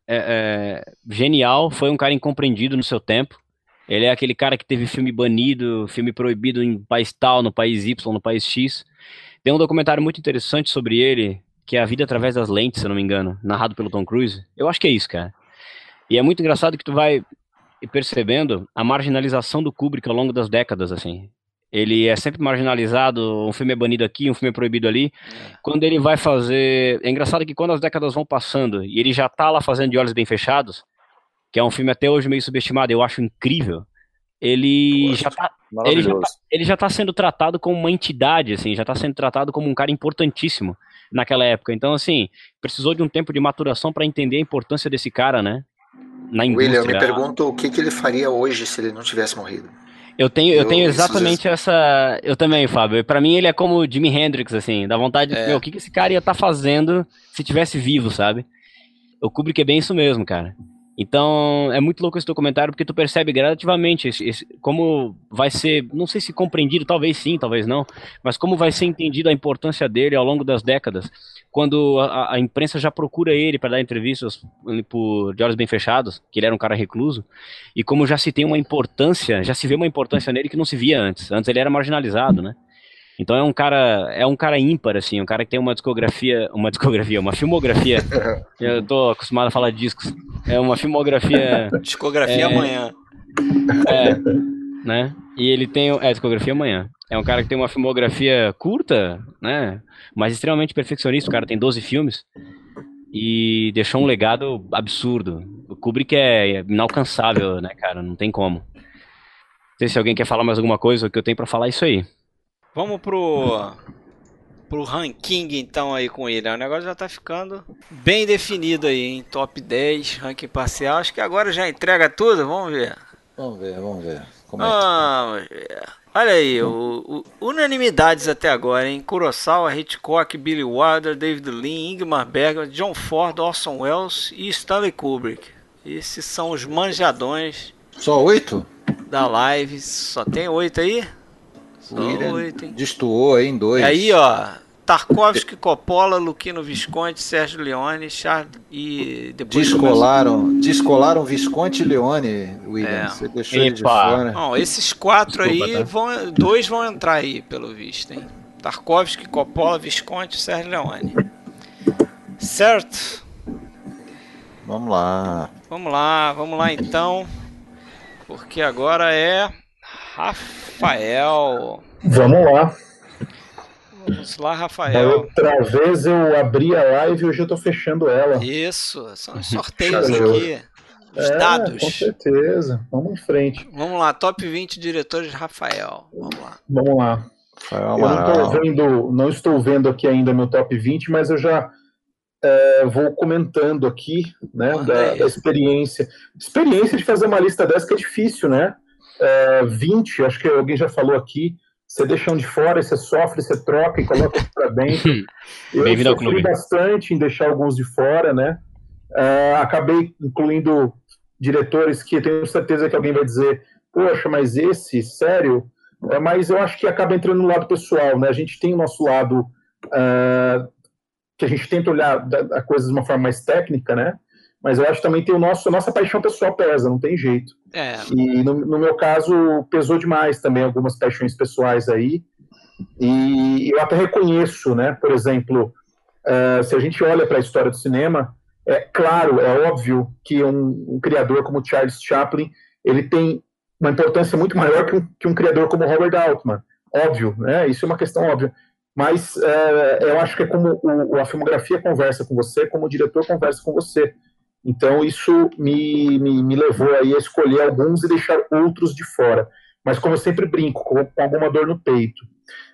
é, é, genial, foi um cara incompreendido no seu tempo. Ele é aquele cara que teve filme banido, filme proibido em país tal, no país Y, no país X. Tem um documentário muito interessante sobre ele, que é A Vida Através das Lentes, se eu não me engano, narrado pelo Tom Cruise. Eu acho que é isso, cara. E é muito engraçado que tu vai e percebendo a marginalização do Kubrick ao longo das décadas, assim. Ele é sempre marginalizado, um filme é banido aqui, um filme é proibido ali. É. Quando ele vai fazer. É engraçado que quando as décadas vão passando e ele já tá lá fazendo De Olhos Bem Fechados, que é um filme até hoje meio subestimado, eu acho incrível. Ele já, tá, ele, já tá, ele já tá sendo tratado como uma entidade, assim, já tá sendo tratado como um cara importantíssimo naquela época. Então, assim, precisou de um tempo de maturação para entender a importância desse cara, né? Na indústria. William, eu me pergunto o que, que ele faria hoje se ele não tivesse morrido. Eu tenho, eu, eu tenho exatamente essa. Eu também, Fábio. Para mim, ele é como Jimi Hendrix, assim, da vontade de. É. Meu, o que, que esse cara ia estar tá fazendo se tivesse vivo, sabe? O Kubrick é bem isso mesmo, cara. Então, é muito louco esse documentário porque tu percebe gradativamente esse, esse, como vai ser, não sei se compreendido, talvez sim, talvez não, mas como vai ser entendido a importância dele ao longo das décadas, quando a, a imprensa já procura ele para dar entrevistas por de olhos bem fechados, que ele era um cara recluso, e como já se tem uma importância, já se vê uma importância nele que não se via antes. Antes ele era marginalizado, né? Então é um cara, é um cara ímpar, assim, um cara que tem uma discografia, uma discografia, uma filmografia. *laughs* eu tô acostumado a falar discos. É uma filmografia. discografia é, amanhã. É, né? E ele tem, é, discografia amanhã. É um cara que tem uma filmografia curta, né? Mas extremamente perfeccionista. O cara tem 12 filmes e deixou um legado absurdo. O Kubrick é inalcançável, né, cara? Não tem como. Não sei se alguém quer falar mais alguma coisa, o que eu tenho para falar é isso aí. Vamos pro pro ranking então aí com ele. O negócio já tá ficando bem definido aí, em top 10, ranking parcial. Acho que agora já entrega tudo, vamos ver. Vamos ver, vamos ver. Como é vamos ver. Olha aí, o, o, unanimidades até agora, hein? Kurosawa, Hitchcock, Billy Wilder, David Lean, Ingmar Bergman, John Ford, Orson Welles e Stanley Kubrick. Esses são os manjadões. Só oito? Da live. Só tem oito aí? William destoou aí em dois. Aí, ó. Tarkovsky, Coppola, Luquino Visconti, Sérgio Leone, Charles e depois descolaram, descolaram Visconti e Leone, William. É. Você deixou Epa. ele de fora. Não, esses quatro Desculpa, aí tá? vão, dois vão entrar aí, pelo visto, hein? Tarkovsky, Coppola, Visconti e Sérgio Leone. Certo? Vamos lá. Vamos lá, vamos lá então. Porque agora é Rafael. Vamos lá. Vamos lá, Rafael. outra vez eu abri a live e hoje eu tô fechando ela. Isso, são os sorteios aqui. Os é, dados. Com certeza. Vamos em frente. Vamos lá, top 20 diretores de Rafael. Vamos lá. Vamos lá. eu não, tô vendo, não estou vendo aqui ainda meu top 20, mas eu já é, vou comentando aqui, né, da, da, experiência. Experiência de fazer uma lista dessa que é difícil, né? é, 20, acho que alguém já falou aqui, você deixa um de fora, você sofre, você troca e coloca para dentro. *laughs* Eu sofri bastante em deixar alguns de fora, né? É, acabei incluindo diretores que tenho certeza que alguém vai dizer, poxa, mas esse, sério? É, mas eu acho que acaba entrando no lado pessoal, né? A gente tem o nosso lado uh, que a gente tenta olhar a coisa de uma forma mais técnica, né? Mas eu acho que também tem o nosso, a nossa paixão pessoal pesa, não tem jeito. É. E no, no, meu caso, pesou demais também algumas paixões pessoais aí. E eu até reconheço, né? Por exemplo, uh, se a gente olha para a história do cinema, é claro, é óbvio que um, um, criador como Charles Chaplin ele tem uma importância muito maior que um, que um criador como Robert Altman. óbvio, né? Isso é uma questão óbvia. Mas é, eu acho que é como o, a filmografia conversa com você, como o diretor conversa com você. Então isso me, me, me levou aí a escolher alguns e deixar outros de fora. Mas como eu sempre brinco, com, com alguma dor no peito.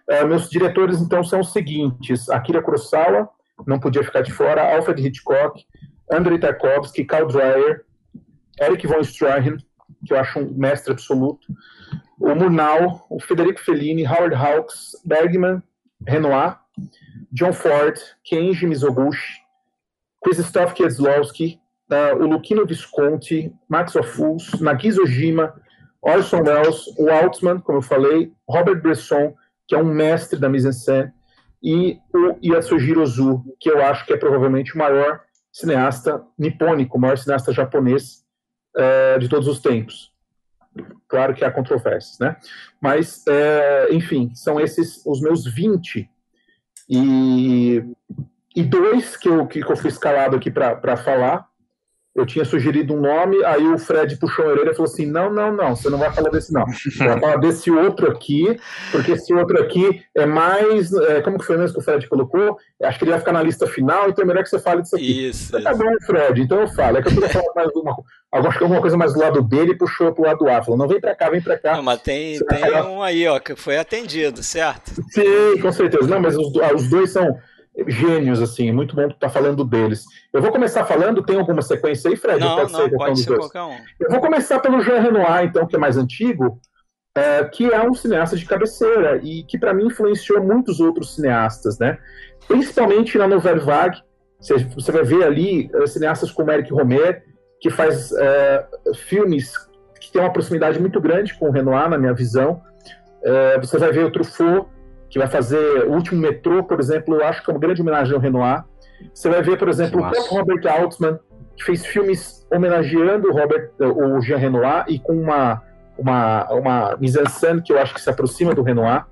É, meus diretores então são os seguintes: Akira Kurosawa, não podia ficar de fora, Alfred Hitchcock, Andrei Tarkovsky, Carl Dreyer, Eric von Stroheim, que eu acho um mestre absoluto, o Murnau, o Federico Fellini, Howard Hawks, Bergman, Renoir, John Ford, Kenji Mizoguchi, Krzysztof Kieslowski, uh, o Luquino Visconti, Max Ophuls, Nagisa Ojima, Orson Welles, o Altman, como eu falei, Robert Bresson, que é um mestre da mise-en-scène, e o Yasujiro Ozu, que eu acho que é provavelmente o maior cineasta nipônico, o maior cineasta japonês uh, de todos os tempos. Claro que há controvérsias, né? Mas, é, enfim, são esses os meus 20. E, e dois que eu, que eu fui escalado aqui para falar eu tinha sugerido um nome, aí o Fred puxou a orelha e falou assim: não, não, não, você não vai falar desse não. Você vai falar desse outro aqui, porque esse outro aqui é mais. É, como que foi mesmo que o Fred colocou? Acho que ele vai ficar na lista final, então é melhor que você fale disso aqui. Isso. Tá bom, Fred, então eu falo. É que eu queria falar mais uma. Acho que alguma coisa mais do lado dele e puxou pro lado A. Falou: não, vem pra cá, vem pra cá. Não, mas tem, tem um aí, ó, que foi atendido, certo? Sim, com certeza. Não, mas os, os dois são gênios, assim, muito bom estar tá falando deles. Eu vou começar falando, tem alguma sequência aí, Fred? Não, pode não, ser, pode ser qualquer um. Eu vou começar pelo Jean Renoir, então, que é mais antigo, é, que é um cineasta de cabeceira e que, para mim, influenciou muitos outros cineastas, né? Principalmente na Nouvelle Vague, você, você vai ver ali é, cineastas como Eric Romer, que faz é, filmes que tem uma proximidade muito grande com o Renoir, na minha visão. É, você vai ver o Truffaut, que vai fazer o último metrô, por exemplo, eu acho que é uma grande homenagem ao Renoir. Você vai ver, por exemplo, o próprio Robert Altman, que fez filmes homenageando o, Robert, o Jean Renoir e com uma, uma, uma mise-en-scène que eu acho que se aproxima do Renoir.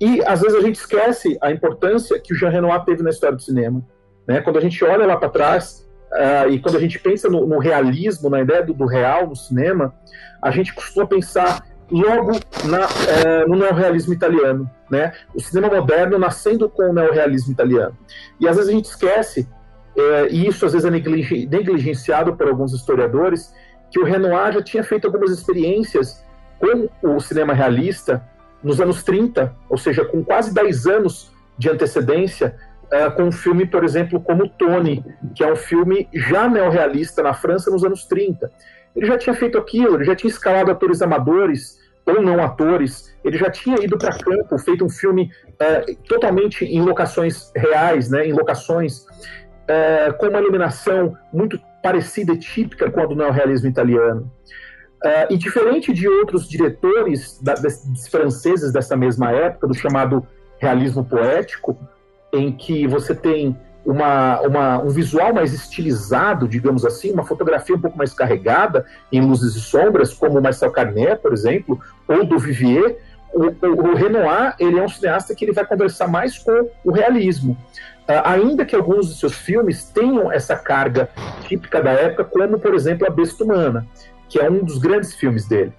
E às vezes a gente esquece a importância que o Jean Renoir teve na história do cinema. Né? Quando a gente olha lá para trás uh, e quando a gente pensa no, no realismo, na ideia do, do, real no cinema, a gente costuma pensar logo na, uh, no neorrealismo italiano né? O cinema moderno nascendo com o neorrealismo italiano. E às vezes a gente esquece, é, e isso às vezes é negligenciado por alguns historiadores, que o Renoir já tinha feito algumas experiências com o cinema realista nos anos 30, ou seja, com quase 10 anos de antecedência, uh, com um filme, por exemplo, como Tony, que é um filme já neorrealista na França nos anos 30. Ele já tinha feito aquilo, ele já tinha escalado atores amadores, ou não atores. Ele já tinha ido para campo, feito um filme uh, totalmente em locações reais, né, em locações uh, com uma iluminação muito parecida e típica com a do neorrealismo italiano. Uh, e diferente de outros diretores da, des, franceses dessa mesma época, do chamado realismo poético, em que você tem uma, uma, um visual mais estilizado, digamos assim, uma fotografia um pouco mais carregada em luzes e sombras, como o Marcel Carnet, por exemplo, ou do Vivier, o, o, o, Renoir ele é um cineasta que ele vai conversar mais com o realismo. Uh, ainda que alguns de seus filmes tenham essa carga típica da época, como, por exemplo, A Besta Humana, que é um dos grandes filmes dele.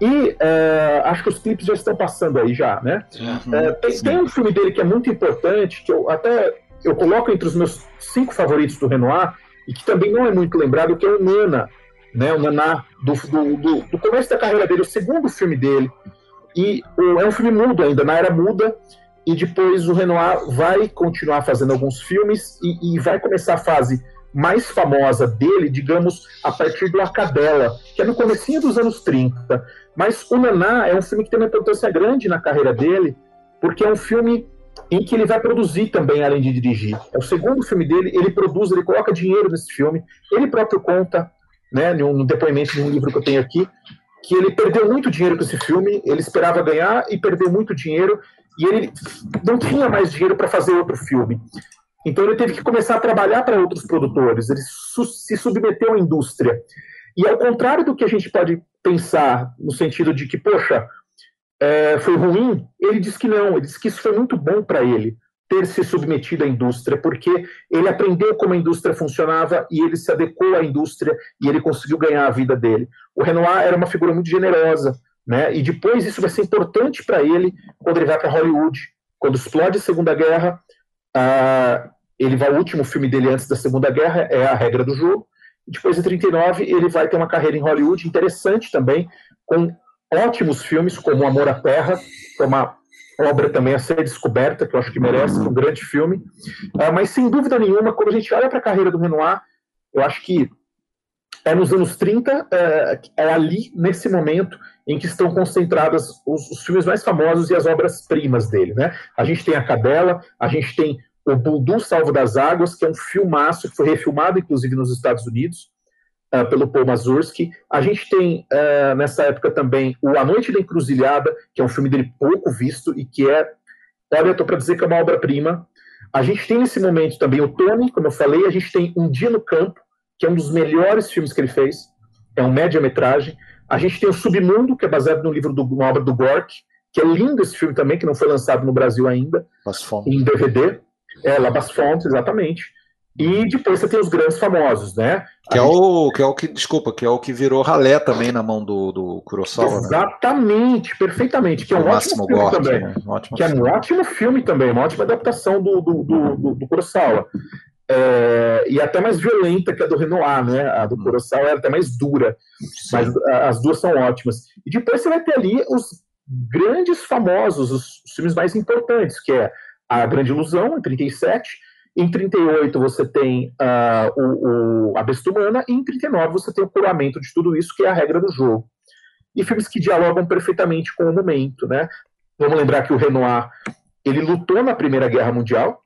E uh, acho que os clipes já estão passando aí já, né? Uhum, uh, tem, tem, um filme dele que é muito importante, que eu até eu coloco entre os meus cinco favoritos do Renoir, e que também não é muito lembrado, que é o Nana, né, o Naná, do, do, do, do, começo da carreira dele, o segundo filme dele. E o, é um filme mudo ainda, na era muda, e depois o Renoir vai continuar fazendo alguns filmes e, e vai começar a fase mais famosa dele, digamos, a partir do Arcadela, que é no comecinho dos anos 30. Mas o Naná é um filme que tem uma importância grande na carreira dele, porque é um filme em que ele vai produzir também, além de dirigir. É o segundo filme dele, ele produz, ele coloca dinheiro nesse filme, ele próprio conta, né, num depoimento de um livro que eu tenho aqui, que ele perdeu muito dinheiro com esse filme, ele esperava ganhar e perdeu muito dinheiro, e ele não tinha mais dinheiro para fazer outro filme. Então ele teve que começar a trabalhar para outros produtores, ele su se submeteu à indústria. E ao contrário do que a gente pode pensar, no sentido de que, poxa, é, foi ruim, ele disse que não, ele disse que isso foi muito bom para ele ter se submetido à indústria, porque ele aprendeu como a indústria funcionava e ele se adequou à indústria e ele conseguiu ganhar a vida dele. O Renoir era uma figura muito generosa, né? E depois isso vai ser importante para ele quando ele vai para Hollywood, quando explode a Segunda Guerra. Uh, ele vai o último filme dele antes da Segunda Guerra é a regra do jogo. E depois em 39 ele vai ter uma carreira em Hollywood interessante também, com ótimos filmes como Amor à Terra, que é uma obra também a ser descoberta, que eu acho que merece, um grande filme. Uh, mas sem dúvida nenhuma, quando a gente olha para a carreira do Renoir, eu acho que é nos anos 30, é, é ali, nesse momento, em que estão concentradas os, os filmes mais famosos e as obras-primas dele. Né? A gente tem A Cadela, a gente tem o Buldu Salvo das Águas, que é um filmaço que foi refilmado, inclusive, nos Estados Unidos, uh, pelo Paul Mazursky. A gente tem, uh, nessa época também, o A Noite da Encruzilhada, que é um filme dele pouco visto e que é, olha, estou para dizer que é uma obra-prima. A gente tem nesse momento também o Tony, como eu falei, a gente tem Um Dia no Campo, que é um dos melhores filmes que ele fez, é um média-metragem. A gente tem o Submundo, que é baseado no livro do, uma obra do Gork, que é lindo esse filme também, que não foi lançado no Brasil ainda, em DVD. É, La Fontes, exatamente. E depois você tem os grandes famosos, né? Que é, gente... o, que é o que, desculpa, que é o que virou ralé também na mão do, do Kurosawa. Né? Exatamente, né? perfeitamente. Que é um o ótimo filme Gork, também. Né? Um ótimo que é um ótimo filme também, uma ótima adaptação do, do, do, do, do Kurosawa é, e até mais violenta que a do Renoir, né? A do Kurosawa é até mais dura, Sim. mas as duas são ótimas. E depois você vai ter ali os grandes famosos, os, os filmes mais importantes, que é A Grande Ilusão, em 37, em 38 você tem uh, o, o, A Besta Humana, e em 39 você tem o curamento de tudo isso, que é a regra do jogo. E filmes que dialogam perfeitamente com o momento, né? Vamos lembrar que o Renoir, ele lutou na Primeira Guerra Mundial,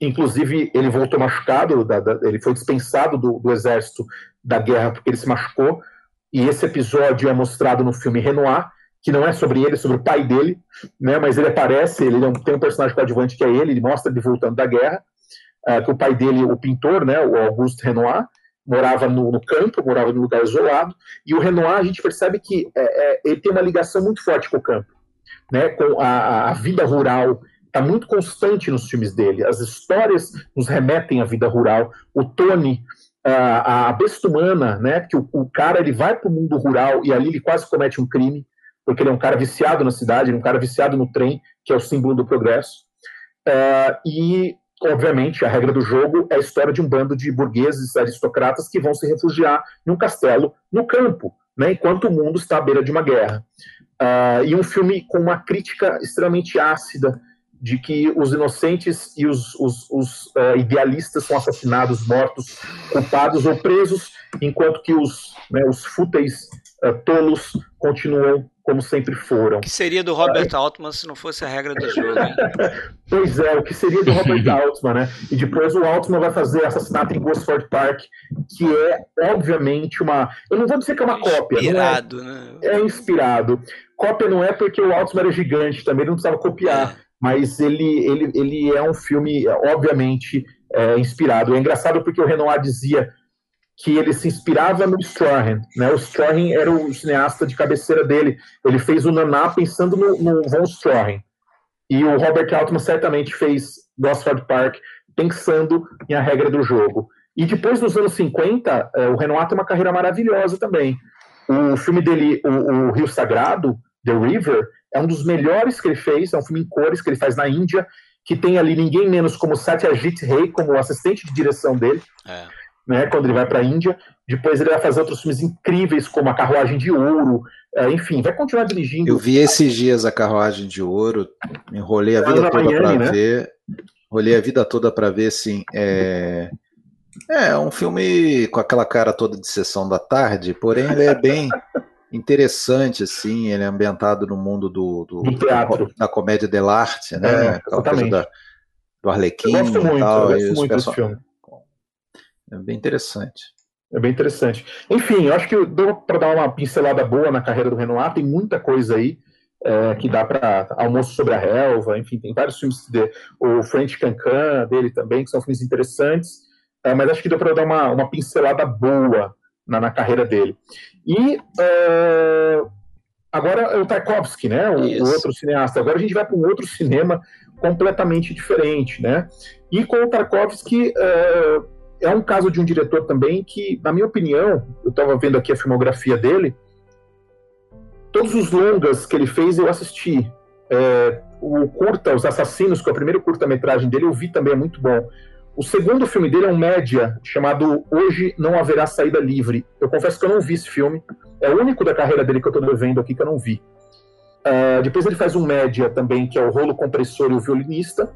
Inclusive, ele voltou machucado, da, da, ele foi dispensado do, do, exército da guerra porque ele se machucou. E esse episódio é mostrado no filme Renoir, que não é sobre ele, é sobre o pai dele, né? Mas ele aparece, ele tem um personagem coadjuvante que é ele, ele mostra ele voltando da guerra, uh, que o pai dele, o pintor, né, o Auguste Renoir, morava no, no, campo, morava num lugar isolado, e o Renoir, a gente percebe que é, é, ele tem uma ligação muito forte com o campo, né, com a, a vida rural está muito constante nos filmes dele. As histórias nos remetem à vida rural. O Tony, a, a besta humana, né? Que o, o cara ele vai para o mundo rural e ali ele quase comete um crime, porque ele é um cara viciado na cidade, é um cara viciado no trem, que é o símbolo do progresso. Uh, e, obviamente, a regra do jogo é a história de um bando de burgueses aristocratas que vão se refugiar em um castelo no campo, né, enquanto o mundo está à beira de uma guerra. Uh, e um filme com uma crítica extremamente ácida de que os inocentes e os, os, os uh, idealistas são assassinados, mortos, culpados ou presos, enquanto que os, né, os fúteis tolos continuam como sempre foram. O que seria do Robert uh, Altman se não fosse a regra do jogo? *laughs* pois é, o que seria do Robert *laughs* Altman, né? E depois o Altman vai fazer Assassinato em Gosford Park, que é, obviamente, uma... Eu não vou dizer que é uma cópia. Inspirado, é, né? É inspirado. Cópia não é porque o Altman era gigante, também não precisava copiar. É mas ele, ele, ele é um filme, obviamente, é, inspirado. É engraçado porque o Renoir dizia que ele se inspirava no Strahan, né? O Strahan era o cineasta de cabeceira dele. Ele fez o Naná pensando no, no Von Strahan. E o Robert Altman certamente fez Gosford Park pensando em A Regra do Jogo. E depois, nos anos 50, é, o Renoir tem uma carreira maravilhosa também. O filme dele, o, o Rio Sagrado, The River, é um dos melhores que ele fez, é um filme em cores que ele faz na Índia, que tem ali ninguém menos como Satyajit Ray como assistente de direção dele, é. Né, quando ele vai para a Índia. Depois ele vai fazer outros filmes incríveis, como A Carruagem de Ouro, é, enfim, vai continuar dirigindo. Eu vi esses dias A Carruagem de Ouro, enrolei a vida toda para né? ver, enrolei a vida toda para ver, assim, é... É um filme com aquela cara toda de sessão da tarde, porém ele é bem *laughs* interessante, assim, ele é ambientado no mundo do, do, do teatro. da comédia dell'arte, né? É, Aquela coisa da, do Arlequim eu gosto muito, tal, eu gosto muito desse filme. É bem interessante. É bem interessante. Enfim, eu acho que deu para dar uma pincelada boa na carreira do Renoir, tem muita coisa aí é, que dá para Almoço sobre a Relva, enfim, tem vários filmes de, o French Cancan dele também, que são filmes interessantes, é, mas acho que deu para dar uma, uma pincelada boa na, na carreira dele. E uh, agora é o Tarkovsky, né? O, o, outro cineasta. Agora a gente vai para um outro cinema completamente diferente, né? E com o Tarkovsky uh, é um caso de um diretor também que, na minha opinião, eu estava vendo aqui a filmografia dele, todos os longas que ele fez eu assisti. É, o curta, Os Assassinos, que é o primeiro curta-metragem dele, eu vi também, é muito bom. O segundo filme dele é um média chamado Hoje Não Haverá Saída Livre. Eu confesso que eu não vi esse filme. É o único da carreira dele que eu estou devendo aqui que eu não vi. Uh, depois ele faz um média também, que é o Rolo Compressor e o Violinista,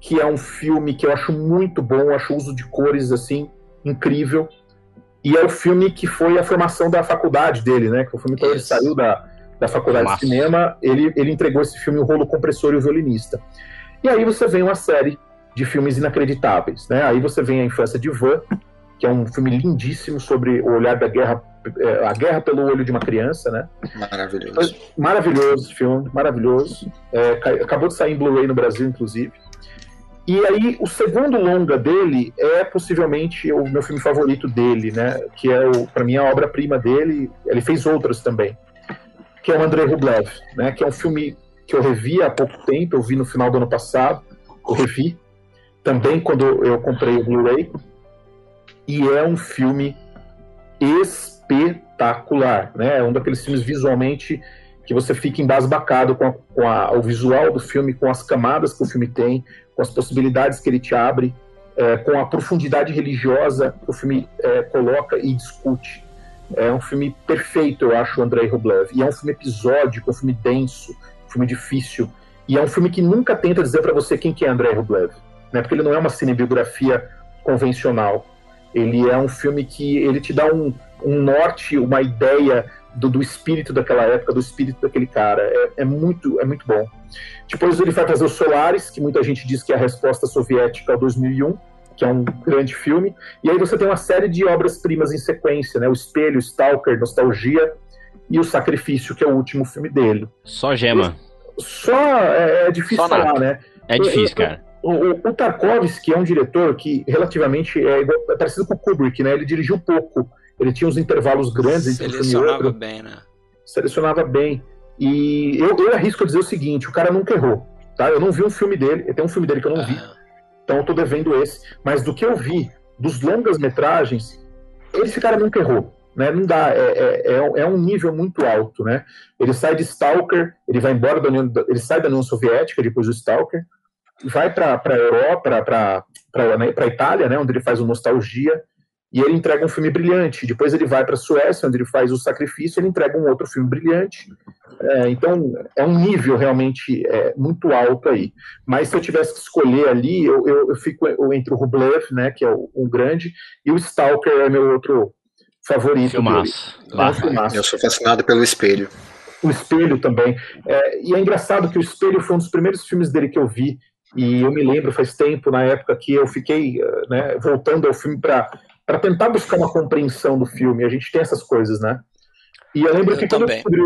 que é um filme que eu acho muito bom, eu acho o uso de cores assim incrível. E é o filme que foi a formação da faculdade dele, né? Que o filme quando ele saiu da, da faculdade Nossa. de cinema, ele, ele entregou esse filme O Rolo Compressor e o Violinista. E aí você vem uma série de filmes inacreditáveis, né? Aí você vem a Infância de Van, que é um filme lindíssimo sobre o olhar da guerra, é, a guerra pelo olho de uma criança, né? Maravilhoso. Maravilhoso filme, maravilhoso. É, acabou de sair em Blu-ray no Brasil, inclusive. E aí, o segundo longa dele é possivelmente o meu filme favorito dele, né? Que é, para mim, a obra-prima dele. Ele fez outras também. Que é o Andrei Rublev, né? Que é um filme que eu revi há pouco tempo, eu vi no final do ano passado, eu revi também quando eu comprei o Blu-ray. E é um filme espetacular, né? É um daqueles filmes visualmente que você fica embasbacado com, a, com a, o visual do filme, com as camadas que o filme tem, com as possibilidades que ele te abre, é, com a profundidade religiosa que o filme é, coloca e discute. É um filme perfeito, eu acho, Andrei Rublev. E é um filme episódico, um filme denso, um filme difícil. E é um filme que nunca tenta dizer para você quem que é Andrei Rublev, né? Porque ele não é uma cinebiografia convencional. Ele é um filme que ele te dá um, um norte, uma ideia do, do, espírito daquela época, do espírito daquele cara. É, é, muito, é muito bom. Depois ele vai trazer o Solaris, que muita gente diz que é a resposta soviética ao 2001, que é um grande filme. E aí você tem uma série de obras-primas em sequência, né? O Espelho, Stalker, Nostalgia e O Sacrifício, que é o último filme dele. Só gema. Só é, é difícil Só falar, né? É difícil, cara. O, o, o, Tarkovsky é um diretor que relativamente é, igual, é parecido com o Kubrick, né? Ele dirigiu pouco ele tinha uns intervalos grandes entre um filme e outro. bem, né? Selecionava bem. E eu, eu arrisco dizer o seguinte: o cara nunca errou. Tá? Eu não vi um filme dele, tem um filme dele que eu não vi. Então eu tô devendo esse. Mas do que eu vi, dos longas metragens, esse cara nunca errou. Né? Não dá, é, é, é, é um nível muito alto. Né? Ele sai de Stalker, ele vai embora da União, ele sai da União Soviética depois do Stalker, vai para a Europa, para a né, Itália, né, onde ele faz o Nostalgia, e ele entrega um filme brilhante. Depois ele vai para a Suécia, onde ele faz o Sacrifício, ele entrega um outro filme brilhante. É, então é um nível realmente é, muito alto aí. Mas se eu tivesse que escolher ali, eu, eu, eu fico entre o Rublev, né, que é o, um grande, e o Stalker é meu outro favorito. Filmaço. É Eu sou fascinado pelo Espelho. O Espelho também. É, e é engraçado que o Espelho foi um dos primeiros filmes dele que eu vi. E eu me lembro, faz tempo, na época que eu fiquei né, voltando ao filme para para tentar buscar uma compreensão do filme. A gente tem essas coisas, né? E eu lembro eu que quando eu descobri,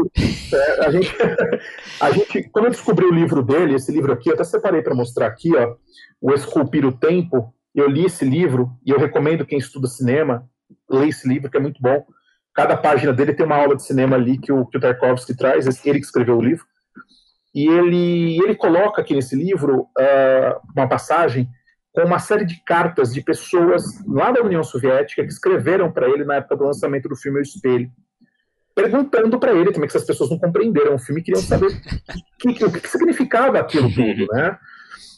é, a, gente, *laughs* a gente, quando eu descobri o livro dele, esse livro aqui, eu até separei para mostrar aqui, ó, o Esculpir o Tempo. Eu li esse livro e eu recomendo quem estuda cinema ler esse livro que é muito bom. Cada página dele tem uma aula de cinema ali que o, que o Tarkovsky traz, ele que escreveu o livro. E ele, ele coloca aqui nesse livro uh, uma passagem com uma série de cartas de pessoas lá da União Soviética que escreveram para ele na época do lançamento do filme O Espelho, perguntando para ele como é que essas pessoas não compreenderam o filme e queriam saber o que, que, que, significava aquilo tudo, né?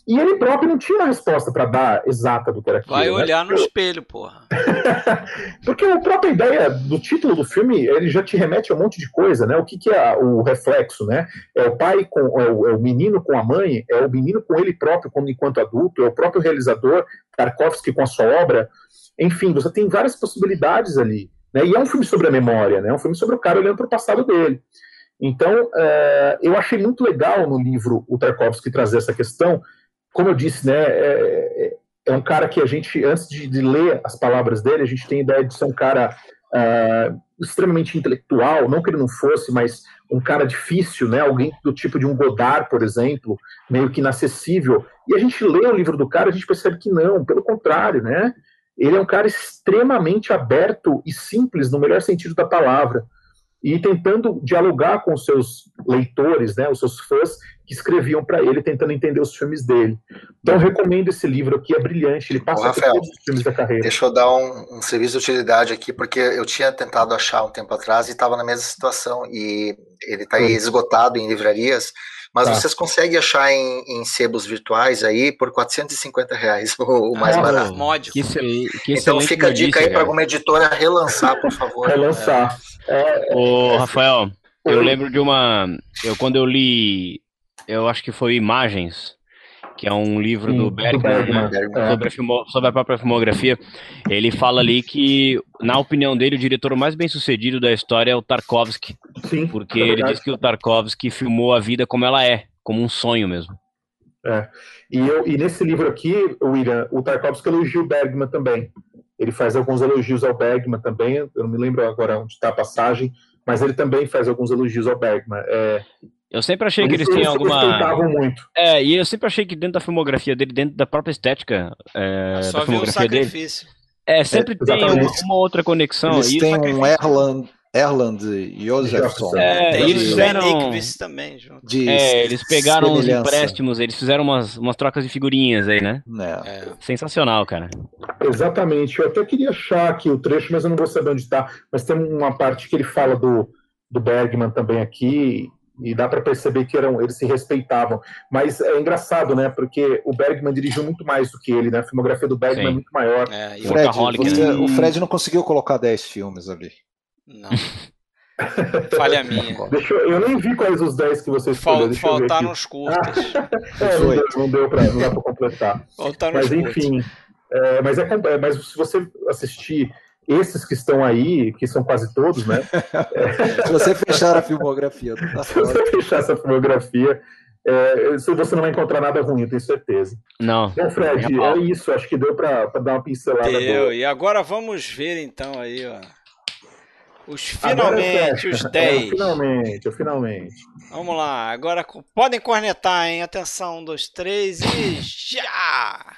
E ele próprio não tinha uma resposta para dar exata do que era aquilo. Vai né? olhar né? no espelho, porra. *laughs* Porque a própria ideia do título do filme, ele já te remete a um monte de coisa, né? O que, que é o reflexo, né? É o pai com é o, é o menino com a mãe, é o menino com ele próprio como enquanto adulto, é o próprio realizador Tarkovsky com a sua obra. Enfim, você tem várias possibilidades ali. Né? E é um filme sobre a memória, né? É um filme sobre o cara olhando para o passado dele. Então, é, eu achei muito legal no livro o Tarkovsky trazer essa questão, como eu disse, né, é, é, é um cara que a gente, antes de, de, ler as palavras dele, a gente tem a ideia de ser um cara uh, extremamente intelectual, não que ele não fosse, mas um cara difícil, né, alguém do tipo de um Godard, por exemplo, meio que inacessível. E a gente lê o livro do cara, a gente percebe que não, pelo contrário, né, ele é um cara extremamente aberto e simples, no melhor sentido da palavra e tentando dialogar com os seus leitores, né, os seus fãs, que escreviam para ele tentando entender os filmes dele. Então eu recomendo esse livro aqui, é brilhante, ele passa Ô, Rafael, por todos os filmes da carreira. Deixa eu dar um, um, serviço de utilidade aqui, porque eu tinha tentado achar um tempo atrás e estava na mesma situação, e ele está esgotado em livrarias, mas tá. vocês conseguem achar em, em, sebos virtuais aí por 450 reais, *laughs* o, o mais ah, barato. Mod. Que que então fica a dica aí para alguma editora relançar, por favor. *laughs* relançar. É, é, Ô, Rafael, eu lembro de uma. Eu, quando eu li eu acho que foi Imagens, que é um livro Sim, do Bergman, né? sobre, a sobre, a própria filmografia. Ele fala ali que, na opinião dele, o diretor mais bem sucedido da história é o Tarkovsky. Sim, porque é ele diz que o Tarkovsky filmou a vida como ela é, como um sonho mesmo. É. E, eu, e nesse livro aqui, William, o Tarkovsky elogia o Bergman também. Ele faz alguns elogios ao Bergman também. Eu não me lembro agora onde está a passagem, mas ele também faz alguns elogios ao Bergman. É, eu sempre achei que eles tinham alguma. muito. É, e eu sempre achei que dentro da filmografia dele, dentro da própria estética é, Só da filmografia dele. É, sempre é, tem uma, uma, outra conexão. Eles têm um Erland, Erland Josephson. É, eles fizeram. Também, de é, eles pegaram os empréstimos, eles fizeram umas, umas trocas de figurinhas aí, né? É. é. Sensacional, cara. Exatamente. Eu até queria achar aqui o trecho, mas eu não vou saber onde está. Mas tem uma parte que ele fala do, do Bergman também aqui, e dá para perceber que eram eles se respeitavam. Mas é engraçado, né? Porque o Bergman dirigiu muito mais do que ele, né? A filmografia do Bergman é Sim. é muito maior. É, Fred, você, né? O Fred não conseguiu colocar 10 filmes ali. Não. Falha *laughs* minha. Deixa eu, eu nem vi quais os 10 que vocês Fal, Faltaram os curtas. *laughs* é, não, deu, não deu para não dá para completar. Faltaram mas enfim, é, mas, é, é, mas se você assistir esses que estão aí, que são quase todos, né? *laughs* Se você fechar a filmografia, tá *laughs* se você fechar essa filmografia, é, você não vai encontrar nada ruim, eu tenho certeza. Não. Então, Fred, é isso. Acho que deu para dar uma pincelada. Deu. E agora vamos ver então aí, ó. Os finalmente, os 10. É, *laughs* finalmente, finalmente. Vamos lá, agora podem cornetar, hein? Atenção, um, dois, três e já!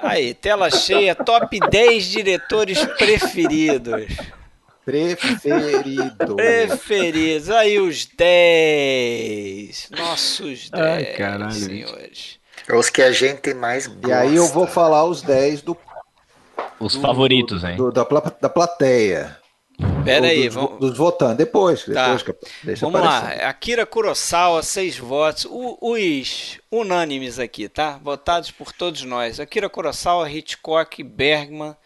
Aí, tela cheia, top 10 diretores preferidos. Preferidos. Preferidos. Aí os 10. Nossos 10, Ai, caralho, senhores. É os que a gente mais gosta. E aí eu vou falar os 10 do. Os do, favoritos, hein? Do, da, da plateia. Pera aí, dos, vamos... dos votantes, depois. Tá. depois vamos aparecer. lá, Akira Kurosawa, seis votos. O, os unânimes aqui, tá? Votados por todos nós. Akira Kurosawa, Hitchcock, Bergman,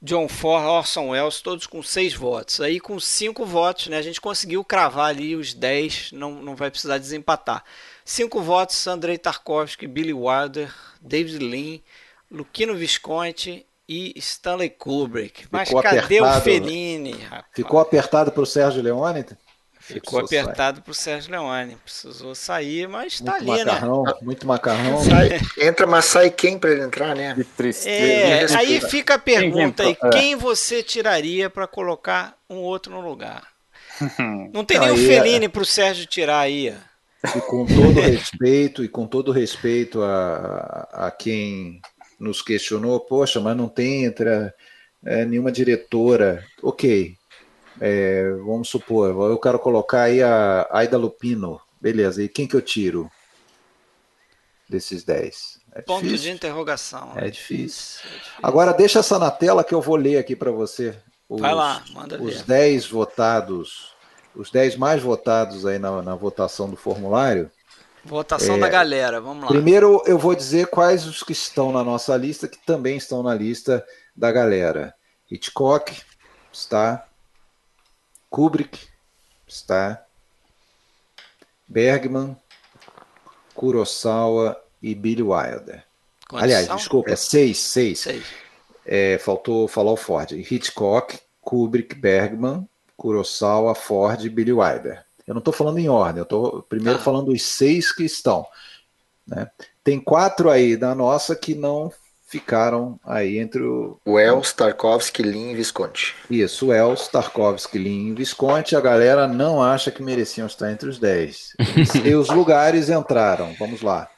John Ford, Orson Welles, todos com seis votos. Aí com cinco votos, né? A gente conseguiu cravar ali os dez, não, não vai precisar desempatar. Cinco votos, Andrei Tarkovsky, Billy Wilder, David Lean, Luquino Visconti e Stanley Kubrick. Mas Ficou cadê apertado, o Fellini? Rapaz? Ficou apertado para o Sérgio Leone? Ficou apertado para o Sérgio Leone. Precisou sair, mas está ali, né? macarrão, né? Muito macarrão. Sai, entra, mas sai quem para ele entrar, né? Que tristeza. É, aí fica a pergunta aí, quem você tiraria para colocar um outro no lugar? *laughs* Não tem nem o Fellini para o Sérgio tirar aí. E com todo respeito, e com todo respeito a, a quem nos questionou, poxa, mas não tem entre é, nenhuma diretora. Ok, é, vamos supor, eu quero colocar aí a Aida Lupino, beleza, e quem que eu tiro desses 10? É Ponto difícil. de interrogação. É difícil. é difícil. Agora deixa essa na tela que eu vou ler aqui para você. Os, Vai lá, manda Os 10 votados, os 10 mais votados aí na, na votação do formulário, Votação é, da galera, vamos lá. Primeiro eu vou dizer quais os que estão na nossa lista, que também estão na lista da galera. Hitchcock está. Kubrick está. Bergman, Kurosawa e Billy Wilder. Quantos Aliás, são? desculpa, é seis, seis. seis. É, faltou falar o Ford. Hitchcock, Kubrick, Bergman, Kurosawa, Ford e Billy Wilder. Eu não estou falando em ordem, eu estou primeiro ah. falando dos seis que estão. Né? Tem quatro aí da nossa que não ficaram aí entre o. Wells, Tarkovsky, Lin e Visconti. Isso, Wells, Tarkovsky, Lin e Visconti. A galera não acha que mereciam estar entre os dez. e os *laughs* lugares entraram. Vamos lá.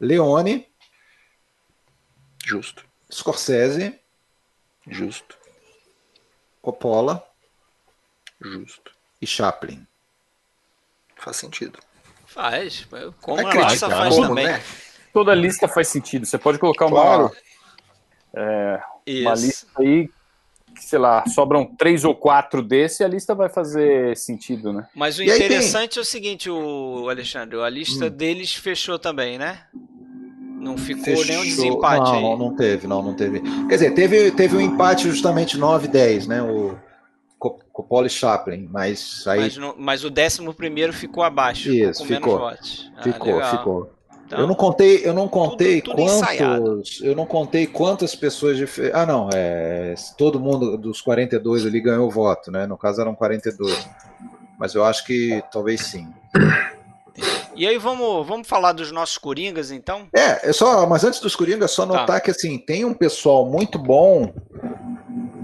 Leone. Justo. Scorsese. Justo. Coppola. Justo. E Chaplin. Faz sentido. Faz. Como é a lista faz como, também. Né? Toda lista faz sentido. Você pode colocar uma, claro. é, uma lista aí sei lá, sobram três ou quatro desse, a lista vai fazer sentido, né? Mas o e interessante tem... é o seguinte, o Alexandre, a lista hum. deles fechou também, né? Não ficou Fechou. nenhum desempate não, aí. Não, não teve, não, não teve. Quer dizer, teve, teve um empate justamente 9 10, né? O Coppola e Chaplin, mas aí. Mas, no, mas o décimo primeiro ficou abaixo. Isso, ficou. Ah, ficou, ficou. Então, eu não contei, eu não contei tudo, tudo quantos, ensaiado. eu não contei quantas pessoas de, ah não, é, todo mundo dos 42 ali ganhou voto, né? No caso eram 42. Mas eu acho que talvez sim. E aí vamos, vamos falar dos nossos coringas, então? É, é só, mas antes dos coringas, só tá. notar tá. que assim, tem um pessoal muito bom,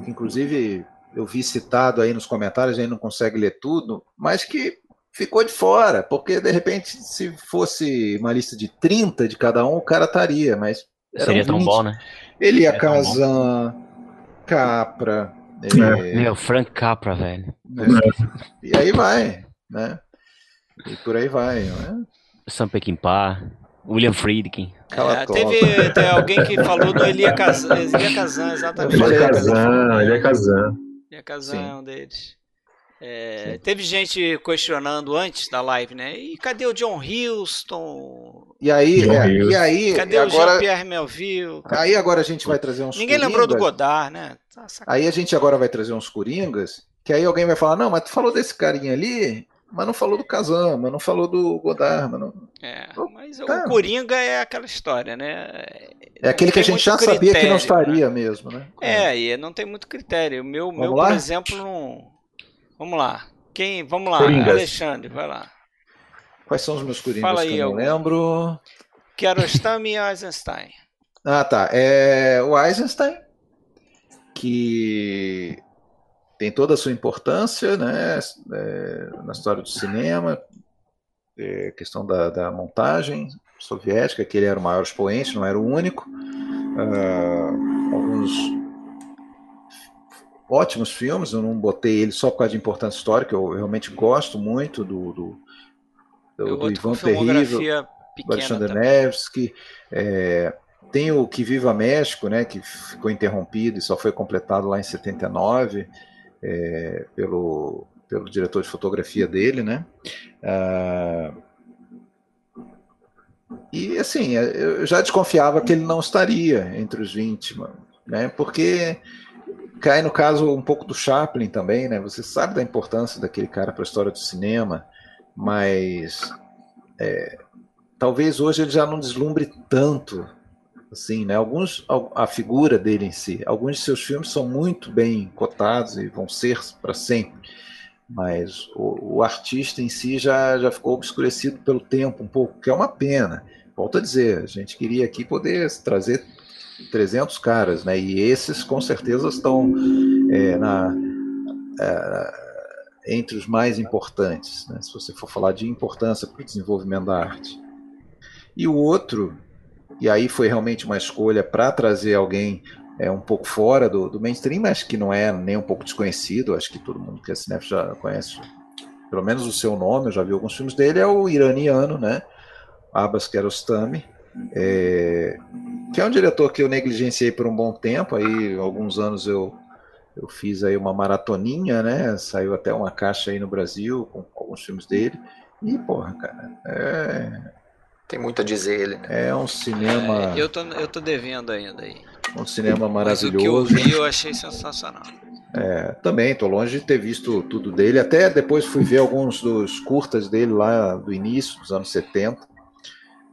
inclusive eu vi citado aí nos comentários, a gente não consegue ler tudo, mas que ficou de fora, porque de repente, se fosse uma lista de 30 de cada um, o cara estaria, mas. Seria tão bom, né? Ele ia Kazan, Capra. É. Meu, Frank Capra, velho. É. E aí vai, né? E por aí vai, né? Sam Peckinpah, William Friedkin. É, teve, teve, alguém que falou do Elia Kazan, Elia Kazan exatamente. Elia Kazan, Elia Kazan. Elia Kazan é um deles. É, teve gente questionando antes da live, né? E cadê o John Houston? E aí, é, e aí cadê o Jean-Pierre Melville? Aí agora a gente vai trazer uns Ninguém lembrou do Godard, né? Tá aí a gente agora vai trazer uns coringas, que aí alguém vai falar: "Não, mas tu falou desse carinha ali, mas não falou do Kazan, mas não falou do Godard, mas não... É, mas tá. o Coringa é aquela história, né? É aquele que a gente já critério, sabia que não estaria né? mesmo, né? É, e não tem muito critério. O meu, meu por exemplo, não Vamos lá. Quem? Vamos lá, Coringas. Alexandre, vai lá. Quais são os meus coringas Fala aí, que eu não lembro? Kiarostami e Eisenstein. Ah, tá. É o Eisenstein, que tem toda a sua importância né, é, na história do cinema, é, questão da, da, montagem soviética, que ele era o maior expoente, não era o único. Uh, alguns ótimos filmes, eu não botei ele só por causa de importância histórica, eu realmente gosto muito do, do, do, do Ivan Terrível, do Alexander Nevsky, é, tem o Que Viva México, né, que ficou interrompido e só foi completado lá em 79 é, pelo, pelo diretor de fotografia dele, né, ah, e assim, eu já desconfiava que ele não estaria entre os 20, né, porque cai no caso um pouco do Chaplin também, né? Você sabe da importância daquele cara para a história do cinema, mas é, talvez hoje ele já não deslumbre tanto, assim, né? Alguns a figura dele em si, alguns de seus filmes são muito bem cotados e vão ser para sempre, mas o, o, artista em si já já ficou obscurecido pelo tempo um pouco, que é uma pena. Volto a dizer, a gente queria aqui poder trazer 300 caras, né? E esses com certeza estão é, na, é, entre os mais importantes, né? se você for falar de importância para o desenvolvimento da arte. E o outro, e aí foi realmente uma escolha para trazer alguém é, um pouco fora do, do, mainstream, mas que não é nem um pouco desconhecido, acho que todo mundo que é cinef já conhece pelo menos o seu nome, eu já vi alguns filmes dele, é o iraniano, né? Abbas Kiarostami, é, que é um diretor que eu negligenciei por um bom tempo, aí alguns anos eu, eu fiz aí uma maratoninha, né? Saiu até uma caixa aí no Brasil com alguns filmes dele. E, porra, cara, é... Tem muito a dizer ele, né? É um cinema. É, eu, tô, eu tô devendo ainda aí. Um cinema maravilhoso. Mas o que eu vi eu achei sensacional. É, também, tô longe de ter visto tudo dele. Até depois fui ver alguns dos curtas dele lá do início, dos anos 70.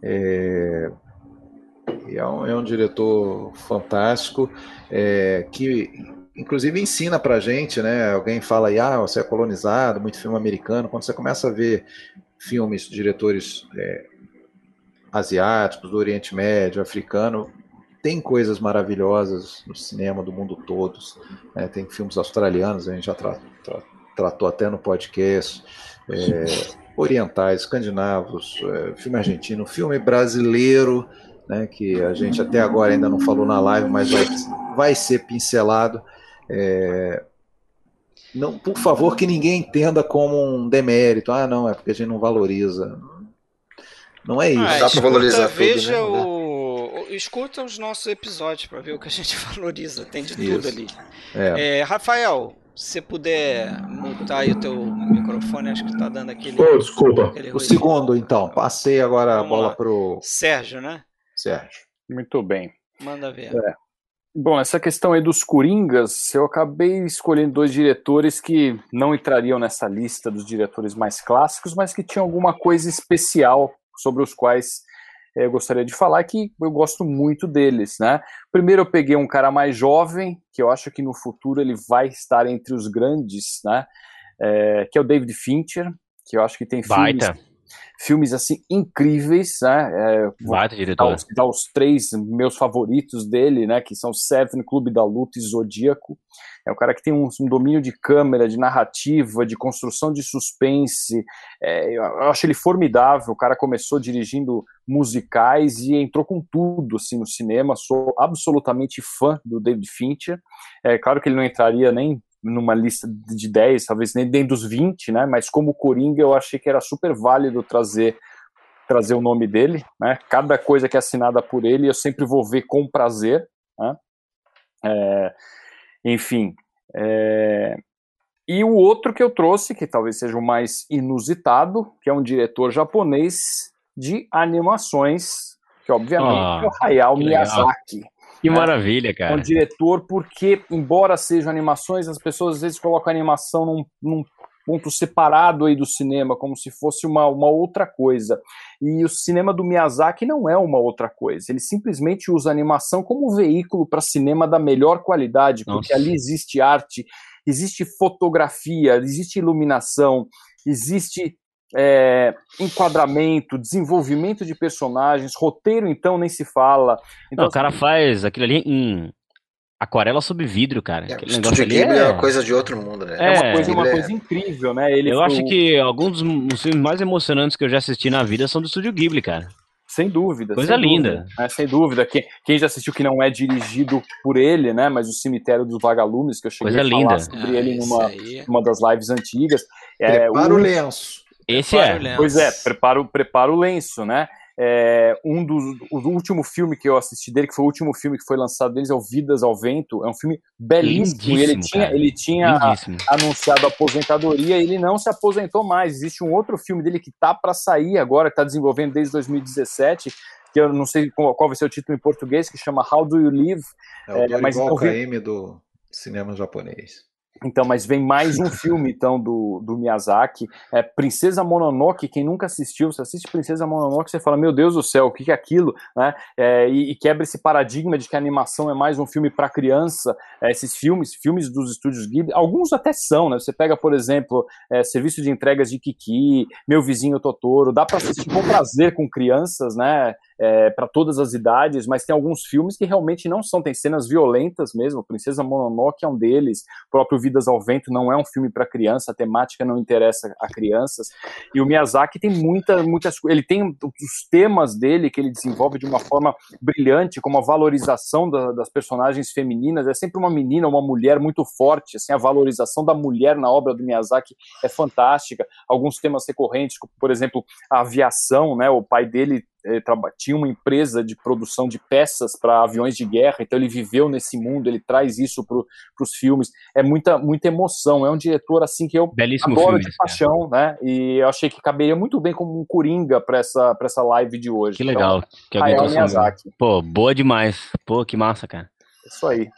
É, é, um, é um diretor fantástico é, que, inclusive, ensina para gente, né? Alguém fala aí, ah, você é colonizado, muito filme americano. Quando você começa a ver filmes, diretores é, asiáticos, do Oriente Médio, africano, tem coisas maravilhosas no cinema do mundo todo. Né? Tem filmes australianos, a gente já tra tra tratou até no podcast. É, orientais, escandinavos, é, filme argentino, filme brasileiro, né, que a gente até agora ainda não falou na live, mas vai, vai ser pincelado. É, não, por favor, que ninguém entenda como um demérito. Ah, não, é porque a gente não valoriza. Não é isso. Ah, Dá pra valorizar veja tudo, né? o... Escuta os nossos episódios para ver o que a gente *laughs* valoriza. Tem de tudo ali. É. É, Rafael, se você puder mutar aí o teu microfone, acho que tá dando aquele. Oh, desculpa. Aquele o segundo, então. Passei agora Vamos a bola lá. pro. Sérgio, né? Sérgio. Muito bem. Manda ver. É. Bom, essa questão aí dos Coringas, eu acabei escolhendo dois diretores que não entrariam nessa lista dos diretores mais clássicos, mas que tinham alguma coisa especial sobre os quais eh, eu gostaria de falar, que eu gosto muito deles, né? Primeiro eu peguei um cara mais jovem, que eu acho que no futuro ele vai estar entre os grandes, né? É, que é o David Fincher, que eu acho que tem Baita. filmes filmes assim incríveis, né? É, Baita diretor. Dar os três meus favoritos dele, né? Que são Seven, Clube da Luta e Zodíaco. É um cara que tem um, um domínio de câmera, de narrativa, de construção de suspense. É, eu acho ele formidável. O cara começou dirigindo musicais e entrou com tudo assim no cinema. Sou absolutamente fã do David Fincher. É claro que ele não entraria nem numa lista de 10, talvez nem dos 20, né? Mas como Coringa, eu achei que era super válido trazer trazer o nome dele, né? Cada coisa que é assinada por ele, eu sempre vou ver com prazer, né? É, enfim, é, e o outro que eu trouxe, que talvez seja o mais inusitado, que é um diretor japonês de animações, que obviamente oh, é o Hayao Miyazaki. Que maravilha, cara. É um diretor, porque, embora sejam animações, as pessoas às vezes colocam a animação num, num ponto separado aí do cinema, como se fosse uma, uma outra coisa. E o cinema do Miyazaki não é uma outra coisa. Ele simplesmente usa animação como veículo para cinema da melhor qualidade, porque Nossa. ali existe arte, existe fotografia, existe iluminação, existe é, enquadramento, desenvolvimento de personagens, roteiro então nem se fala. Então, Não, o cara faz aquilo ali em aquarela sob vidro, cara. É, Aquele negócio ali é... é uma coisa de outro mundo, né? É, é uma, coisa, uma é coisa incrível, né? Ele eu foi... acho que alguns dos filmes mais emocionantes que eu já assisti na vida são do Estúdio Ghibli, cara. Sem dúvida. Coisa sem linda. Dúvida, né? Sem dúvida. Quem, quem, já assistiu que não é dirigido por ele, né? Mas o Cemitério dos Vagalumes, que eu cheguei Coisa a falar linda. sobre ah, ele numa, numa das lives antigas. Prepara é, o lenço. Esse é. Pois é, prepara, prepara o lenço, né? É, um dos, o último filme que eu assisti dele, que foi o último filme que foi lançado deles, é o Vidas ao Vento. É um filme belíssimo. e ele tinha, ele tinha anunciado a aposentadoria e ele não se aposentou mais. Existe um outro filme dele que tá para sair agora, que tá desenvolvendo desde 2017, que eu não sei qual, qual vai ser o título em português, que chama How Do You Live? É o é, mas KM do cinema japonês. Então, mas vem mais um filme, então, do, do Miyazaki. É Princesa Mononoke, quem nunca assistiu, você assiste Princesa Mononoke, você fala, meu Deus do céu, o que é aquilo? Né? É, e, e, quebra esse paradigma de que a animação é mais um filme para criança. É, esses filmes, filmes dos estúdios Ghibli, alguns até são, né? Você pega, por exemplo, é, Serviço de Entregas de Kiki, Meu Vizinho Totoro, dá para assistir com prazer com crianças, né? É, para todas as idades, mas tem alguns filmes que realmente não são, tem cenas violentas mesmo. Princesa Mononoke é um deles, o próprio Vidas ao Vento não é um filme para criança, a temática não interessa a crianças. E o Miyazaki tem muita, muitas ele tem os temas dele que ele desenvolve de uma forma brilhante, como a valorização da, das personagens femininas. É sempre uma menina, uma mulher muito forte. Assim, a valorização da mulher na obra do Miyazaki é fantástica. Alguns temas recorrentes, como, por exemplo, a aviação, né? O pai dele ele tinha uma empresa de produção de peças para aviões de guerra, então ele viveu nesse mundo, ele traz isso para os filmes. É muita, muita emoção. É um diretor assim que eu Belíssimo adoro filme, de paixão, né? E eu achei que caberia muito bem como um coringa para essa, essa live de hoje. Que legal. Então, que Hayao Miyazaki. Pô, boa demais. Pô, que massa, cara. Isso aí.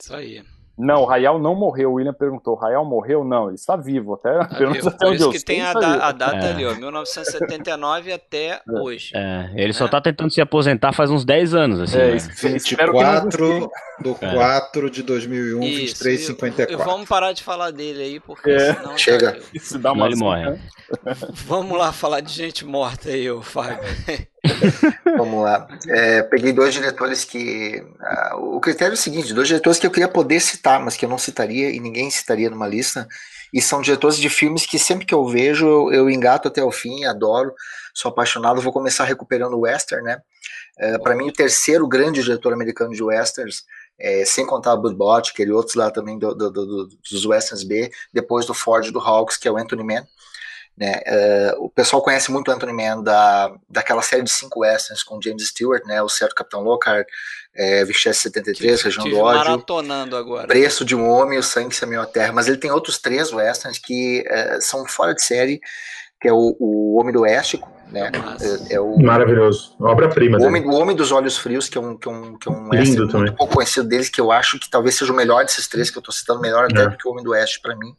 Isso aí. Não, o Rayal não morreu. O William perguntou: o Rayal morreu? Não, ele está vivo. Até, tá *laughs* vivo. até Por isso que tem a, da, a, data é. ali, ó, 1979 até é. hoje. É, ele só está tentando se aposentar faz uns 10 anos. Assim, é, né? 24 do 4 de 2001, isso, 23,54. Vamos parar de falar dele aí, porque é. senão. Chega. Isso dá uma ele morre. Vamos lá falar de gente morta aí, ô Fábio. *laughs* Vamos lá. É, peguei dois diretores que. Uh, o critério é o seguinte: dois diretores que eu queria poder citar, mas que eu não citaria e ninguém citaria numa lista. E são diretores de filmes que sempre que eu vejo eu, eu engato até o fim, adoro, sou apaixonado. Vou começar recuperando o western, né? É, Para mim, o terceiro grande diretor americano de westerns, é, sem contar o Budbot, aquele outros lá também do, do, do, dos westerns B, depois do Ford do Hawks, que é o Anthony Mann. Né? Uh, o pessoal conhece muito Anthony Mann da, daquela série de cinco westerns com James Stewart, né? O Certo Capitão Lockhart, é, Vichesse 73, que, Região do Ódio. maratonando agora. Preço de um Homem, O Sangue Semeou a Terra. Mas ele tem outros três westerns que uh, são fora de série, que é o, o Homem do Oeste, né? É, é, o, Maravilhoso, obra-prima. O, Homem, o Homem dos Olhos Frios, que é um, que é um, que é um Lindo também. muito pouco conhecido deles, que eu acho que talvez seja o melhor desses três que eu estou citando, melhor até é. do que o Homem do Oeste para mim.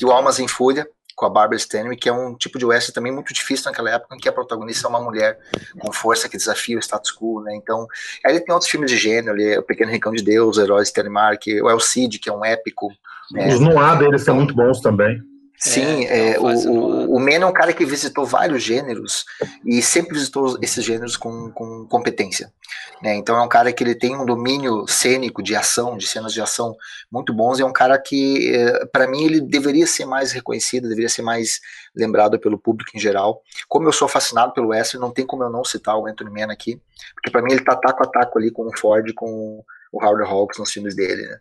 E o Almas em Fúria, com a Barbara Stanwyck, que é um tipo de western também muito difícil naquela época, em que a protagonista é uma mulher com força que desafia o status quo, né? Então, aí ele tem outros filmes de gênero, ali, O Pequeno Rincão de Deus, Heróis de Telemark, o El Cid, que é um épico. Né? Os noir deles são muito bons também. Sim, é, é, o, o, o Men é um cara que visitou vários gêneros e sempre visitou esses gêneros com, com competência. Né? Então é um cara que ele tem um domínio cênico de ação, de cenas de ação muito bons. E é um cara que, é, para mim, ele deveria ser mais reconhecido, deveria ser mais lembrado pelo público em geral. Como eu sou fascinado pelo Wesley, não tem como eu não citar o Anthony Mann aqui, porque para mim ele tá taco a taco ali com o Ford, com o Howard Hawks nos filmes dele. Né?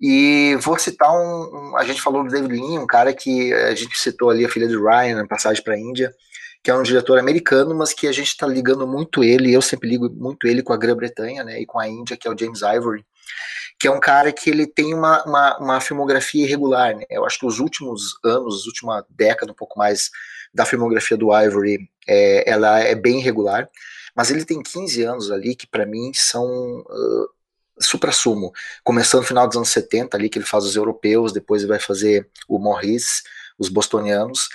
E vou citar um, um, A gente falou do David Lean, um cara que a gente citou ali, a filha de Ryan, na passagem para a Índia, que é um diretor americano, mas que a gente está ligando muito ele, eu sempre ligo muito ele com a Grã-Bretanha né, e com a Índia, que é o James Ivory, que é um cara que ele tem uma, uma, uma filmografia irregular. Né? Eu acho que os últimos anos, última década, um pouco mais da filmografia do Ivory, é, ela é bem irregular, mas ele tem 15 anos ali que para mim são uh, supra-sumo, começando no final dos anos 70 ali, que ele faz os europeus, depois ele vai fazer o Morris, os bostonianos,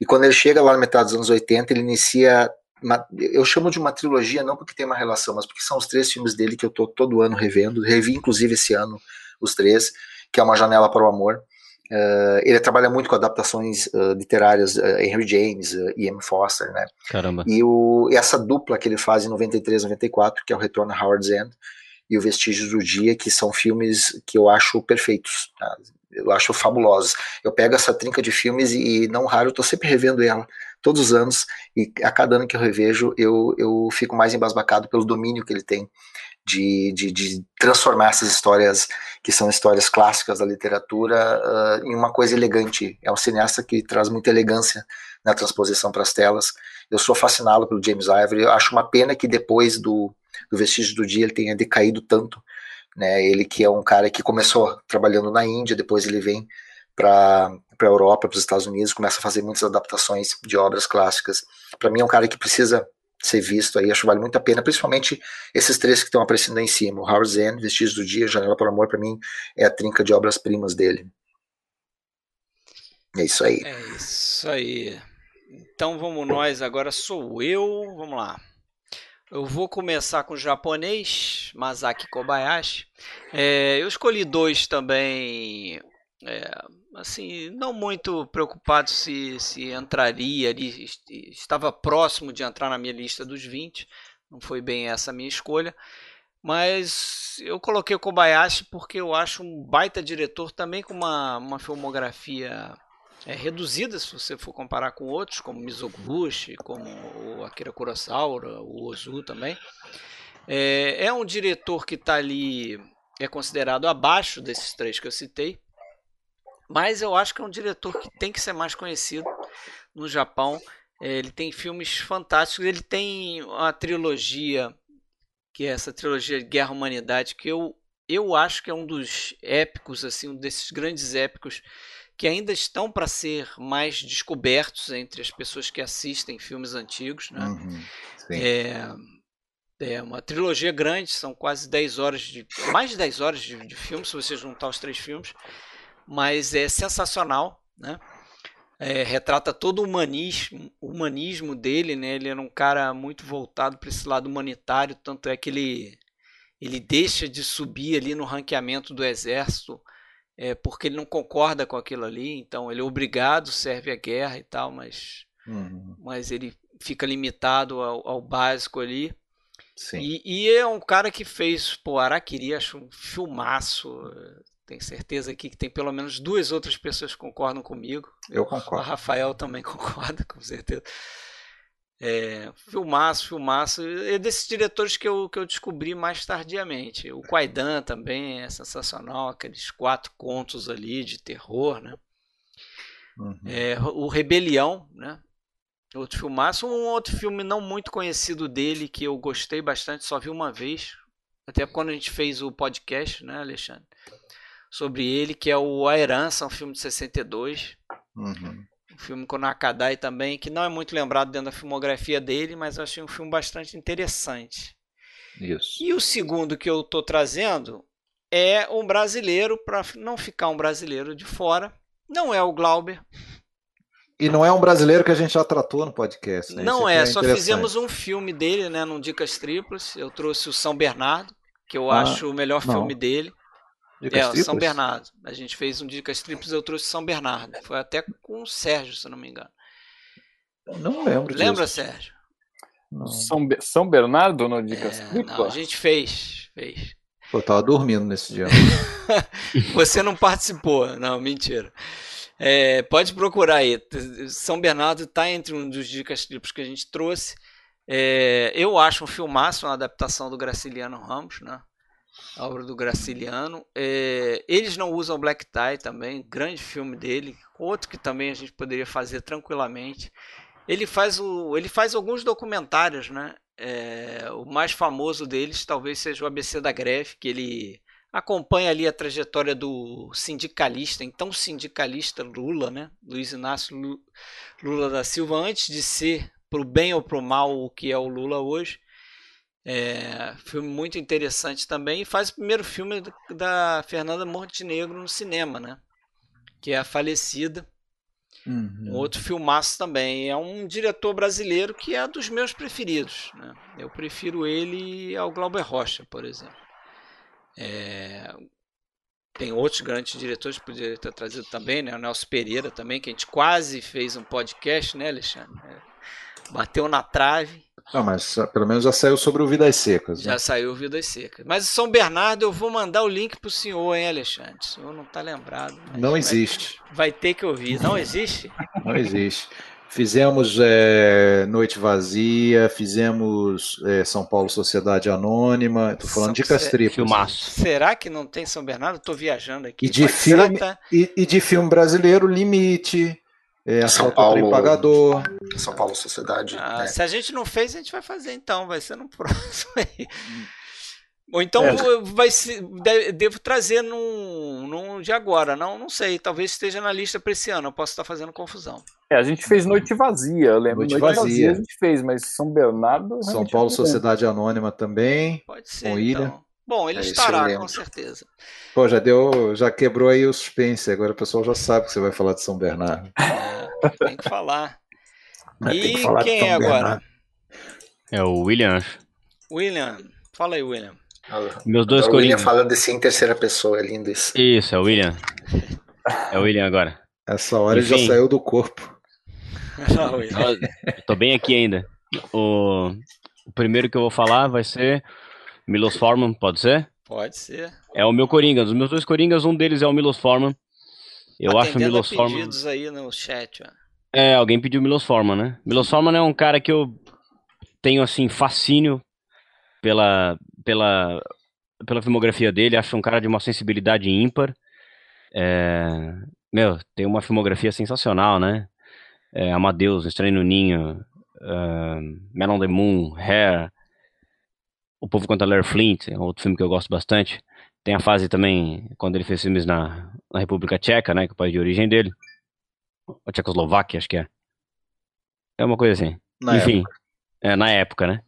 e quando ele chega lá na metade dos anos 80, ele inicia, uma, eu chamo de uma trilogia, não porque tem uma relação, mas porque são os três filmes dele que eu tô todo ano revendo, revi inclusive esse ano os três, que é Uma Janela para o Amor, Uh, ele trabalha muito com adaptações uh, literárias, uh, Henry James e M. Foster, né? Caramba. E, o, e essa dupla que ele faz em 93, 94, que é o Retorno a Howard's End, e o Vestígios do Dia, que são filmes que eu acho perfeitos. Tá? Eu acho fabulosos. Eu pego essa trinca de filmes e, não raro, tô sempre revendo ela, todos os anos, e a cada ano que eu revejo, eu, eu fico mais embasbacado pelo domínio que ele tem de, de, de transformar essas histórias, que são histórias clássicas da literatura, uh, em uma coisa elegante. É um cineasta que traz muita elegância na transposição para as telas. Eu sou fascinado pelo James Ivory. Eu acho uma pena que depois do do Vestígio do Dia ele tenha decaído tanto. Né? Ele que é um cara que começou trabalhando na Índia, depois ele vem para a Europa, para os Estados Unidos, começa a fazer muitas adaptações de obras clássicas. Para mim é um cara que precisa ser visto aí, acho que vale muito a pena, principalmente esses três que estão aparecendo aí em cima, o Howard Zen, Vestígios do Dia, Janela para o Amor, para mim é a trinca de obras-primas dele. É isso aí. É isso aí. Então vamos nós, agora sou eu, vamos lá. Eu vou começar com o japonês, Masaki Kobayashi. É, eu escolhi dois também, é, assim, não muito preocupado se, se entraria ali, estava próximo de entrar na minha lista dos 20, não foi bem essa a minha escolha. Mas eu coloquei o Kobayashi porque eu acho um baita diretor também com uma, uma filmografia é, reduzida se você for comparar com outros, como Mizoguchi, como o Akira Kurosawa, o Ozu também. É, é um diretor que está ali, é considerado abaixo desses três que eu citei, mas eu acho que é um diretor que tem que ser mais conhecido no Japão. É, ele tem filmes fantásticos, ele tem uma trilogia, que é essa trilogia Guerra Humanidade, que eu, eu acho que é um dos épicos, assim, um desses grandes épicos que ainda estão para ser mais descobertos entre as pessoas que assistem filmes antigos. Né? Uhum, é, é uma trilogia grande, são quase 10 horas de. mais de 10 horas de, de filme, se você juntar os três filmes. Mas é sensacional, né? É, retrata todo o humanismo, humanismo dele, né? Ele era um cara muito voltado para esse lado humanitário, tanto é que ele, ele deixa de subir ali no ranqueamento do exército é, porque ele não concorda com aquilo ali, então ele é obrigado, serve a guerra e tal, mas, uhum. mas ele fica limitado ao, ao básico ali. E, e, é um cara que fez, pô, Araquiri, acho um filmaço. Tenho certeza aqui que tem pelo menos duas outras pessoas que concordam comigo. Eu concordo. O Rafael também *laughs* concorda, com certeza. É, filmaço, filmaço. É desses diretores que eu, que eu descobri mais tardiamente. O Quaidan também é sensacional, aqueles quatro contos ali de terror, né? Uhum. É, o Rebelião, Outro filmaço. Um outro filme não muito conhecido dele, que eu gostei bastante, só vi uma vez. Até quando a gente fez o podcast, né, Alexandre? Sobre ele, que é o A Herança, um filme de 62. Uhum. Filme com o Nakadai também, que não é muito lembrado dentro da filmografia dele, mas eu achei um filme bastante interessante. Isso. E o segundo que eu estou trazendo é um brasileiro, para não ficar um brasileiro de fora. Não é o Glauber. E não é um brasileiro que a gente já tratou no podcast, né? Não é, é só fizemos um filme dele, né, no Dicas Triplas. Eu trouxe o São Bernardo, que eu ah, acho o melhor não. filme dele. Dicas é, triplas? São Bernardo. A gente fez um Dicas Triplas, eu trouxe São Bernardo. Foi até com o Sérgio, se não me engano. Não lembro Lembra, disso. Sérgio? São, São Bernardo no Dicas é, Triplas? Não, a gente fez, fez. Eu tava dormindo nesse dia. *laughs* Você não participou, não, mentira. É, pode procurar aí. São Bernardo está entre um dos dicas triplos que a gente trouxe. É, eu acho um filmaço, uma adaptação do Graciliano Ramos, né? A obra do Graciliano. É, eles não usam Black Tie também, grande filme dele. Outro que também a gente poderia fazer tranquilamente. Ele faz, o, ele faz alguns documentários, né? É, o mais famoso deles talvez seja o ABC da Greve, que ele acompanha ali a trajetória do sindicalista, então sindicalista Lula, né? Luiz Inácio Lula da Silva, antes de ser pro bem ou pro mal o que é o Lula hoje. É, filme muito interessante também e faz o primeiro filme da Fernanda Montenegro no cinema, né? Que é a falecida. Uhum. Um outro filmaço também. É um diretor brasileiro que é dos meus preferidos. Né? Eu prefiro ele ao Glauber Rocha, por exemplo. É... Tem outros grandes diretores que poderia ter trazido também, né? O Nelson Pereira também, que a gente quase fez um podcast, né, Alexandre? É. Bateu na trave. Não, mas pelo menos já saiu sobre o Vidas Secas. Né? Já saiu Vidas Secas. Mas São Bernardo eu vou mandar o link pro senhor, hein, Alexandre? O senhor não tá lembrado. Não existe. Vai, vai ter que ouvir. Não existe? *laughs* Não existe. Fizemos é, Noite Vazia, fizemos é, São Paulo Sociedade Anônima. Estou falando de Castripas. Filmaço. Será que não tem São Bernardo? Estou viajando aqui. E de, filme, tá... e, e de filme brasileiro, Limite. É, São Paulo Pagador. São Paulo Sociedade. Ah, né? Se a gente não fez, a gente vai fazer então, vai ser no *laughs* próximo aí. Ou então é. vai se, devo trazer num, num de agora, não, não sei, talvez esteja na lista para esse ano, eu posso estar fazendo confusão. É, a gente fez Noite Vazia, eu lembro. Noite, Noite vazia. vazia. a gente fez, mas São Bernardo. São Paulo Sociedade Anônima também. Pode ser. Com Ilha. Bom, ele é estará, com certeza. Pô, já deu, já quebrou aí o suspense, agora o pessoal já sabe que você vai falar de São Bernardo. É, tem que falar. *laughs* e que falar quem é agora? É o William. William, fala aí, William. Meus dois é o William falando assim em terceira pessoa, é lindo isso. Isso, é o William. É o William agora. Essa hora Enfim, ele já saiu do corpo. *laughs* Não, tô bem aqui ainda. O, o, primeiro que eu vou falar vai ser Milos Forman, pode ser? Pode ser. É o meu Coringa. Dos meus dois Coringas, um deles é o Milos Forman. Eu Atendendo acho o Milos Forman. pedidos aí no chat, ó. É, alguém pediu Milos Forman, né? Milos Forman é um cara que eu tenho, assim, fascínio pela, pela, pela filmografia dele, acho um cara de uma sensibilidade ímpar. É, meu, tem uma filmografia sensacional, né? É, Amadeus, Estranho no Ninho, uh, Man on the Moon, Hair, O Povo contra Larry Flint, é outro filme que eu gosto bastante. Tem a fase também, quando ele fez filmes na, na República Tcheca, né, que é o país de origem dele. A Tchecoslováquia, acho que é. É uma coisa assim. Na Enfim, época. É, na época, né?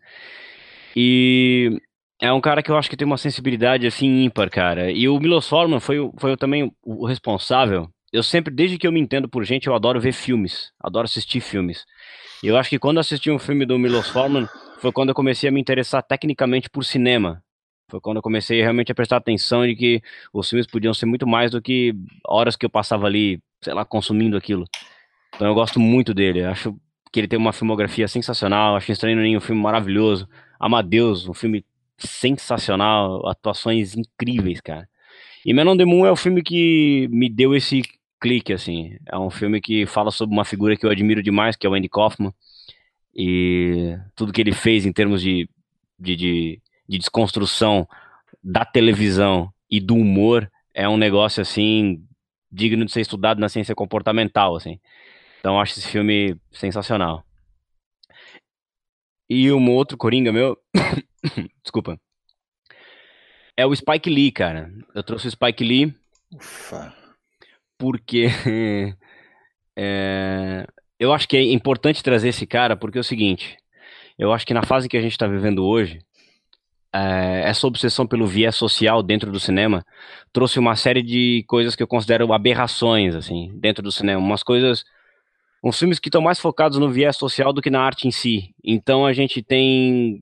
E é um cara que eu acho que tem uma sensibilidade assim ímpar, cara. E o Milos Forman foi, foi também o responsável. Eu sempre, desde que eu me entendo por gente, eu adoro ver filmes, adoro assistir filmes. E eu acho que quando assisti um filme do Milos Forman, foi quando eu comecei a me interessar tecnicamente por cinema. Foi quando eu comecei realmente a prestar atenção de que os filmes podiam ser muito mais do que horas que eu passava ali, sei lá, consumindo aquilo. Então eu gosto muito dele. Acho que ele tem uma filmografia sensacional. Acho Estranho Ninho um filme maravilhoso. Amadeus, um filme sensacional, atuações incríveis, cara. E Men on the Moon é o filme que me deu esse clique, assim. É um filme que fala sobre uma figura que eu admiro demais, que é o Andy Kaufman. E tudo que ele fez em termos de, de, de, de desconstrução da televisão e do humor é um negócio, assim, digno de ser estudado na ciência comportamental, assim. Então eu acho esse filme sensacional. E um outro Coringa meu. *coughs* Desculpa. É o Spike Lee, cara. Eu trouxe o Spike Lee. Ufa. Porque. é, *laughs* eu acho que é importante trazer esse cara porque é o seguinte. Eu acho que na fase que a gente está vivendo hoje, é, essa obsessão pelo viés social dentro do cinema trouxe uma série de coisas que eu considero aberrações, assim, dentro do cinema. Umas coisas. Uns filmes que estão mais focados no viés social do que na arte em si. Então a gente tem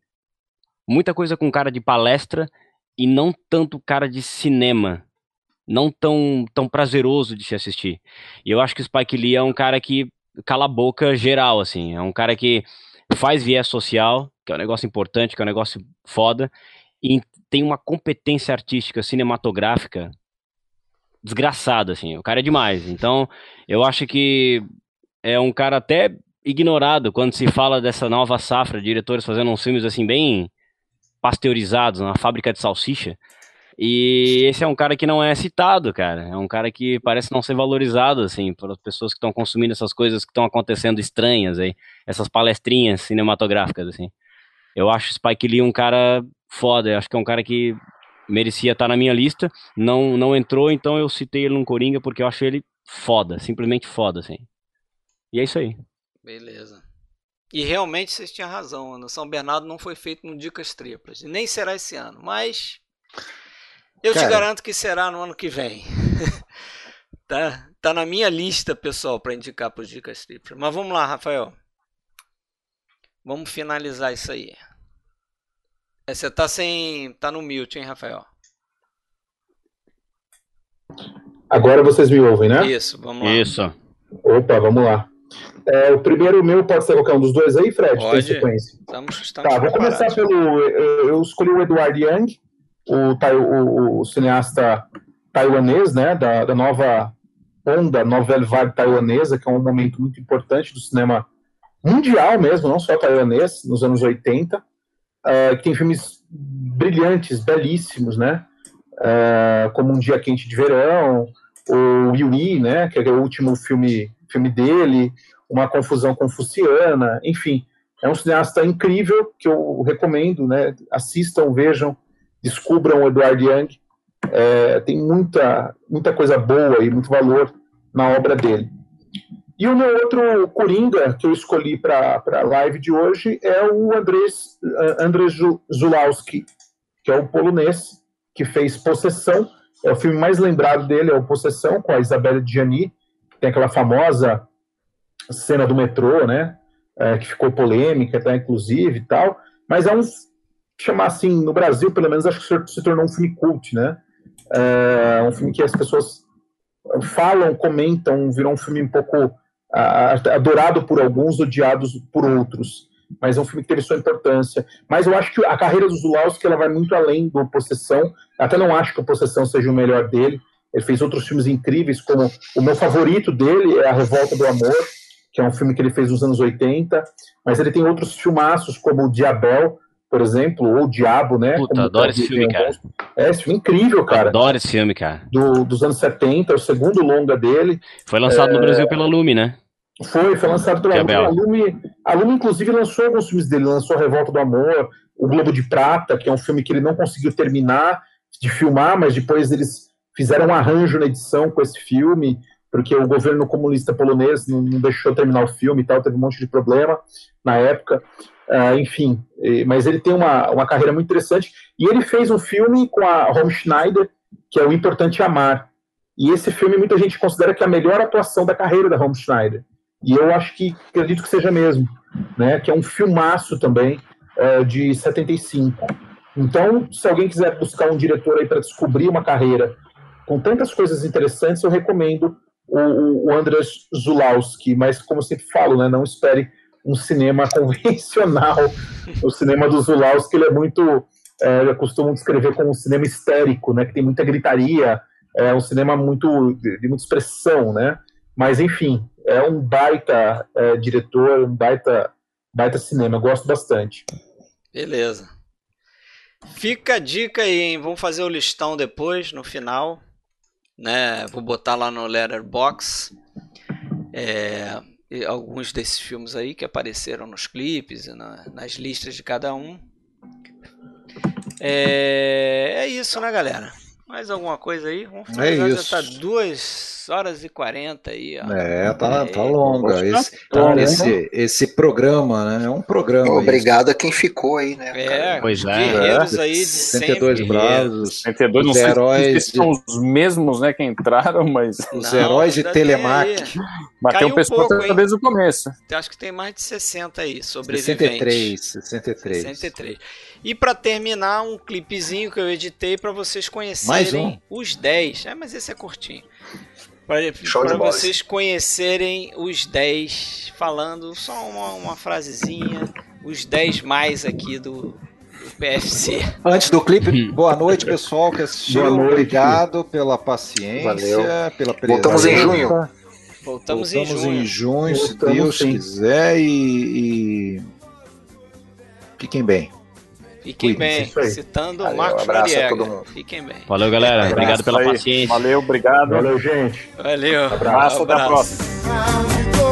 muita coisa com cara de palestra e não tanto cara de cinema. Não tão, tão prazeroso de se assistir. E eu acho que o Spike Lee é um cara que cala a boca geral, assim. É um cara que faz viés social, que é um negócio importante, que é um negócio foda, e tem uma competência artística cinematográfica desgraçada, assim. O cara é demais. Então, eu acho que é um cara até ignorado quando se fala dessa nova safra de diretores fazendo uns filmes assim bem pasteurizados na fábrica de salsicha. E esse é um cara que não é citado, cara. É um cara que parece não ser valorizado, assim, pelas pessoas que estão consumindo essas coisas que estão acontecendo estranhas aí, essas palestrinhas cinematográficas, assim. Eu acho Spike Lee um cara foda, eu acho que é um cara que merecia estar na minha lista, não não entrou, então eu citei ele no Coringa porque eu acho ele foda, simplesmente foda, assim. E é isso aí. Beleza. E realmente vocês tinham razão, no São Bernardo não foi feito no Dicas Triplas, nem será esse ano, mas eu Cara, te garanto que será no ano que vem. *laughs* tá, tá na minha lista, pessoal, para indicar para os Dicas Triplas. Mas vamos lá, Rafael. Vamos finalizar isso aí. É, você tá sem. tá no mute, hein, Rafael? Agora vocês me ouvem, né? Isso, vamos lá. Isso. Opa, vamos lá. É, o primeiro meu pode ser qualquer um dos dois aí, Fred? Pode. Tem sequência. Estamos, estamos tá, vou começar pelo. Eu escolhi o Edward Young, o, o, o cineasta taiwanês, né? Da, da nova onda, novela vibe taiwanesa, que é um momento muito importante do cinema mundial mesmo, não só taiwanês, nos anos 80, uh, é, que tem filmes brilhantes, belíssimos, né? Uh, como Um Dia Quente de Verão, o Yui, né? Que é o último filme, filme dele, Uma Confusão Confuciana, enfim. É um cineasta incrível que eu recomendo, né? Assistam, vejam, descubram o Edward Young. É, tem muita, muita coisa boa e muito valor na obra dele. E o meu outro Coringa que eu escolhi para a live de hoje é o Andrzej, Andrzej Zulawski, que é um polonês que fez Possessão. É o filme mais lembrado dele, é o Possessão, com a Isabelle Gianni. Tem aquela famosa cena do metrô, né? É, que ficou polêmica, tá, inclusive e tal. Mas é um, chamar assim, no Brasil, pelo menos, acho que se tornou um filme cult, né? É um filme que as pessoas falam, comentam, virou um filme um pouco adorado por alguns, odiados por outros. Mas é um filme que teve sua importância. Mas eu acho que a carreira do Zulawski ela vai muito além do Possessão. Até não acho que a Possessão seja o melhor dele. Ele fez outros filmes incríveis, como o meu favorito dele é A Revolta do Amor, que é um filme que ele fez nos anos 80. Mas ele tem outros filmaços, como o Diabel, por exemplo, ou o Diabo, né? Puta, adoro esse filme, cara. É, esse filme é incrível, cara. Adoro esse filme, cara. Do, dos anos 70, o segundo longa dele. Foi lançado é... no Brasil pela Lume, né? Foi, foi lançado pela Lume. A Lume. A Lume, inclusive, lançou alguns filmes dele. Lançou Revolta do Amor, O Globo de Prata, que é um filme que ele não conseguiu terminar de filmar, mas depois eles fizeram um arranjo na edição com esse filme, porque o governo comunista polonês não, não deixou terminar o filme e tal, teve um monte de problema na época. Uh, enfim, mas ele tem uma, uma carreira muito interessante. E ele fez um filme com a Romy Schneider, que é O Importante Amar. E esse filme muita gente considera que é a melhor atuação da carreira da Romy Schneider. E eu acho que acredito que seja mesmo, né? Que é um filmaço também uh, de 75. Então, se alguém quiser buscar um diretor aí para descobrir uma carreira com tantas coisas interessantes, eu recomendo o, o Andrzej Zulawski. Mas, como sempre falo, né? Não espere um cinema *laughs* convencional. o cinema do Zulawski ele é muito, é, eu costumo descrever como um cinema histérico, né? Que tem muita gritaria, é um cinema muito de, de muita expressão, né? Mas enfim, é um baita é, diretor, um baita, baita cinema. Eu gosto bastante. Beleza. Fica a dica aí, hein? Vamos fazer o listão depois, no final. Né? Vou botar lá no Letterbox. É... alguns desses filmes aí que apareceram nos clipes e na, nas listas de cada um. É, é isso, né, galera? Mais alguma coisa aí? Vamos é isso. Já tá 2 horas e 40 aí, ó. É, tá, tá longa. Esse, tá, esse, esse programa, né? É um programa. Obrigado isso. a quem ficou aí, né? É, pois é. Guerreiros é. aí de 62 sempre. bravos. 62, os heróis se são os mesmos, né, que entraram, mas. Os não, heróis de Telemac. Bateu um pescoço um desde o começo. Acho que tem mais de 60 aí, sobreviventes. 63, 63. 63. E para terminar, um clipezinho que eu editei para vocês conhecerem um. os 10. É, mas esse é curtinho. Para vocês conhecerem os 10, falando só uma, uma frasezinha, os 10 mais aqui do, do PFC. Antes do clipe, boa noite, pessoal que assistiu. Obrigado pela paciência, Valeu. pela presença. Voltamos em junho. Voltamos, Voltamos em junho. em junho, se Deus sim. quiser. E, e fiquem bem. Fiquem bem, citando o Marcos um Noriega. Fiquem bem. Valeu, galera. Obrigado pela paciência. Valeu, obrigado. Valeu, gente. Valeu. Abraço, abraço. até a próxima.